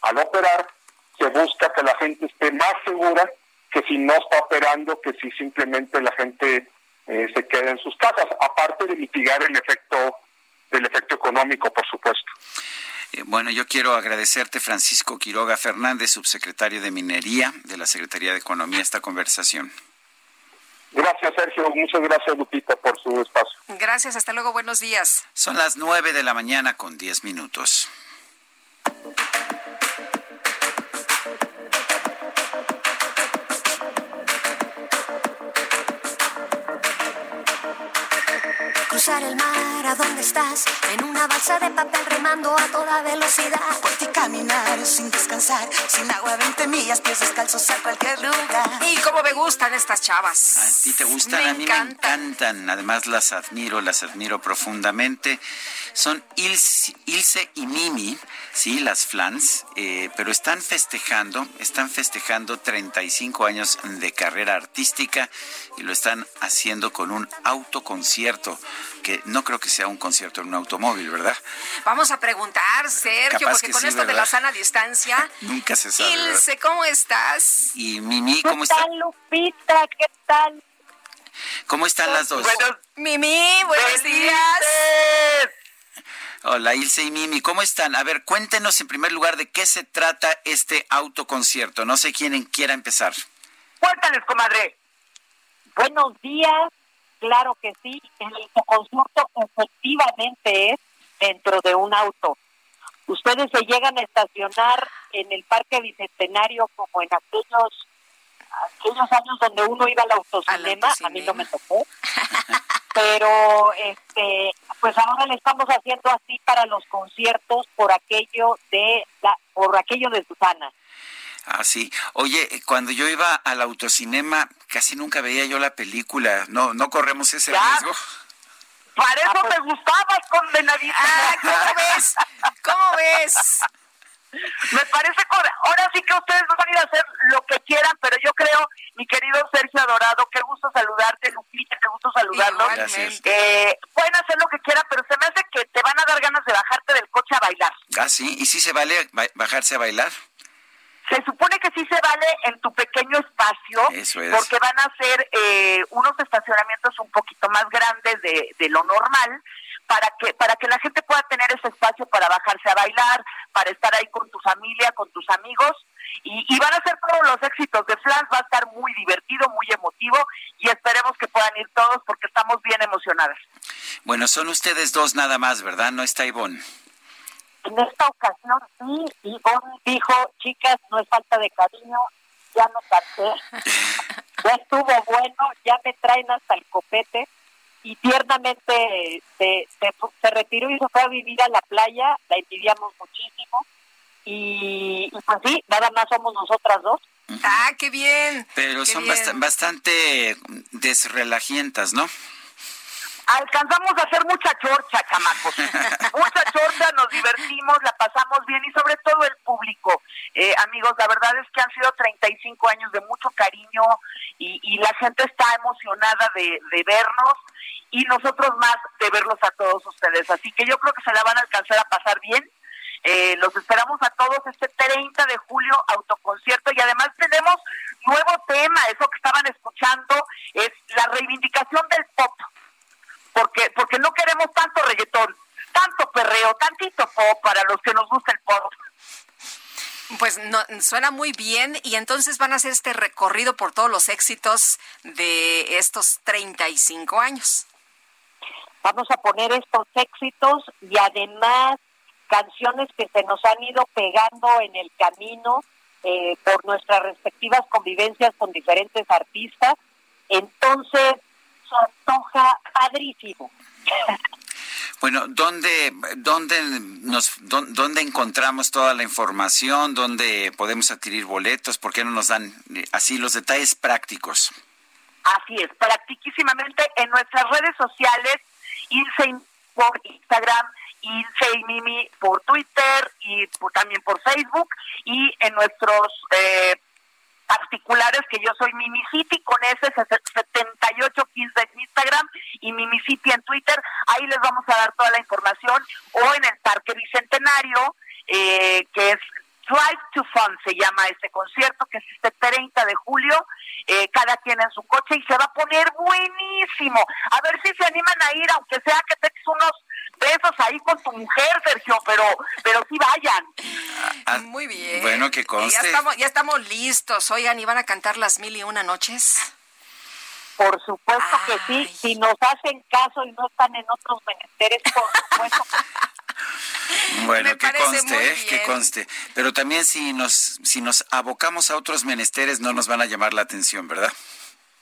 S27: al operar, se busca que la gente esté más segura que si no está operando, que si simplemente la gente eh, se queda en sus casas, aparte de mitigar el efecto del efecto económico, por supuesto.
S1: Eh, bueno, yo quiero agradecerte, Francisco Quiroga Fernández, subsecretario de Minería de la Secretaría de Economía, esta conversación.
S27: Gracias, Sergio. Muchas gracias, Lupita, por su espacio.
S2: Gracias. Hasta luego. Buenos días.
S1: Son las nueve de la mañana con diez minutos.
S28: Cruzar el mar, ¿a dónde estás? En una balsa de papel remando a toda velocidad.
S29: Por ti caminar sin descansar, sin agua 20 millas, pies descalzos a cualquier lugar.
S2: Y cómo me gustan estas chavas.
S1: ¿A ti te gustan?
S2: Me
S1: a mí
S2: encantan.
S1: me encantan. Además las admiro, las admiro profundamente. Son Ilse, Ilse y Mimi, sí, las flans, eh, pero están festejando, están festejando 35 años de carrera artística y lo están haciendo con un autoconcierto, que no creo que sea un concierto en un automóvil, ¿verdad?
S2: Vamos a preguntar, Sergio,
S1: Capaz
S2: porque
S1: que
S2: con
S1: sí,
S2: esto de la sana distancia.
S1: Nunca se sabe. ¿verdad?
S2: Ilse, ¿cómo estás?
S1: Y Mimi,
S30: ¿Qué
S1: ¿cómo está?
S30: tal, Lupita? ¿Qué tal?
S1: ¿Cómo están las dos?
S2: Mimi, buenos días.
S1: Hola, Ilse y Mimi, ¿cómo están? A ver, cuéntenos en primer lugar de qué se trata este autoconcierto. No sé quién quiera empezar.
S30: Cuéntales, comadre. Buenos días. Claro que sí. El autoconcierto efectivamente es dentro de un auto. Ustedes se llegan a estacionar en el Parque Bicentenario como en aquellos aquellos años donde uno iba al autocinema, a mí no me tocó. Pero este pues ahora le estamos haciendo así para los conciertos por aquello de la por aquello de Susana.
S1: Ah, sí. Oye, cuando yo iba al autocinema, casi nunca veía yo la película. No, no corremos ese riesgo.
S30: Para eso me gustaba condenadita.
S2: Ah, ¿cómo ves? ¿Cómo ves?
S30: Me parece ahora sí que ustedes van a ir a hacer lo que quieran, pero yo creo, mi querido Sergio Adorado, qué gusto saludarte, Lupita, qué gusto saludarlos. Eh, pueden hacer lo que quieran, pero se me hace que te van a dar ganas de bajarte del coche a bailar.
S1: Ah, sí. ¿Y si se vale ba- bajarse a bailar?
S30: Se supone que sí se vale en tu pequeño espacio,
S1: Eso es.
S30: porque van a ser eh, unos estacionamientos un poquito más grandes de, de lo normal, para que para que la gente pueda tener ese espacio para bajarse a bailar, para estar ahí con tu familia, con tus amigos, y, y van a ser todos los éxitos de Flans, va a estar muy divertido, muy emotivo, y esperemos que puedan ir todos porque estamos bien emocionadas.
S1: Bueno, son ustedes dos nada más, ¿verdad? No está Ivonne.
S30: En esta ocasión sí, Ivonne dijo, chicas, no es falta de cariño, ya no canté, ya estuvo bueno, ya me traen hasta el copete y tiernamente se, se, se retiró y se fue a vivir a la playa, la envidiamos muchísimo y, y pues sí, nada más somos nosotras dos.
S2: Ah, qué bien.
S1: Pero
S2: qué
S1: son
S2: bien.
S1: bast- bastante desrelajientas, ¿no?
S30: Alcanzamos a hacer mucha chorcha, chamacos. mucha chorcha, nos divertimos, la pasamos bien y sobre todo el público. Eh, amigos, la verdad es que han sido 35 años de mucho cariño y, y la gente está emocionada de, de vernos y nosotros más de verlos a todos ustedes. Así que yo creo que se la van a alcanzar a pasar bien. Eh, los esperamos a todos este 30 de julio, autoconcierto, y además tenemos nuevo tema, eso que estaban escuchando, es la reivindicación del pop porque porque no queremos tanto reggaetón, tanto perreo, tantito pop para los que nos gusta el pop.
S2: Pues no, suena muy bien y entonces van a hacer este recorrido por todos los éxitos de estos 35 años.
S30: Vamos a poner estos éxitos y además canciones que se nos han ido pegando en el camino eh, por nuestras respectivas convivencias con diferentes artistas. Entonces, se antoja padrísimo.
S1: Bueno, ¿dónde, dónde, nos, dó- dónde encontramos toda la información? ¿Dónde podemos adquirir boletos? ¿Por qué no nos dan eh, así los detalles prácticos?
S30: Así es, practiquísimamente en nuestras redes sociales, y- por Instagram, y Mimi por Twitter y por- también por Facebook y en nuestros eh, particulares que yo soy Mimi City con ese 7815 en Instagram y Mimi City en Twitter, ahí les vamos a dar toda la información. O en el Parque Bicentenario eh, que es Drive to Fun se llama este concierto que es este 30 de julio. Eh, cada quien en su coche y se va a poner buenísimo. A ver si se animan a ir, aunque sea que te eches unos besos ahí con tu mujer, Sergio, pero pero sí vayan.
S2: Muy bien.
S1: Bueno, que
S2: Ya
S1: conste.
S2: estamos, ya estamos listos. Oigan, ¿y van a cantar las mil y una noches?
S30: Por supuesto que sí, si nos hacen caso y no están en otros menesteres, por supuesto.
S1: Bueno,
S2: Me
S1: que conste, ¿eh? que conste. Pero también si nos, si nos abocamos a otros menesteres no nos van a llamar la atención, ¿verdad?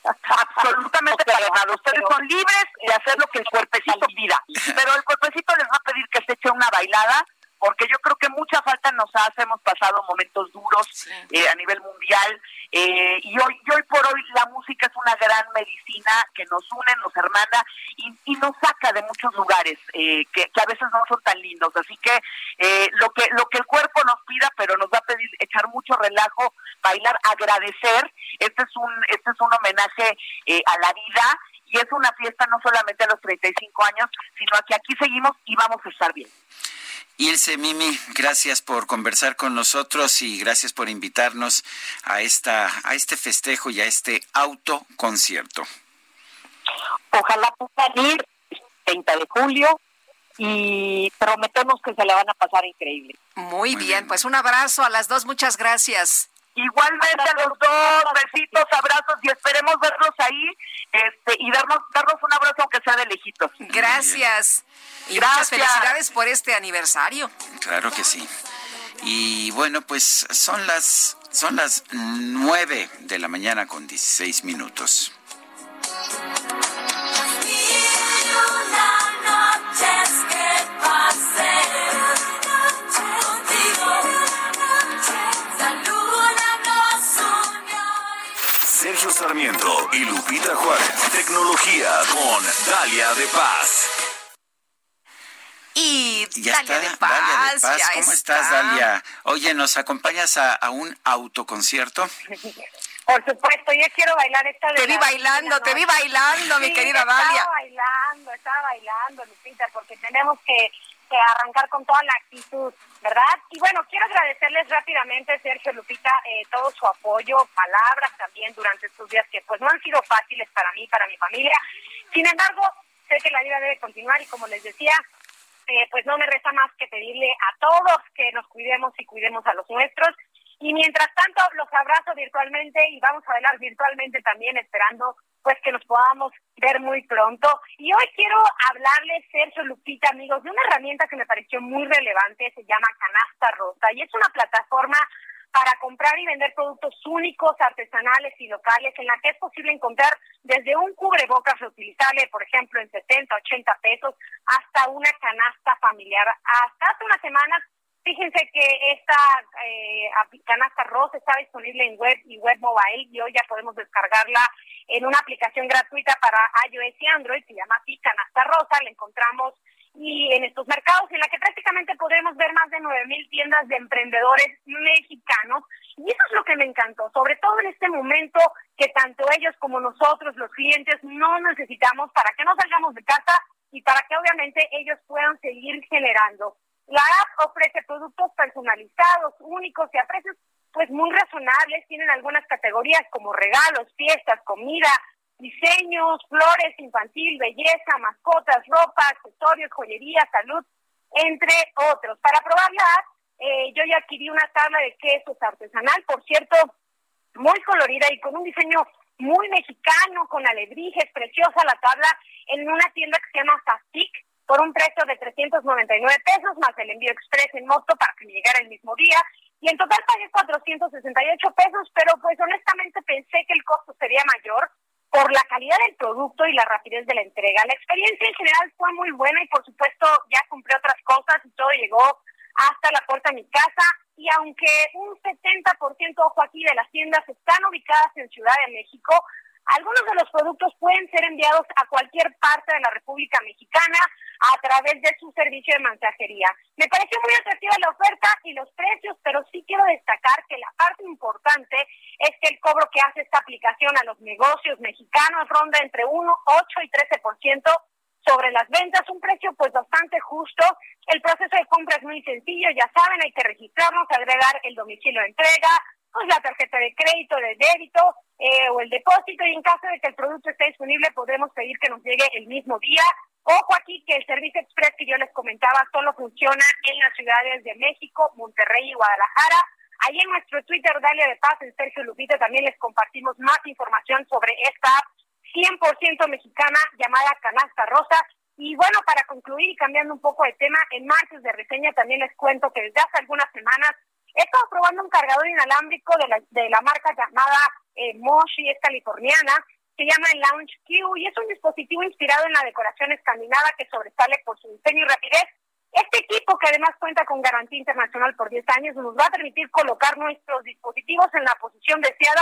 S30: Absolutamente para nada. Ustedes son libres de hacer lo que el cuerpecito pida, pero el cuerpecito les va a pedir que se eche una bailada porque yo creo que mucha falta nos hace, hemos pasado momentos duros eh, a nivel mundial eh, y hoy y hoy por hoy la música es una gran medicina que nos une, nos hermana y, y nos saca de muchos lugares eh, que, que, a veces no son tan lindos. Así que lo que lo que el cuerpo nos pida, pero nos va a pedir echar mucho relajo, bailar, agradecer. Este es un este es un homenaje a la vida y es una fiesta no solamente a los 35 años, sino a que aquí seguimos y vamos a estar bien.
S1: Ilse Mimi, gracias por conversar con nosotros y gracias por invitarnos a esta a este festejo y a este autoconcierto.
S30: Ojalá puedan ir 30 de julio y prometemos que se la van a pasar increíble.
S2: Muy, bien, pues un abrazo a las dos, muchas gracias.
S30: Igualmente a los dos, besitos, abrazos y esperemos verlos ahí este, y darnos, darnos un abrazo aunque sea de lejitos.
S2: Gracias. Y muchas felicidades por este aniversario.
S1: Claro que sí. Y bueno, pues son las son las nueve de la mañana con 16 minutos.
S3: Sergio Sarmiento y Lupita Juárez. Tecnología con Dalia de Paz.
S2: Y
S1: ya
S2: Dalia
S1: está,
S2: de Paz,
S1: Dalia de Paz.
S2: ya
S1: ¿Cómo
S2: está.
S1: estás, Dalia? Oye, ¿nos acompañas a, a un autoconcierto?
S31: Por supuesto, yo quiero bailar esta de
S2: Te vi
S31: la-
S2: bailando, te vi bailando, mi querida Dalia.
S31: Estaba bailando, estaba bailando, Lupita, porque tenemos que arrancar con toda la actitud, ¿verdad? Y bueno, quiero agradecerles rápidamente, Sergio Lupita, eh, todo su apoyo, palabras también durante estos días que pues no han sido fáciles para mí, para mi familia. Sin embargo, sé que la vida debe continuar y como les decía, eh, pues no me resta más que pedirle a todos que nos cuidemos y cuidemos a los nuestros. Y mientras tanto, los abrazo virtualmente y vamos a bailar virtualmente también, esperando pues que nos podamos ver muy pronto. Y hoy quiero hablarles, Sergio Lupita, amigos, de una herramienta que me pareció muy relevante, se llama Canasta Rosa, y es una plataforma para comprar y vender productos únicos, artesanales y locales, en la que es posible encontrar desde un cubrebocas reutilizable, por ejemplo, en 70, 80 pesos, hasta una canasta familiar. Hasta hace unas semanas, fíjense que esta eh, canasta rosa está disponible en web y web mobile y hoy ya podemos descargarla en una aplicación gratuita para iOS y Android, se llama así Canasta Rosa, la encontramos y en estos mercados en la que prácticamente podremos ver más de nueve mil tiendas de emprendedores mexicanos y eso es lo que me encantó, sobre todo en este momento que tanto ellos como nosotros, los clientes, no necesitamos para que no salgamos de casa y para que obviamente ellos puedan seguir generando. La app ofrece productos personalizados, únicos y a precios pues muy razonables. Tienen algunas categorías como regalos, fiestas, comida, diseños, flores, infantil, belleza, mascotas, ropa, accesorios, joyería, salud, entre otros. Para probar la app, eh, yo ya adquirí una tabla de quesos artesanal, por cierto, muy colorida y con un diseño muy mexicano, con alebrijes, preciosa la tabla, en una tienda que se llama Fastic, por un precio de 399 pesos, más el envío express en moto para que me llegara el mismo día. Y en total pagué 468 pesos, pero pues honestamente pensé que el costo sería mayor por la calidad del producto y la rapidez de la entrega. La experiencia en general fue muy buena y por supuesto ya compré otras cosas y todo llegó hasta la puerta de mi casa. Y aunque un 70%, ojo aquí, de las tiendas están ubicadas en Ciudad de México, algunos de los productos pueden ser enviados a cualquier parte de la República Mexicana a través de su servicio de mensajería. Me pareció muy atractiva la oferta y los precios, pero sí quiero destacar que la parte importante es que el cobro que hace esta aplicación a los negocios mexicanos ronda entre 1, 8 y 13% sobre las ventas, un precio pues bastante justo. El proceso de compra es muy sencillo, ya saben, hay que registrarnos, agregar el domicilio de entrega, pues la tarjeta de crédito, de débito eh, o el depósito y en caso de que el producto esté disponible podemos pedir que nos llegue el mismo día. Ojo aquí que el servicio express que yo les comentaba solo funciona en las ciudades de México, Monterrey y Guadalajara. Ahí en nuestro Twitter, Dalia de Paz, en Sergio Lupita, también les compartimos más información sobre esta app 100% mexicana llamada Canasta Rosa. Y bueno, para concluir y cambiando un poco de tema, en martes de reseña también les cuento que desde hace algunas semanas he estado probando un cargador inalámbrico de la, de la marca llamada eh, Moshi, es californiana, se llama el Launch Q y es un dispositivo inspirado en la decoración escandinava que sobresale por su diseño y rapidez. Este equipo, que además cuenta con garantía internacional por 10 años, nos va a permitir colocar nuestros dispositivos en la posición deseada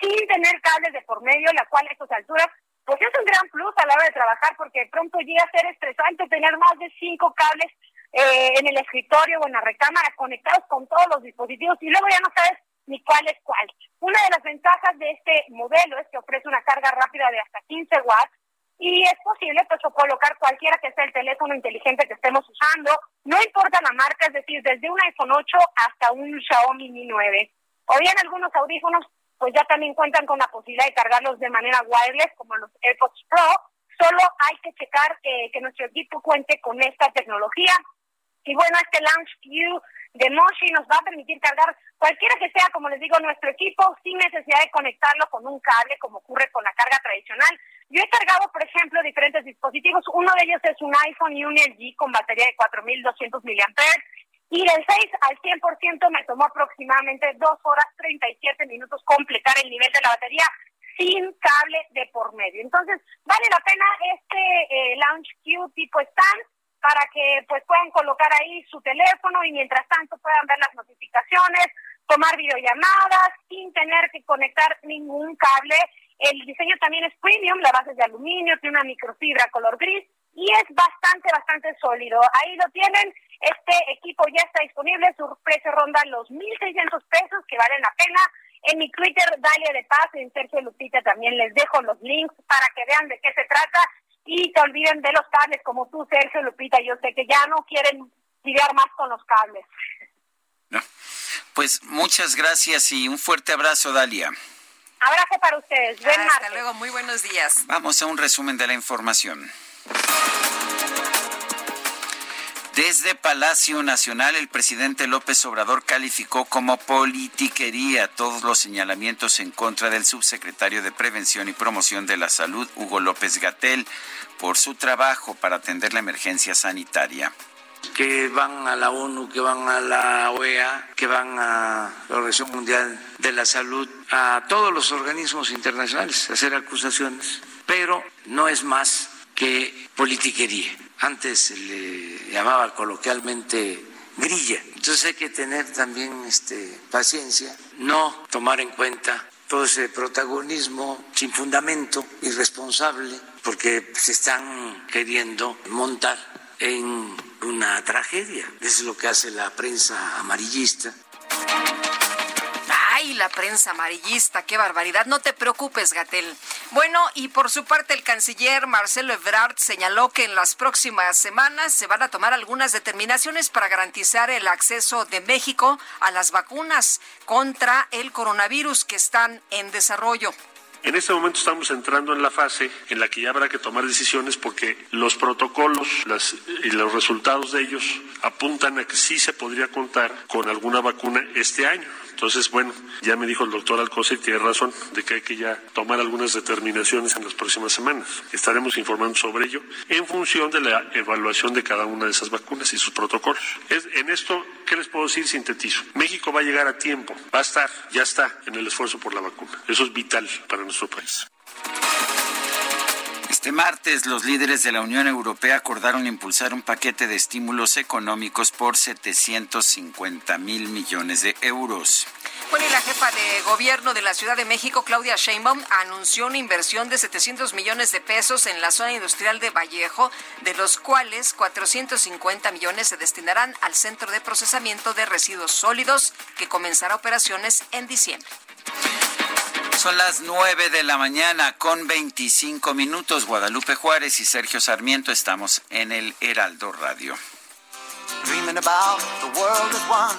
S31: sin tener cables de por medio, la cual a estas alturas pues es un gran plus a la hora de trabajar porque pronto llega a ser estresante tener más de cinco cables eh, en el escritorio o en la recámara conectados con todos los dispositivos y luego ya no sabes ni cuál es cuál. Una de las ventajas de este modelo es que ofrece una carga rápida de hasta 15 watts y es posible pues colocar cualquiera que sea el teléfono inteligente que estemos usando, no importa la marca, es decir, desde un iPhone 8 hasta un Xiaomi Mi 9. O bien algunos audífonos pues ya también cuentan con la posibilidad de cargarlos de manera wireless como los AirPods Pro. Solo hay que checar eh, que nuestro equipo cuente con esta tecnología. Y bueno, este Launch Q de Moshi nos va a permitir cargar cualquiera que sea, como les digo, nuestro equipo sin necesidad de conectarlo con un cable como ocurre con la carga tradicional. Yo he cargado, por ejemplo, diferentes dispositivos. Uno de ellos es un iPhone y un LG con batería de 4.200 mAh y del 6 al 100% me tomó aproximadamente 2 horas 37 minutos completar el nivel de la batería sin cable de por medio. Entonces, vale la pena este eh, Launch Q tipo stand para que pues puedan colocar ahí su teléfono y mientras tanto puedan ver las notificaciones, tomar videollamadas sin tener que conectar ningún cable. El diseño también es premium, la base es de aluminio, tiene una microfibra color gris y es bastante, bastante sólido. Ahí lo tienen. Este equipo ya está disponible, su precio ronda los 1.600 pesos, que valen la pena. En mi Twitter, Dalia de Paz, en Sergio Lupita también les dejo los links para que vean de qué se trata y se olviden de los cables como tú, Sergio Lupita. Yo sé que ya no quieren lidiar más con los cables.
S1: Pues muchas gracias y un fuerte abrazo, Dalia.
S31: Abrazo para ustedes.
S2: Hasta luego, muy buenos días.
S1: Vamos a un resumen de la información. Desde Palacio Nacional, el presidente López Obrador calificó como politiquería todos los señalamientos en contra del subsecretario de Prevención y Promoción de la Salud, Hugo López Gatel, por su trabajo para atender la emergencia sanitaria
S32: que van a la ONU, que van a la OEA, que van a la Organización Mundial de la Salud, a todos los organismos internacionales a hacer acusaciones, pero no es más que politiquería. Antes se le llamaba coloquialmente grilla. Entonces hay que tener también este, paciencia, no tomar en cuenta todo ese protagonismo sin fundamento, irresponsable, porque se están queriendo montar en una tragedia. Es lo que hace la prensa amarillista.
S2: La prensa amarillista, qué barbaridad. No te preocupes, Gatel. Bueno, y por su parte, el canciller Marcelo Ebrard señaló que en las próximas semanas se van a tomar algunas determinaciones para garantizar el acceso de México a las vacunas contra el coronavirus que están en desarrollo.
S33: En este momento estamos entrando en la fase en la que ya habrá que tomar decisiones porque los protocolos y los resultados de ellos apuntan a que sí se podría contar con alguna vacuna este año. Entonces, bueno, ya me dijo el doctor Alcocer y tiene razón de que hay que ya tomar algunas determinaciones en las próximas semanas. Estaremos informando sobre ello en función de la evaluación de cada una de esas vacunas y sus protocolos. en esto, ¿qué les puedo decir? Sintetizo. México va a llegar a tiempo, va a estar, ya está en el esfuerzo por la vacuna. Eso es vital para nuestro país.
S1: Este martes, los líderes de la Unión Europea acordaron impulsar un paquete de estímulos económicos por 750 mil millones de euros.
S2: Bueno, y la jefa de gobierno de la Ciudad de México, Claudia Sheinbaum, anunció una inversión de 700 millones de pesos en la zona industrial de Vallejo, de los cuales 450 millones se destinarán al Centro de Procesamiento de Residuos Sólidos, que comenzará operaciones en diciembre.
S1: Son las 9 de la mañana con 25 minutos. Guadalupe Juárez y Sergio Sarmiento estamos en el Heraldo Radio. Dreaming about the world as one,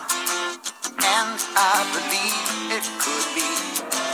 S1: and I believe it could be.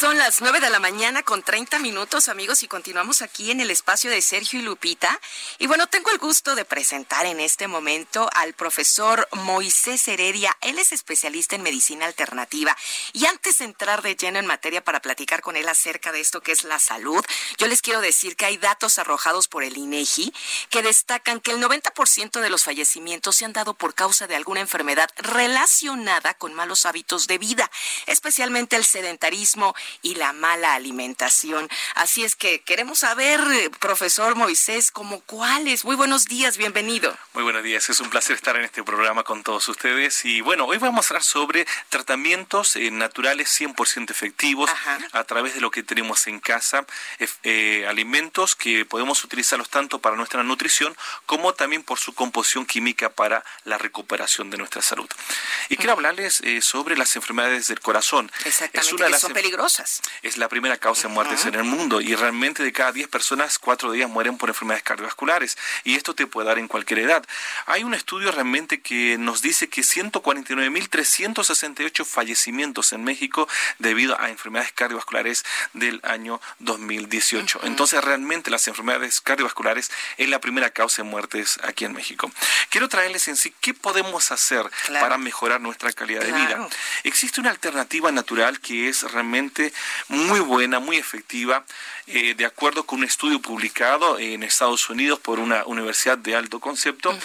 S34: Las 9 de la mañana con 30 minutos, amigos, y continuamos aquí en el espacio de Sergio y Lupita. Y bueno, tengo el gusto de presentar en este momento al profesor Moisés Heredia. Él es especialista en medicina alternativa. Y antes de entrar de lleno en materia para platicar con él acerca de esto que es la salud, yo les quiero decir que hay datos arrojados por el INEGI que destacan que el 90% de los fallecimientos se han dado por causa de alguna enfermedad relacionada con malos hábitos de vida, especialmente el sedentarismo y la mala alimentación. Así es que queremos saber, profesor Moisés, como cuáles. Muy buenos días, bienvenido.
S35: Muy buenos días, es un placer estar en este programa con todos ustedes. Y bueno, hoy vamos a hablar sobre tratamientos eh, naturales 100% efectivos a través de lo que tenemos en casa, eh, alimentos que podemos utilizarlos tanto para nuestra nutrición como también por su composición química para la recuperación de nuestra salud. Y quiero hablarles eh, sobre las enfermedades del corazón.
S34: Exactamente, es una de las son peligrosas.
S35: Es la primera causa de muertes en el mundo y realmente de cada 10 personas, 4 días mueren por enfermedades cardiovasculares y esto te puede dar en cualquier edad. Hay un estudio realmente que nos dice que 149.368 fallecimientos en México debido a enfermedades cardiovasculares del año 2018. Entonces realmente las enfermedades cardiovasculares es la primera causa de muertes aquí en México. Quiero traerles en sí qué podemos hacer para mejorar nuestra calidad de vida. Existe una alternativa natural que es realmente muy buena, muy efectiva, eh, de acuerdo con un estudio publicado en Estados Unidos por una universidad de alto concepto,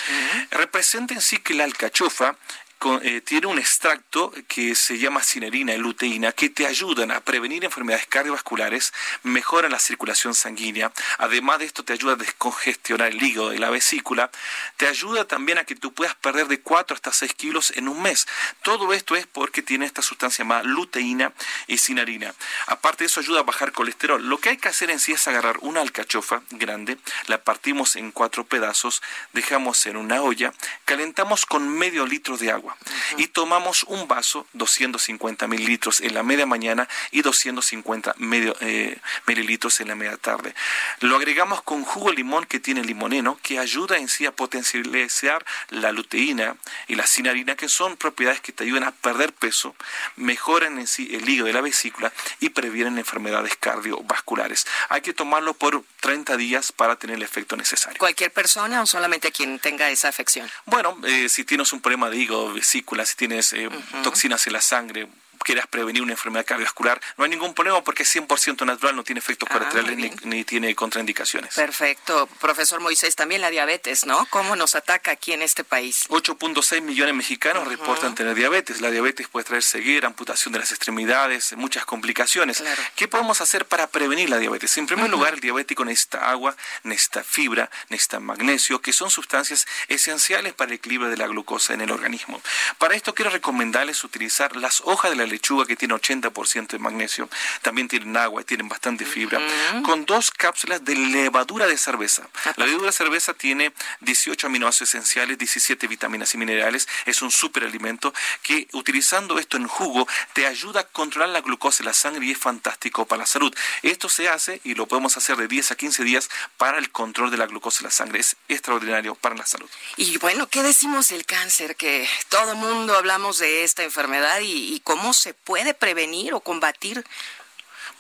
S35: representa en sí que la alcachofa eh, tiene un extracto que se llama cinerina y luteína que te ayudan a prevenir enfermedades cardiovasculares, mejoran la circulación sanguínea, además de esto te ayuda a descongestionar el hígado y la vesícula, te ayuda también a que tú puedas perder de 4 hasta 6 kilos en un mes. Todo esto es porque tiene esta sustancia llamada luteína y cinerina. Aparte de eso ayuda a bajar colesterol. Lo que hay que hacer en sí es agarrar una alcachofa grande, la partimos en cuatro pedazos, dejamos en una olla, calentamos con medio litro de agua y tomamos un vaso, 250 mililitros en la media mañana y 250 medio, eh, mililitros en la media tarde. Lo agregamos con jugo de limón que tiene limoneno, que ayuda en sí a potencializar la luteína y la cinarina, que son propiedades que te ayudan a perder peso, mejoran en sí el hígado de la vesícula y previenen enfermedades cardiovasculares. Hay que tomarlo por 30 días para tener el efecto necesario.
S34: ¿Cualquier persona o solamente quien tenga esa afección?
S35: Bueno, eh, si tienes un problema de hígado, vesícula, si tienes eh, toxinas en la sangre, quieras prevenir una enfermedad cardiovascular, no hay ningún problema porque es 100% natural, no tiene efectos ah, colaterales ni, tiene contraindicaciones.
S34: Perfecto. Profesor Moisés, también la diabetes, ¿no? ¿Cómo nos ataca aquí en este país?
S35: 8.6 millones de mexicanos reportan tener diabetes. La diabetes puede traer ceguera, amputación de las extremidades, muchas complicaciones. ¿Qué podemos hacer para prevenir la diabetes? En primer lugar, el diabético necesita agua, necesita fibra, necesita magnesio, que son sustancias esenciales para el equilibrio de la glucosa en el organismo. Para esto quiero recomendarles utilizar las hojas de la lechuga que tiene 80% de magnesio, también tienen agua, y tienen bastante fibra, con dos cápsulas de levadura de cerveza. La levadura de cerveza tiene 18 aminoácidos esenciales, 17 vitaminas y minerales, es un superalimento que utilizando esto en jugo te ayuda a controlar la glucosa en la sangre y es fantástico para la salud. Esto se hace y lo podemos hacer de 10 a 15 días para el control de la glucosa en la sangre. Es extraordinario para la salud.
S34: Y bueno, ¿qué decimos del cáncer? Que todo el mundo hablamos de esta enfermedad y, y cómo se puede prevenir o combatir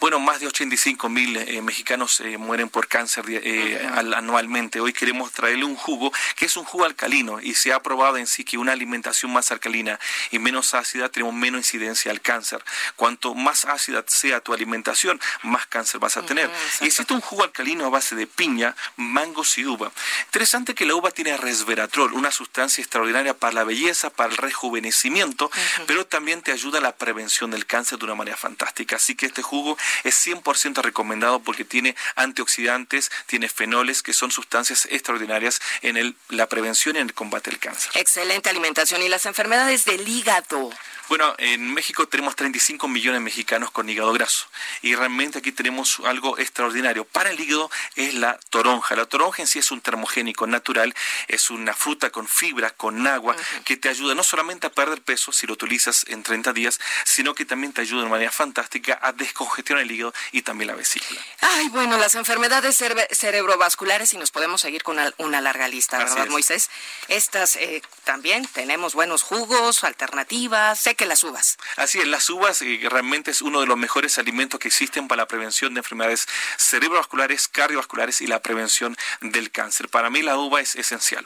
S35: bueno, más de 85 mil eh, mexicanos eh, mueren por cáncer eh, anualmente. Hoy queremos traerle un jugo que es un jugo alcalino y se ha probado en sí que una alimentación más alcalina y menos ácida tenemos menos incidencia al cáncer. Cuanto más ácida sea tu alimentación, más cáncer vas a tener. y existe un jugo alcalino a base de piña, mangos y uva. Interesante que la uva tiene resveratrol, una sustancia extraordinaria para la belleza, para el rejuvenecimiento, pero también te ayuda a la prevención del cáncer de una manera fantástica. Así que este jugo es 100% recomendado porque tiene antioxidantes, tiene fenoles, que son sustancias extraordinarias en el, la prevención y en el combate del cáncer.
S34: Excelente alimentación. ¿Y las enfermedades del hígado?
S35: Bueno, en México tenemos 35 millones de mexicanos con hígado graso y realmente aquí tenemos algo extraordinario. Para el hígado es la toronja. La toronja en sí es un termogénico natural, es una fruta con fibra, con agua, que te ayuda no solamente a perder peso si lo utilizas en 30 días, sino que también te ayuda de manera fantástica a descongestionar el hígado y también la vesícula.
S34: Ay, bueno, las enfermedades cerebrovasculares y nos podemos seguir con una, larga lista, ¿verdad, Moisés? Estas eh, también tenemos buenos jugos, alternativas, que las uvas.
S35: Así es, las uvas eh, realmente es uno de los mejores alimentos que existen para la prevención de enfermedades cerebrovasculares, cardiovasculares y la prevención del cáncer. Para mí la uva es esencial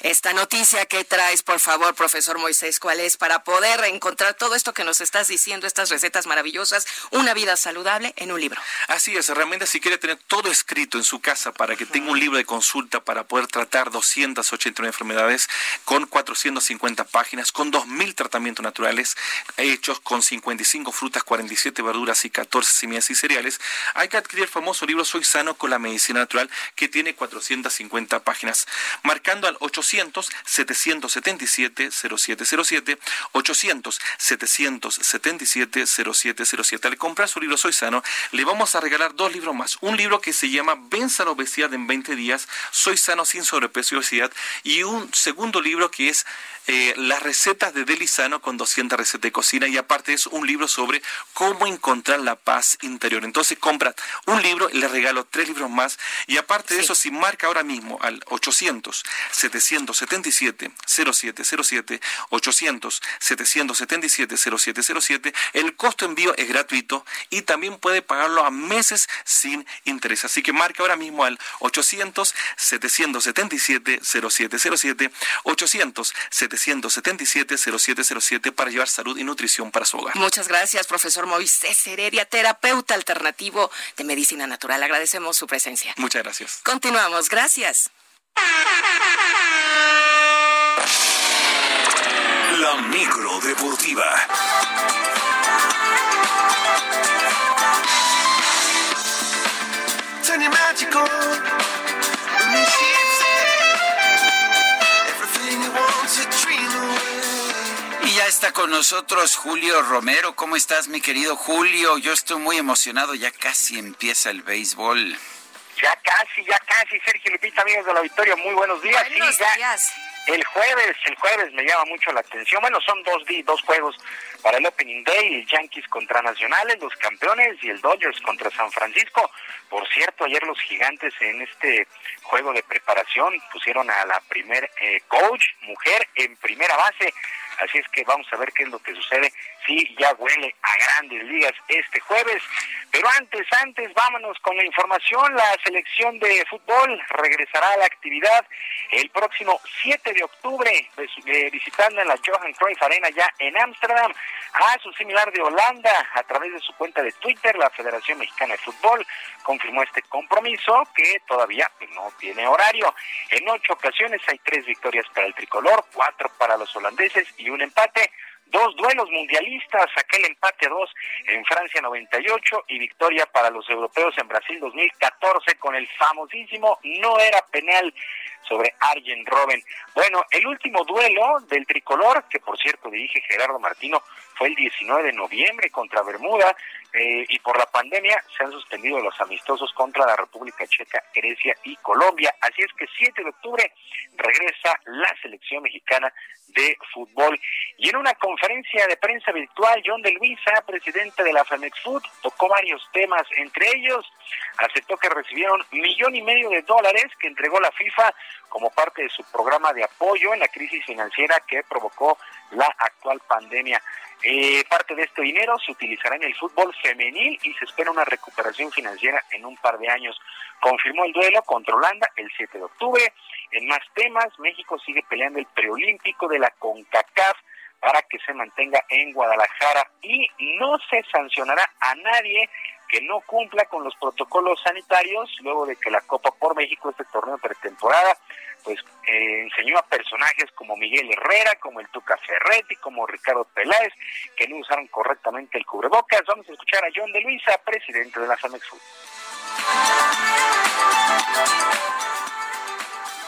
S34: esta noticia que traes, por favor, profesor Moisés, cuál es para poder encontrar todo esto que nos estás diciendo, estas recetas maravillosas, una vida saludable en un libro.
S35: Así es, realmente si quiere tener todo escrito en su casa para que tenga un libro de consulta para poder tratar 289 enfermedades con 450 páginas, con 2.000 tratamientos naturales hechos con 55 frutas, 47 verduras y 14 semillas y cereales, hay que adquirir el famoso libro Soy sano con la medicina natural que tiene 450 páginas, marcando al 800 800-777-0707, 800-777-0707. Al comprar su libro Soy Sano, le vamos a regalar dos libros más. Un libro que se llama Venza la obesidad en 20 días, Soy Sano sin sobrepeso y obesidad, y un segundo libro que es eh, las recetas de Delisano con 200 recetas de cocina y aparte es un libro sobre cómo encontrar la paz interior. Entonces compra un libro le regalo tres libros más y aparte de eso si marca ahora mismo al 800 777 0707 800 777 0707 el costo envío es gratuito y también puede pagarlo a meses sin interés. Así que marca ahora mismo al 800 777 0707 800 777 777-0707 para llevar salud y nutrición para su hogar.
S34: Muchas gracias, profesor Moisés Heredia, terapeuta alternativo de medicina natural. Agradecemos su presencia.
S35: Muchas gracias.
S34: Continuamos, gracias.
S3: La micro deportiva.
S1: Y ya está con nosotros Julio Romero. ¿Cómo estás, mi querido Julio? Yo estoy muy emocionado. Ya casi empieza el béisbol.
S36: Ya casi, ya casi, Sergio Lupita, amigos de la Victoria, muy buenos días.
S34: Buenos días.
S36: El jueves, el jueves me llama mucho la atención. Bueno, son dos, dos juegos para el Opening Day, el Yankees contra Nacionales, los campeones, y el Dodgers contra San Francisco. Por cierto, ayer los gigantes en este juego de preparación pusieron a la primer eh, coach, mujer, en primera base. Así es que vamos a ver qué es lo que sucede. Sí, ya huele a grandes ligas este jueves. Pero antes, antes, vámonos con la información. La selección de fútbol regresará a la actividad el próximo 7 de octubre, visitando en la Johan Cruyff Arena ya en Ámsterdam a su similar de Holanda. A través de su cuenta de Twitter, la Federación Mexicana de Fútbol confirmó este compromiso que todavía no tiene horario. En ocho ocasiones hay tres victorias para el tricolor, cuatro para los holandeses y un empate dos duelos mundialistas, aquel empate dos en Francia 98 y victoria para los europeos en Brasil 2014 con el famosísimo no era penal sobre Arjen Robben. Bueno, el último duelo del tricolor, que por cierto dirige Gerardo Martino, fue el 19 de noviembre contra Bermuda eh, y por la pandemia se han suspendido los amistosos contra la República Checa, Grecia y Colombia. Así es que 7 de octubre regresa la selección mexicana de fútbol. Y en una conferencia de prensa virtual, John de Luisa, presidente de la Femex Food, tocó varios temas, entre ellos aceptó que recibieron millón y medio de dólares que entregó la FIFA como parte de su programa de apoyo en la crisis financiera que provocó la actual pandemia. Eh, parte de este dinero se utilizará en el fútbol femenil y se espera una recuperación financiera en un par de años. Confirmó el duelo contra Holanda el 7 de octubre. En más temas, México sigue peleando el preolímpico de la CONCACAF para que se mantenga en Guadalajara y no se sancionará a nadie que no cumpla con los protocolos sanitarios luego de que la Copa por México, este torneo pretemporada, pues eh, enseñó a personajes como Miguel Herrera, como el Tuca Ferretti, como Ricardo Peláez, que no usaron correctamente el cubrebocas. Vamos a escuchar a John de Luisa, presidente de la Samex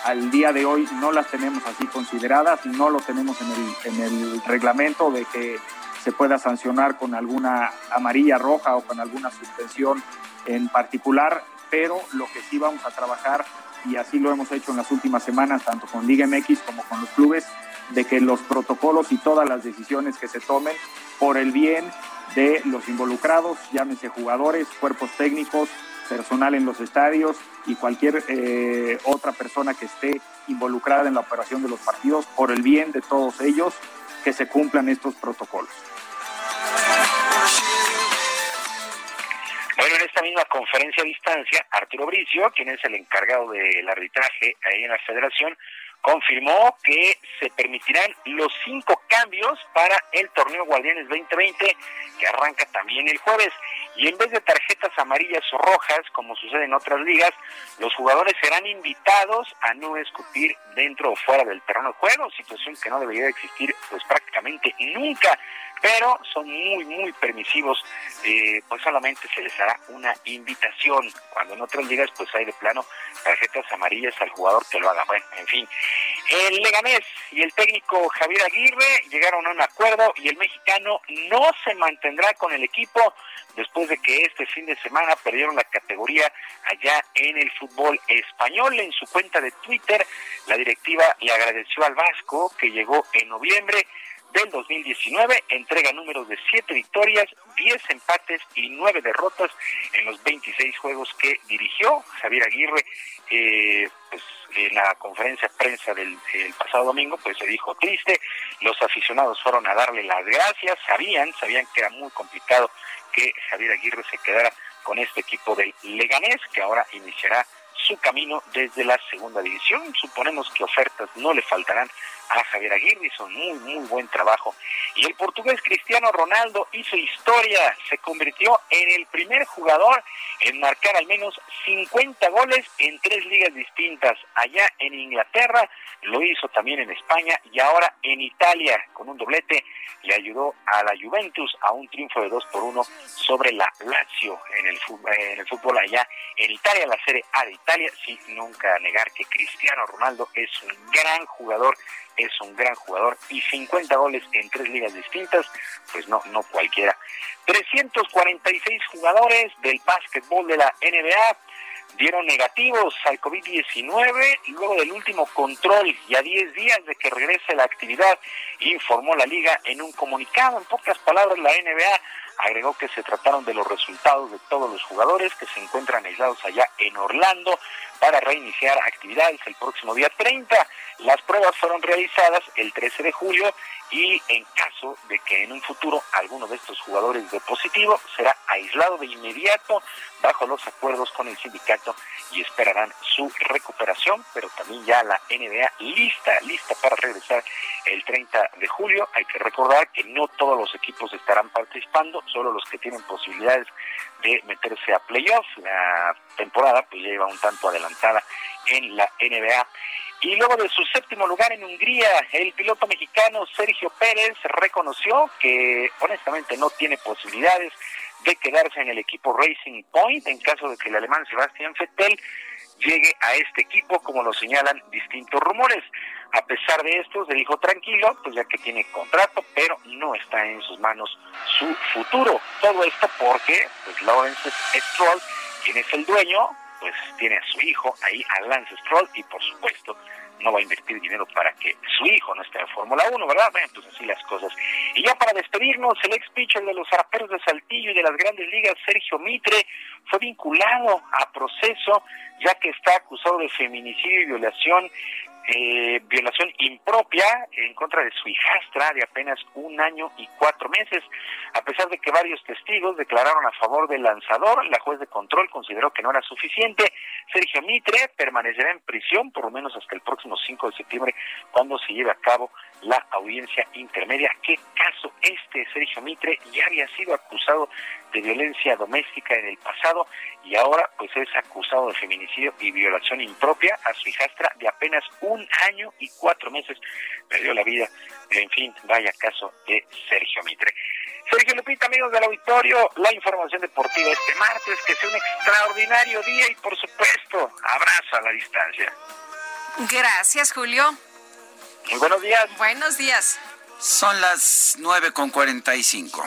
S37: Al día de hoy no las tenemos así consideradas, no lo tenemos en el, en el reglamento de que se pueda sancionar con alguna amarilla roja o con alguna suspensión en particular, pero lo que sí vamos a trabajar, y así lo hemos hecho en las últimas semanas, tanto con Liga MX como con los clubes, de que los protocolos y todas las decisiones que se tomen por el bien de los involucrados, llámense jugadores, cuerpos técnicos, personal en los estadios y cualquier eh, otra persona que esté involucrada en la operación de los partidos, por el bien de todos ellos, que se cumplan estos protocolos.
S36: Esta misma conferencia a distancia, Arturo Bricio, quien es el encargado del arbitraje ahí en la federación, confirmó que se permitirán los cinco cambios para el torneo Guardianes 2020 que arranca también el jueves. Y en vez de tarjetas amarillas o rojas, como sucede en otras ligas, los jugadores serán invitados a no escupir dentro o fuera del terreno de juego, situación que no debería existir pues prácticamente nunca pero son muy, muy permisivos, eh, pues solamente se les hará una invitación, cuando en otras ligas pues hay de plano tarjetas amarillas al jugador que lo haga. Bueno, en fin, el Leganés y el técnico Javier Aguirre llegaron a un acuerdo y el mexicano no se mantendrá con el equipo después de que este fin de semana perdieron la categoría allá en el fútbol español. En su cuenta de Twitter, la directiva le agradeció al Vasco que llegó en noviembre del 2019, entrega números de 7 victorias, 10 empates y 9 derrotas en los 26 juegos que dirigió Javier Aguirre. Eh, pues en la conferencia prensa del pasado domingo, pues se dijo triste, los aficionados fueron a darle las gracias, sabían, sabían que era muy complicado que Javier Aguirre se quedara con este equipo del Leganés, que ahora iniciará su camino desde la segunda división. Suponemos que ofertas no le faltarán a Javier Aguirre, hizo muy, muy buen trabajo. Y el portugués Cristiano Ronaldo hizo historia, se convirtió en el primer jugador en marcar al menos 50 goles en tres ligas distintas, allá en Inglaterra, lo hizo también en España y ahora en Italia, con un doblete, le ayudó a la Juventus a un triunfo de 2 por 1 sobre la Lazio en el, fútbol, en el fútbol allá en Italia, la Serie A de Italia, sin nunca negar que Cristiano Ronaldo es un gran jugador es un gran jugador y 50 goles en tres ligas distintas, pues no, no cualquiera. 346 jugadores del básquetbol de la NBA dieron negativos al COVID-19 luego del último control y a 10 días de que regrese la actividad, informó la liga en un comunicado. En pocas palabras, la NBA agregó que se trataron de los resultados de todos los jugadores que se encuentran aislados allá en Orlando para reiniciar actividades el próximo día 30. Las pruebas fueron realizadas el 13 de julio y en caso de que en un futuro alguno de estos jugadores de positivo será aislado de inmediato bajo los acuerdos con el sindicato y esperarán su recuperación, pero también ya la NBA lista, lista para regresar el 30 de julio. Hay que recordar que no todos los equipos estarán participando, solo los que tienen posibilidades de meterse a playoffs. La temporada pues ya lleva un tanto adelantada en la NBA. Y luego de su séptimo lugar en Hungría, el piloto mexicano Sergio Pérez reconoció que honestamente no tiene posibilidades de quedarse en el equipo Racing Point en caso de que el alemán Sebastián Vettel llegue a este equipo, como lo señalan distintos rumores. A pesar de esto, se dijo tranquilo, pues ya que tiene contrato, pero no está en sus manos su futuro. Todo esto porque, pues Lawrence Stroll, quien es el dueño, pues tiene a su hijo ahí, a Lance Stroll, y por supuesto no va a invertir dinero para que su hijo no esté en Fórmula 1, ¿verdad? Bueno, pues así las cosas. Y ya para despedirnos, el ex pitcher de los Zaraperos de Saltillo y de las grandes ligas, Sergio Mitre, fue vinculado a proceso ya que está acusado de feminicidio y violación eh, violación impropia en contra de su hijastra de apenas un año y cuatro meses. A pesar de que varios testigos declararon a favor del lanzador, la juez de control consideró que no era suficiente. Sergio Mitre permanecerá en prisión por lo menos hasta el próximo 5 de septiembre, cuando se lleve a cabo la audiencia intermedia. ¿Qué caso este? Sergio Mitre ya había sido acusado de violencia doméstica en el pasado y ahora pues es acusado de feminicidio y violación impropia a su hijastra de apenas un año y cuatro meses. Perdió la vida. En fin, vaya caso de Sergio Mitre. Sergio Lupita, amigos del auditorio, la información deportiva este martes, que sea un extraordinario día y por supuesto, abrazo a la distancia.
S2: Gracias, Julio.
S36: Muy buenos días.
S2: Buenos días.
S1: Son las 9 con 45.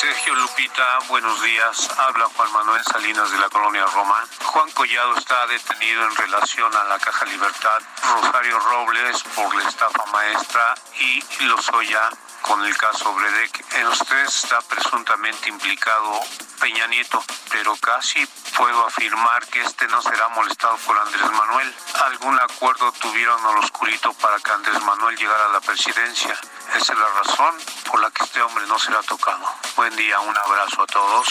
S18: Sergio Lupita, buenos días. Habla Juan Manuel Salinas de la colonia Roma. Juan Collado está detenido en relación a la Caja Libertad. Rosario Robles por la estafa maestra y Lozoya con el caso Bredek. En los tres está presuntamente implicado Peña Nieto, pero casi puedo afirmar que este no será molestado por Andrés Manuel. Algún acuerdo tuvieron al oscurito para que Andrés Manuel llegara a la presidencia. Esa es la razón por la que este hombre no será tocado. Buen día, un abrazo a todos.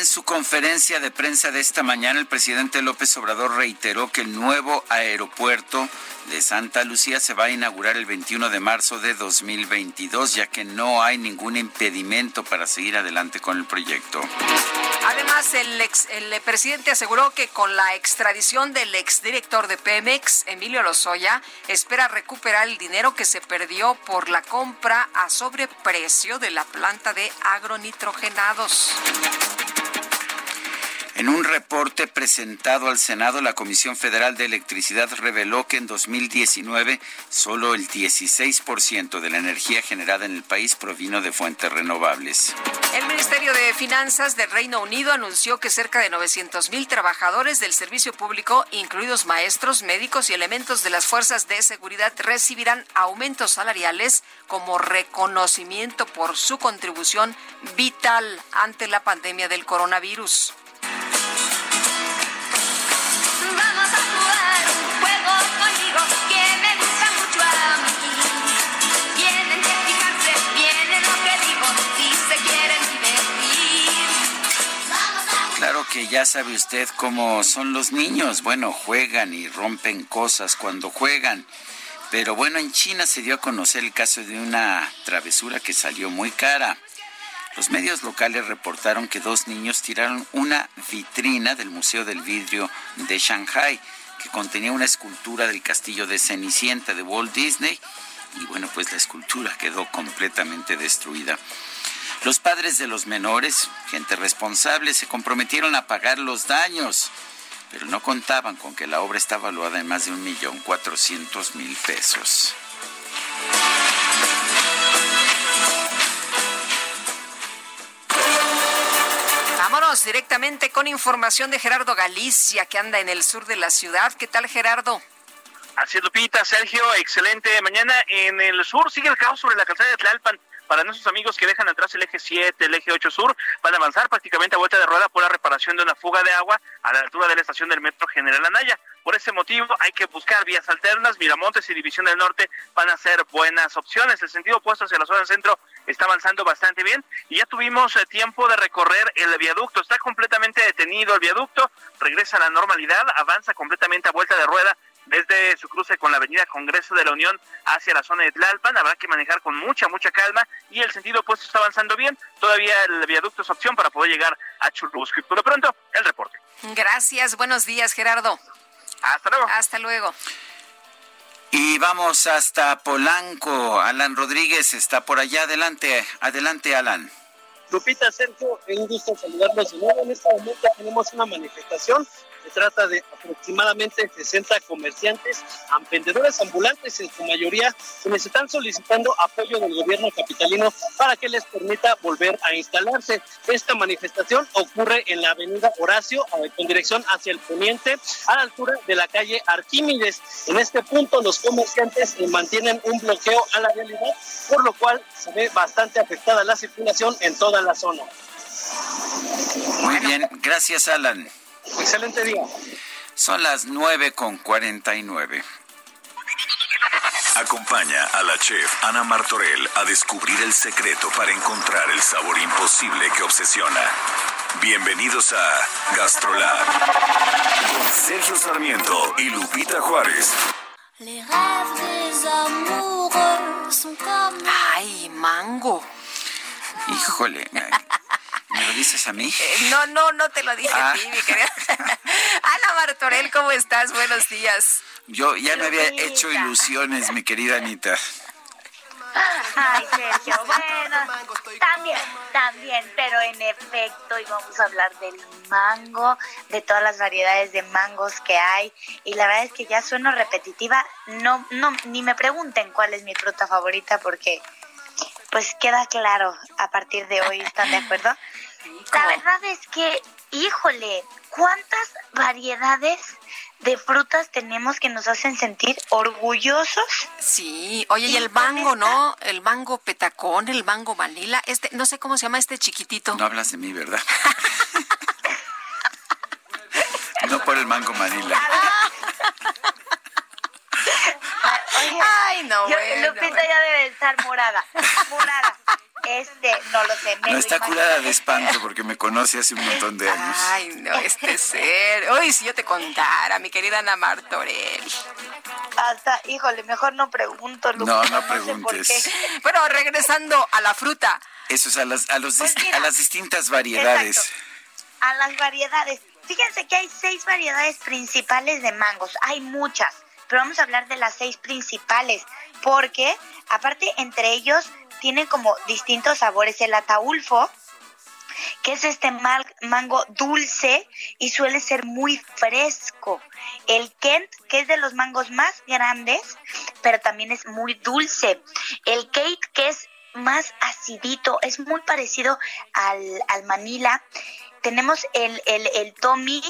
S1: En su conferencia de prensa de esta mañana, el presidente López Obrador reiteró que el nuevo aeropuerto de Santa Lucía se va a inaugurar el 21 de marzo de 2022, ya que no hay ningún impedimento para seguir adelante con el proyecto.
S2: Además, el, ex, el presidente aseguró que con la extradición del exdirector de Pemex, Emilio Lozoya, espera recuperar el dinero que se perdió por la compra a sobreprecio de la planta de agronitrogenados.
S1: En un reporte presentado al Senado, la Comisión Federal de Electricidad reveló que en 2019 solo el 16% de la energía generada en el país provino de fuentes renovables.
S2: El Ministerio de Finanzas del Reino Unido anunció que cerca de 900 mil trabajadores del servicio público, incluidos maestros, médicos y elementos de las fuerzas de seguridad, recibirán aumentos salariales como reconocimiento por su contribución vital ante la pandemia del coronavirus.
S1: Claro que ya sabe usted cómo son los niños. Bueno, juegan y rompen cosas cuando juegan. Pero bueno, en China se dio a conocer el caso de una travesura que salió muy cara. Los medios locales reportaron que dos niños tiraron una vitrina del Museo del Vidrio de Shanghai que contenía una escultura del castillo de Cenicienta de Walt Disney y bueno, pues la escultura quedó completamente destruida. Los padres de los menores, gente responsable, se comprometieron a pagar los daños, pero no contaban con que la obra está valuada en más de un millón cuatrocientos mil pesos.
S2: Vámonos directamente con información de Gerardo Galicia, que anda en el sur de la ciudad. ¿Qué tal, Gerardo?
S20: Así es, Lupita, Sergio, excelente. Mañana en el sur sigue el caos sobre la calzada de Tlalpan. Para nuestros amigos que dejan atrás el eje 7, el eje 8 sur, van a avanzar prácticamente a vuelta de rueda por la reparación de una fuga de agua a la altura de la estación del metro General Anaya. Por ese motivo hay que buscar vías alternas. Miramontes y División del Norte van a ser buenas opciones. El sentido opuesto hacia la zona del centro está avanzando bastante bien y ya tuvimos eh, tiempo de recorrer el viaducto. Está completamente detenido el viaducto, regresa a la normalidad, avanza completamente a vuelta de rueda desde su cruce con la avenida Congreso de la Unión hacia la zona de Tlalpan. Habrá que manejar con mucha, mucha calma y el sentido opuesto está avanzando bien. Todavía el viaducto es opción para poder llegar a Churubusco. Por lo pronto, el reporte.
S2: Gracias, buenos días, Gerardo.
S20: Hasta luego.
S2: Hasta luego.
S1: Y vamos hasta Polanco. Alan Rodríguez está por allá. Adelante, adelante, Alan.
S38: Lupita, Sergio, un gusto saludarlos de nuevo. En este momento tenemos una manifestación. Se trata de aproximadamente 60 comerciantes, vendedores ambulantes en su mayoría, quienes están solicitando apoyo del gobierno capitalino para que les permita volver a instalarse. Esta manifestación ocurre en la avenida Horacio, con dirección hacia el poniente, a la altura de la calle Arquímedes. En este punto los comerciantes mantienen un bloqueo a la realidad, por lo cual se ve bastante afectada la circulación en toda la zona.
S1: Muy bien, gracias Alan.
S38: Excelente día.
S1: Son las nueve con cuarenta y nueve.
S3: Acompaña a la chef Ana Martorell a descubrir el secreto para encontrar el sabor imposible que obsesiona. Bienvenidos a Gastrolab. Con Sergio Sarmiento y Lupita Juárez.
S2: Ay, mango.
S1: Híjole, ¿me, lo dices a mí?
S2: Eh, no, no, no te lo dije
S1: Ah.
S2: a ti, mi querida. Ana Martorell, ¿cómo estás? Buenos días.
S1: Yo ya me había hecho ilusiones, mi querida Anita.
S39: Ay, Sergio, bueno, también, también, pero en efecto íbamos a hablar del mango, de todas las variedades de mangos que hay, y la verdad es que ya sueno repetitiva, no, no, ni me pregunten cuál es mi fruta favorita porque, pues queda claro a partir de hoy, ¿están de acuerdo? La verdad es que, híjole, ¿cuántas variedades de frutas tenemos que nos hacen sentir orgullosos?
S2: Sí, oye, y el mango, ¿no? El mango petacón, el mango vanilla, este, no sé cómo se llama este chiquitito.
S1: No hablas de mí, ¿verdad? no por el mango
S39: Ay,
S2: no,
S39: yo-
S2: bueno,
S39: Lupita
S2: bueno.
S39: ya debe estar morada, morada. Este, no lo sé. me
S1: No
S39: lo
S1: está
S39: imagino.
S1: curada de espanto porque me conoce hace un montón de años.
S2: Ay, no, este ser. Uy, si yo te contara, mi querida Ana Martorell.
S39: Hasta, híjole, mejor no pregunto, Lupita.
S1: No, no
S39: sé
S1: preguntes.
S39: qué.
S2: Bueno, regresando a la fruta.
S1: Eso es a las, a los
S39: Pues mira,
S1: a las distintas variedades.
S39: exacto. A las variedades. Fíjense que hay seis variedades principales de mangos. Hay muchas, pero vamos a hablar de las seis principales, porque aparte entre ellos tienen como distintos sabores. El ataulfo, que es este mango dulce y suele ser muy fresco. El Kent, que es de los mangos más grandes, pero también es muy dulce. El Kate, que es más acidito, es muy parecido al, al Manila. Tenemos el, el, el Tommy,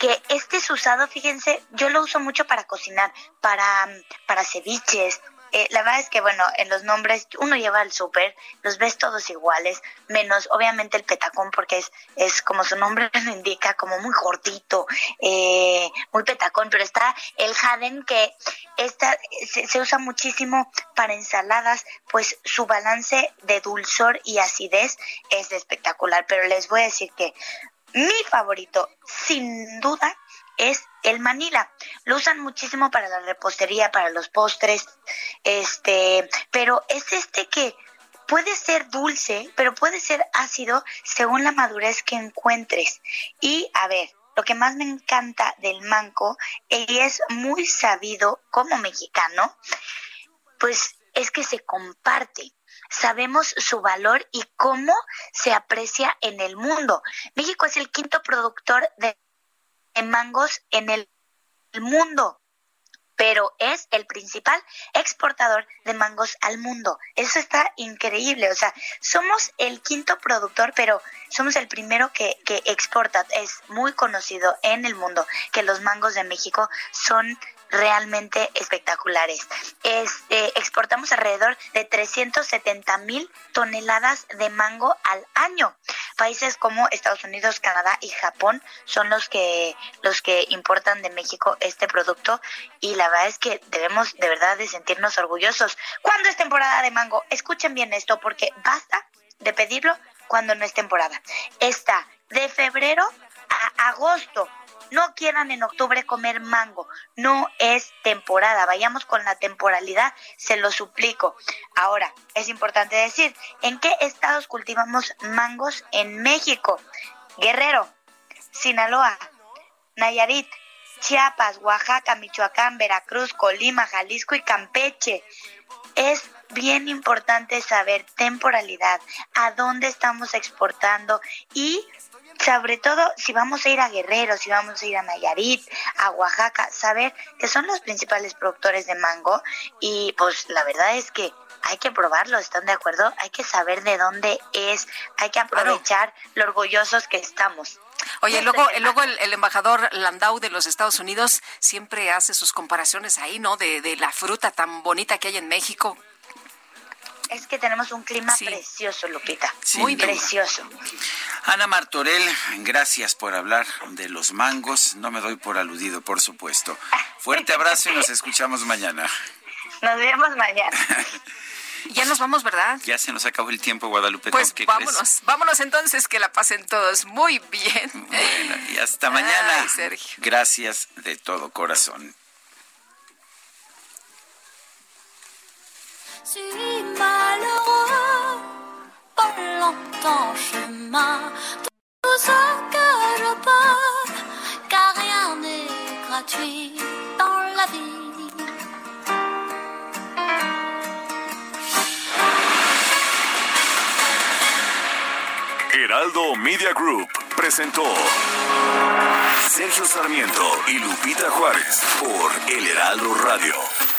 S39: que este es usado, fíjense, yo lo uso mucho para cocinar, para, para ceviches. Eh, la verdad es que, bueno, en los nombres uno lleva al súper, los ves todos iguales, menos obviamente el petacón, porque es, es como su nombre lo indica, como muy gordito, eh, muy petacón, pero está el jaden que esta, se usa muchísimo para ensaladas, pues su balance de dulzor y acidez es espectacular, pero les voy a decir que mi favorito, sin duda, es el Manila. Lo usan muchísimo para la repostería, para los postres, este, pero es este que puede ser dulce, pero puede ser ácido según la madurez que encuentres. Y a ver, lo que más me encanta del mango y es muy sabido como mexicano, pues es que se comparte. Sabemos su valor y cómo se aprecia en el mundo. México es el quinto productor de, mangos en el mundo, pero es el principal exportador de mangos al mundo. Eso está increíble. O sea, somos el quinto productor, pero somos el primero que, que exporta. Es muy conocido en el mundo que los mangos de México son realmente espectaculares. Este, exportamos alrededor de 370 mil toneladas de mango al año. Países como Estados Unidos, Canadá y Japón son los que los que importan de México este producto y la verdad es que debemos de verdad de sentirnos orgullosos. ¿Cuándo es temporada de mango? Escuchen bien esto porque basta de pedirlo cuando no es temporada. Está de febrero a agosto. No quieran en octubre comer mango, no es temporada, vayamos con la temporalidad, se lo suplico. Ahora, es importante decir, ¿en qué estados cultivamos mangos en México? Guerrero, Sinaloa, Nayarit, Chiapas, Oaxaca, Michoacán, Veracruz, Colima, Jalisco y Campeche. Es bien importante saber temporalidad, a dónde estamos exportando y sobre todo si vamos a ir a Guerrero, si vamos a ir a Nayarit, a Oaxaca, saber que son los principales productores de mango y pues la verdad es que hay que probarlo, ¿están de acuerdo? Hay que saber de dónde es, hay que aprovechar lo orgullosos que estamos.
S2: Oye, luego, luego el, el embajador Landau de los Estados Unidos siempre hace sus comparaciones ahí, ¿no? De, de la fruta tan bonita que hay en México.
S39: Es que tenemos un clima precioso, Lupita.
S1: Sin
S39: Muy
S1: duda.
S39: precioso.
S1: Ana Martorell, gracias por hablar de los mangos. No me doy por aludido, por supuesto. Fuerte abrazo y nos escuchamos mañana.
S39: Nos vemos mañana.
S2: Ya nos vamos, ¿verdad?
S1: Ya se nos acabó el tiempo, Guadalupe.
S2: Pues
S1: ¿qué
S2: vámonos,
S1: crees?
S2: vámonos entonces, que la pasen todos muy bien.
S1: Bueno, y hasta mañana.
S2: Ay, Sergio.
S1: Gracias de todo corazón
S40: malheureux, pas longtemps chemin, tout ce que je peux, car rien n'est gratuit dans la vie.
S3: Heraldo Media Group presentó Sergio Sarmiento y Lupita Juárez por El Heraldo Radio.